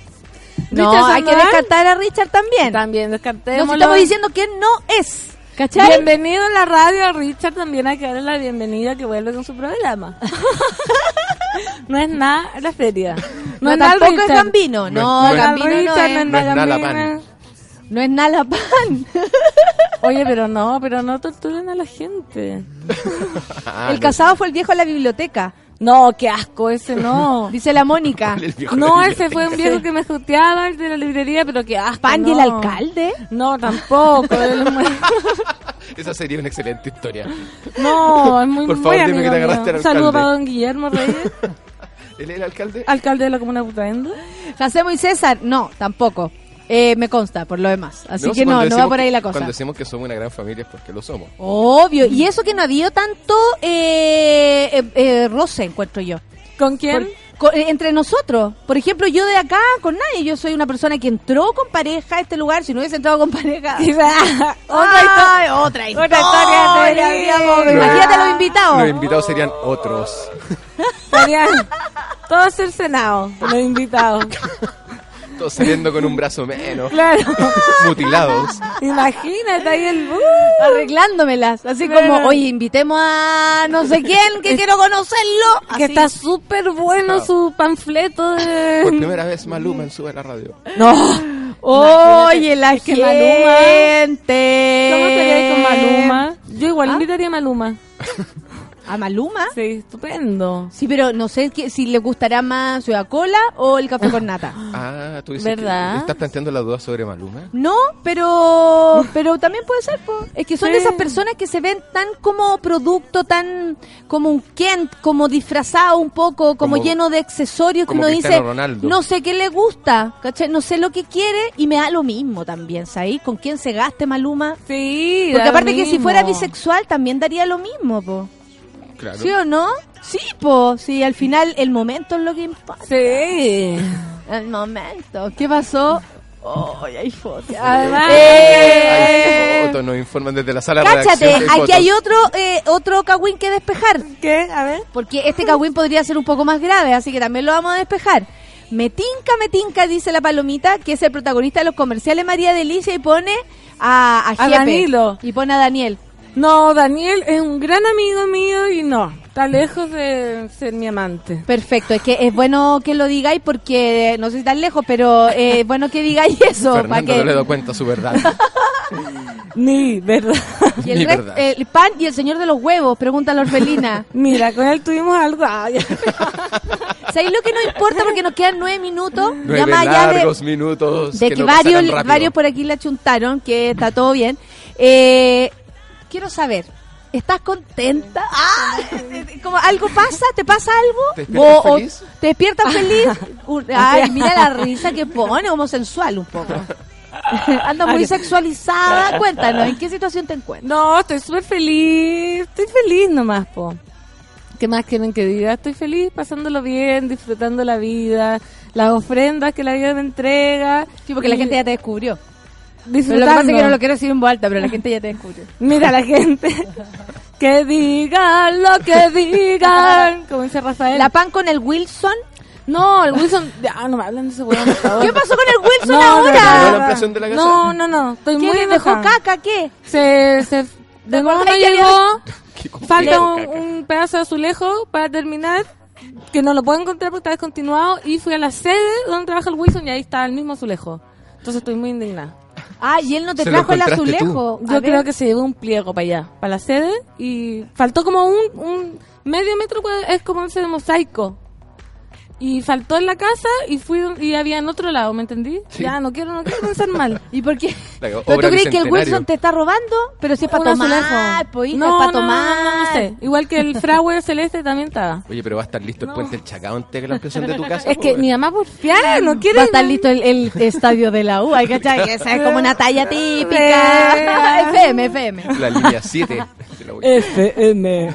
No, Richard hay que descartar a Richard también. También descartemos. si estamos diciendo que no es. ¿Cachai? Bienvenido a la radio a Richard, también hay que darle la bienvenida que vuelve con su programa. no es nada la feria. No, es nada el tampoco es Richard. Gambino. No No, es- no es- Gambino no Richard, es. No es nada. No es nada la pan. Oye, pero no, pero no torturen a la gente. Ah, el no. casado fue el viejo de la biblioteca. No, qué asco ese, no. Dice la Mónica. El No, ese fue un viejo que me joteaba, el de la librería, pero qué asco. Pan y el no. alcalde. No, tampoco. Esa sería una excelente historia. No, es muy Por favor, muy dime que amigo te agarraste al Saludo alcalde. para don Guillermo Reyes, ¿Él es el alcalde? alcalde de la comuna de Putaendo. Jacemo y César. No, tampoco. Eh, me consta, por lo demás. Así que no, no va por ahí la cosa. Cuando decimos que somos una gran familia es porque lo somos. Obvio. Y eso que no ha habido tanto eh, eh, eh, roce, encuentro yo. ¿Con quién? Por- con- eh, entre nosotros. Por ejemplo, yo de acá con nadie. Yo soy una persona que entró con pareja a este lugar. Si no hubiese entrado con pareja. otra Ay, historia. otra historia. Otra. Imagínate los invitados. Los invitados serían otros. Estarían todos cercenados, los invitados. Todos saliendo con un brazo menos. Claro. Mutilados. Imagínate ahí el... uh, Arreglándomelas. Así Claro. como, oye, invitemos a no sé quién que quiero conocerlo. que está súper bueno su panfleto de... Por primera vez Maluma en Sube a la Radio. No. Oye, la Es que Maluma- gente. ¿Cómo sería con Maluma? Yo igual ¿Ah? invitaría a Maluma. ¿A Maluma? Sí, estupendo. Sí, pero no sé que- si le gustará más Ciudad Cola o el café con nata. Ah, tú dices ¿Verdad? que estás planteando la duda sobre Maluma. No, pero pero también puede ser, po. es que son Sí. de esas personas que se ven tan como producto, tan como un Kent, como disfrazado un poco, como, Como- lleno de accesorios que como uno Cristiano dice, Ronaldo. no sé qué le gusta, ¿cachai? No sé lo que quiere y me da lo mismo también, ¿sabes? ¿Con quién se gaste Maluma? Sí, Porque aparte que si fuera bisexual también daría lo mismo, po. Claro. ¿Sí o no? Sí, po. Sí, al final el momento es lo que importa. Sí. El momento. ¿Qué pasó? Oh, hay fotos. Además, Eh, Hay fotos, nos informan desde la sala de Cáchate, redacción. que aquí hay otro eh, otro cagüín que despejar. ¿Qué? A ver. Porque este cagüín podría ser un poco más grave, así que también lo vamos a despejar. Metinca, Metinca, dice la palomita, que es el protagonista de los comerciales María Delicia y pone a, a, A Jepe. Danilo. Y pone a Daniel. No, Daniel es un gran amigo mío y no, está lejos de ser mi amante. Perfecto, es que es bueno que lo digáis porque no sé si tan lejos, pero eh, es bueno que digáis eso. pa' Fernando que- no le da cuenta su verdad. Ni, ¿verdad? y el, Ni re- verdad. el pan y el señor de los huevos, pregunta la orfelina. Mira, con él tuvimos algo. Ah, ya. ¿Sabéis lo que no importa? Porque nos quedan nueve minutos. Nueve ya más allá de, largos minutos. de que, no varios, por aquí la chuntaron, que está todo bien. Eh, quiero saber, ¿estás contenta? Ah, como algo pasa, ¿te pasa algo? ¿Te despiertas feliz? ¿Te despiertas feliz? Un- Ay, mira la risa que pone, como sensual un poco. Anda muy sexualizada. Cuéntanos, ¿en qué situación te encuentras? No, estoy súper feliz. Estoy feliz nomás, po. ¿Qué más quieren que diga? Estoy feliz, pasándolo bien, disfrutando la vida, las ofrendas que la vida me entrega. Sí, porque la gente ya te descubrió. Pero disfrutando. lo que pasa es que no lo quiero decir en voz alta, pero la gente ya te descubrió. Mira la gente. que digan lo que digan. Como dice Rafael. La pan con el Wilson. No, el Wilson. Ya, no me hablen de ese weón, por favor. ¿Qué pasó con el Wilson No, no, ahora? No, no, no. Estoy ¿Qué muy le dejó caca? ¿Qué? Se, se, de nuevo no llegó. Falta un, un pedazo de azulejo para terminar. Que no lo puedo encontrar porque está descontinuado. Y fui a la sede donde trabaja el Wilson y ahí está el mismo azulejo. Entonces estoy muy indignada. Ah, y él no te Se trajo el tú. azulejo. A Yo ver. creo que se llevó un pliego para allá, para la sede. Y faltó como un, un medio metro, pues, es como ese de mosaico. Y faltó en la casa y fui y había en otro lado, ¿me entendí? Sí. Ya, no quiero, no quiero pensar mal. ¿Y por qué? ¿Pero tú crees que el. Wilson te está robando? Pero si es para tomar, pues, hija, no, es para no, tomar. No, no, no sé. Igual que el fragüe celeste también estaba. Oye, pero va a estar listo el puente del Chacao antes que la ampliación de tu casa. Es que po, mi mamá porfiada, no quiere. Va a estar listo el, el estadio de la U, ¿hay cachai? Que esa es como una talla típica. FM, FM. La línea 7 de la web. FM.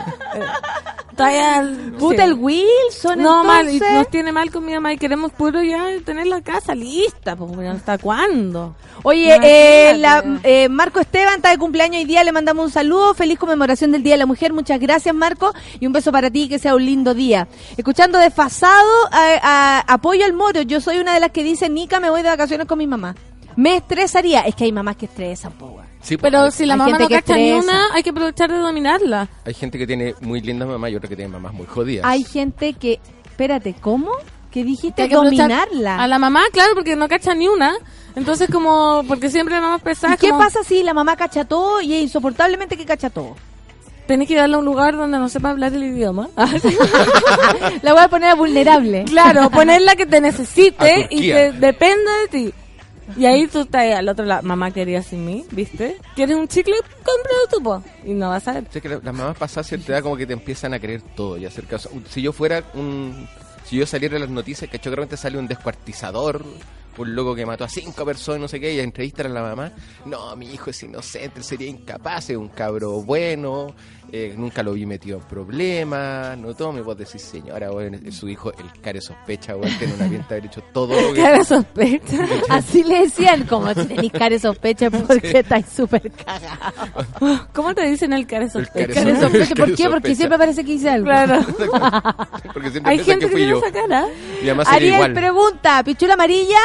Todavía el- Puta, sí. el Wilson, No, mal, y entonces. nos tiene mal con mi mamá y queremos puro ya tener la casa lista, pues, ¿hasta cuándo? Oye, eh, la, eh, Marco Esteban está de cumpleaños hoy día, le mandamos un saludo, feliz conmemoración del Día de la Mujer, muchas gracias Marco, y un beso para ti, que sea un lindo día. Escuchando desfasado, a- a- apoyo al moro, yo soy una de las que dice, Nica, me voy de vacaciones con mi mamá. Me estresaría, es que hay mamás que estresan, po, weón. Sí, po, Pero si la mamá no cacha ni una, hay que aprovechar de dominarla. Hay gente que tiene muy lindas mamás y otra que tiene mamás muy jodidas. Hay gente que, espérate, ¿cómo? ¿Qué dijiste? Que hay que aprovechar Dominarla. A la mamá, claro, porque no cacha ni una. Entonces, como, porque siempre la mamá ¿Y pesada. qué como, pasa si la mamá cacha todo y es insoportablemente que cacha todo? Tenés que darle a un lugar donde no sepa hablar el idioma. La voy a poner a vulnerable. Claro, ponerla que te necesite y que dependa de ti. Y ahí tú estás al otro lado, mamá quería sin mí, ¿viste? ¿Quieres un chicle? Cómpralo tú, po. Y no vas a ver. Sé que la- las mamás pasadas cierta edad como que te empiezan a creer todo y hacer caso. Si yo fuera un... Si yo saliera en las noticias, que de repente sale un descuartizador un loco que mató a cinco personas, no sé qué, y entrevistan a la mamá. No, mi hijo es inocente, él sería incapaz, es un cabro bueno, eh, nunca lo vi metido en problemas, no todo me vos decís, señora, es su hijo, el care sospecha, weón, tiene una pinta de haber hecho todo lo que... Cara de sospecha. Así le decían, como si tenéis cara de sospecha porque estáis súper cagados. ¿Cómo te dicen el cara de sospecha? Cara de sospecha, ¿por qué? Porque siempre parece que hice algo. Claro. Porque siempre Hay gente que, fui tiene yo. esa cara. Ariel igual. pregunta, ¿pichula amarilla?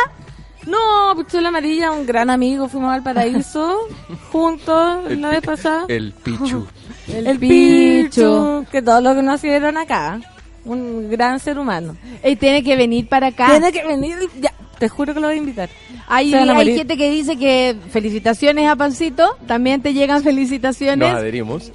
No, Pichula Amarilla, un gran amigo, fuimos al paraíso juntos la vez pasada. El Pichu. El, Pichu, que todos lo conocieron acá. Un gran ser humano. Y tiene que venir para acá. Tiene que venir, ya, te juro que lo voy a invitar. Hay, hay gente que dice que felicitaciones a Pancito. También te llegan Nos felicitaciones. adherimos.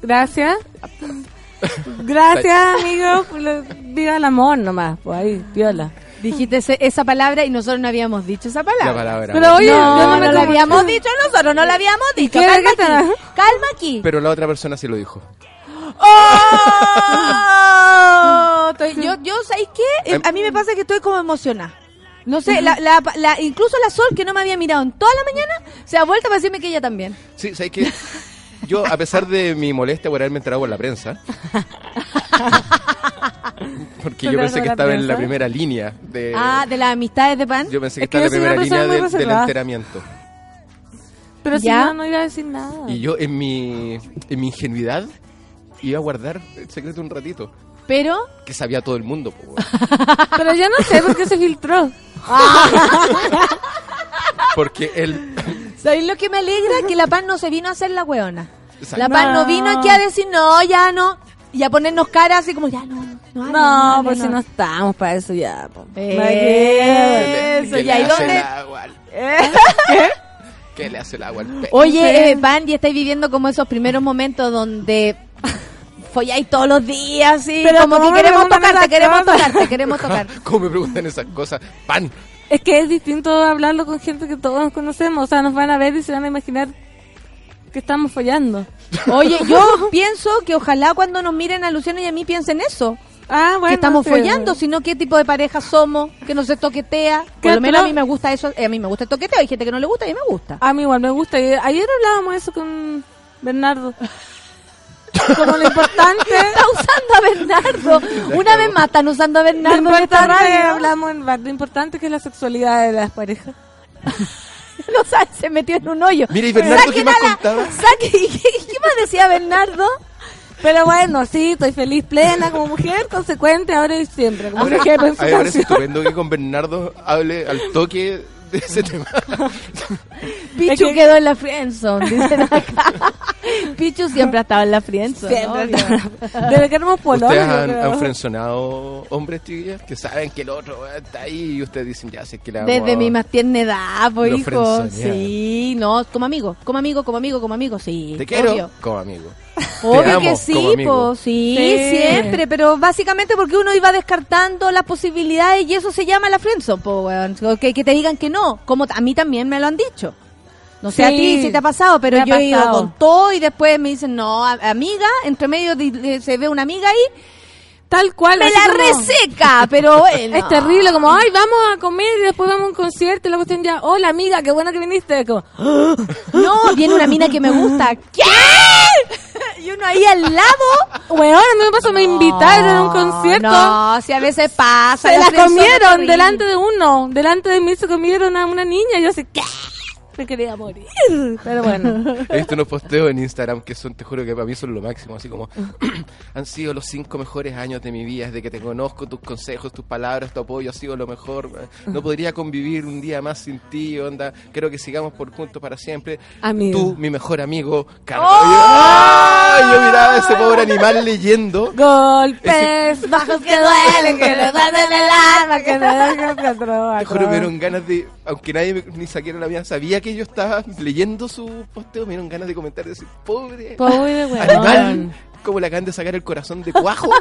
Gracias. Gracias, amigo. Lo- Viva el amor nomás, pues ahí, viola. Dijiste ese- esa palabra y nosotros no habíamos dicho esa palabra. La palabra. Pero oye, no, no me no la habíamos dicho nosotros, no la habíamos dicho. Calma aquí. Calma aquí. Pero la otra persona sí lo dijo. ¡Oh! Yo, yo, ¿sabes qué? Eh, A mí me pasa que estoy como emocionada. No sé, la, la, la- incluso la Sol, que no me había mirado en toda la mañana, se ha vuelto para decirme que ella también. Sí, ¿sabes qué? Yo, a pesar de mi molestia por haberme enterado por la prensa, porque yo ¿Enterado pensé que estaba en la primera línea de... ah, de las amistades de pan. Yo pensé que Es que estaba en la primera línea de- del enteramiento. Pero si ¿Ya? no, no iba a decir nada. Y yo, en mi, en mi ingenuidad, iba a guardar el secreto un ratito. Pero, Que sabía todo el mundo. po. Pero yo no sé por qué se filtró. Porque él... ¿sabéis lo que me alegra? Que la pan no se vino a hacer la weona. Exacto. La pan no No. vino aquí a decir, no, ya no. Y a ponernos cara así como, ya no. No, No, no, pues si no estamos para eso ya. po. Eh, Eso, ¿Qué ya, le ¿y hace dónde? el agua al- ¿Qué le hace el agua al pe- Oye, eh, Pan, y estáis viviendo como esos primeros momentos donde folláis todos los días, sí, Pero como que ¿cómo me queremos tocarte, queremos tocarte, queremos tocar. ¿Cómo me preguntan esas cosas? ¡Pan! Es que es distinto hablarlo con gente que todos conocemos. O sea, nos van a ver y se van a imaginar que estamos follando. Oye, yo pienso que ojalá cuando nos miren a Luciano y a mí piensen eso. Ah, bueno. que estamos sí. follando, sino qué tipo de pareja somos, que no se toquetea. Por ¿Qué lo menos a mí me gusta eso, eh, a mí me gusta el toqueteo, hay gente que no le gusta y a mí me gusta. A mí igual me gusta. Ayer hablábamos eso con Bernardo. Como lo importante. Está usando a Bernardo. Una vez más están usando a Lo Bernardo en esta radio. hablamos en lo importante que es la sexualidad de las parejas. No sabe, se metió en un hoyo. Mira, ¿y Bernardo qué más a la- contaba? saque- ¿qué, qué más decía Bernardo? Pero bueno, sí, estoy feliz, plena, como mujer, consecuente, ahora y siempre. Como Ahora, dije a mí en su me parece canción. estupendo que con Bernardo hable al toque de ese tema. Pichu Es que- quedó en la friendzone, dicen acá. Pichu siempre ha estado en la friendzone. Siempre está- Desde que éramos pololo. ¿Ustedes han, han frenzonado hombres, chiquillas? Que saben que el otro está ahí y ustedes dicen, ya sé que vamos Desde mi más tierna edad, pues, Lo hijo. Sí, no, como amigo, como amigo, como amigo, como amigo, sí. Te quiero obvio. como amigo. Obvio que sí, po, sí, Sí. siempre, pero básicamente porque uno iba descartando las posibilidades y eso se llama la friendzone, po, weón. Que, que te digan que no, como a mí también me lo han dicho. No sé a ti si te ha pasado, pero yo he ido con todo y después me dicen, no, amiga, entre medio de- de- se ve una amiga ahí, Tal cual. me la como- reseca, pero bueno. Es terrible, como, ay, vamos a comer y después vamos a un concierto y la cuestión ya, hola amiga, qué bueno que viniste. Como, No, viene una mina que me gusta. ¿Qué? Y uno ahí al lado. weón, a mí me pasó, me invitaron a un concierto. No, si a veces pasa. Se la comieron delante de uno. Delante de mí se comieron a una niña. Y yo así, ¿qué? Me quería morir. Pero bueno. He visto unos posteos en Instagram que son, te juro que para mí son lo máximo, así como han sido los cinco mejores años de mi vida, desde que te conozco, tus consejos, tus palabras, tu apoyo ha sido lo mejor. No podría convivir un día más sin ti, onda. Creo que sigamos por juntos para siempre. Amigo. Tú, mi mejor amigo. Car- ¡Ay! Yo miraba a ese pobre animal leyendo. Golpes bajos que duelen, que le dan en el alma, que me dejan Te juro, me dieron ganas de, aunque nadie me- ni siquiera la mía sabía que yo estaba leyendo su posteo, me dieron ganas de comentar y decir, pobre, Pobre weón. animal, como le acaban de sacar el corazón de cuajo.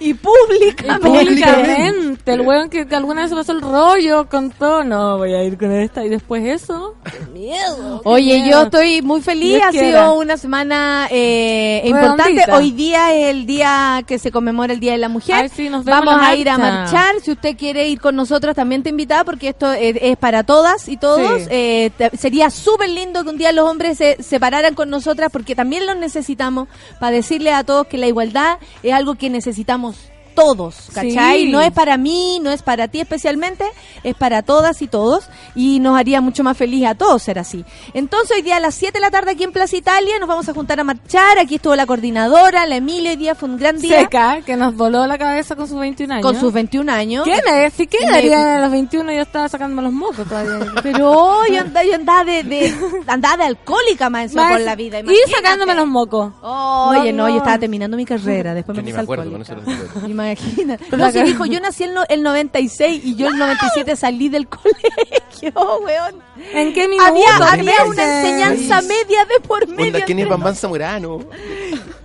Y públicamente. Públicamente. este, el weón que, que alguna vez se pasó el rollo, contó, no, voy a ir con esta, y después eso. Qué miedo. qué Oye, miedo. yo estoy muy feliz. Dios ha quiera. sido una semana eh, importante. Hoy día es el día que se conmemora el Día de la Mujer. Ay, sí, nos vemos Vamos a ir a marcha. marchar. Si usted quiere ir con nosotros, también te invita porque esto es, es para todas y todos. Sí. Eh, te- sería súper lindo que un día los hombres se separaran con nosotras porque también los necesitamos para decirle a todos que la igualdad es algo que necesitamos todos, ¿cachai? Sí. No es para mí, no es para ti especialmente, es para todas y todos y nos haría mucho más feliz a todos ser así. Entonces hoy día a las 7 de la tarde aquí en Plaza Italia nos vamos a juntar a marchar, aquí estuvo la coordinadora, la Emilia, hoy día fue un gran día Seca, que nos voló la cabeza con sus 21 años. con sus 21 años. ¿Quién es? ¿Sí, ¿Qué daría a los 21? Yo estaba sacándome los mocos todavía. Pero yo andaba, yo andaba de, de, andaba de alcohólica más encima Más- por la vida. Y imagínate. sacándome los mocos. Oye, no, No, no. yo estaba terminando mi carrera, después Yo me ni me acuerdo, con eso. Imagina. No, cara. dijo, yo nací en el 96 y yo el 97 salí del colegio, weón. ¿En qué minuto? Había, ¿Qué había una enseñanza media de por medio. ¿quién es Bambán Zamorano?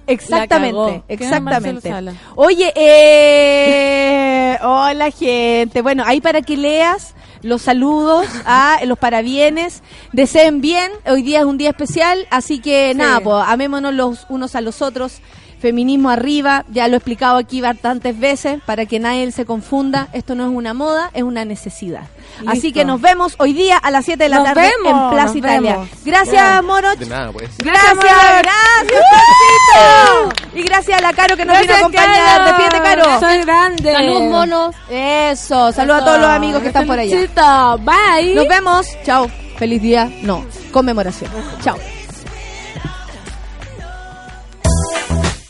Exactamente, La cagó. ¿Quién es Marcelo exactamente. Oye, eh, hola gente. Bueno, ahí para que leas los saludos, a los parabienes, deseen bien. Hoy día es un día especial, así que nada, pues amémonos los unos a los otros. Feminismo arriba, ya lo he explicado aquí bastantes veces para que nadie se confunda. Esto no es una moda, es una necesidad. Así que nos vemos hoy día a las 7 de la Nos tarde vemos, en Plaza Italia. vemos. Gracias. Moroch. De nada, pues. Gracias, Gracias, gracias, Pancito. Y gracias a la Caro que nos vino a Gracias, acompañar. Caro. Despídete, Caro. Soy grande. Salud, monos. Eso, saludos a todos los amigos que están por allá. Bye. Nos vemos. Chao. Feliz día. No, conmemoración. Chao.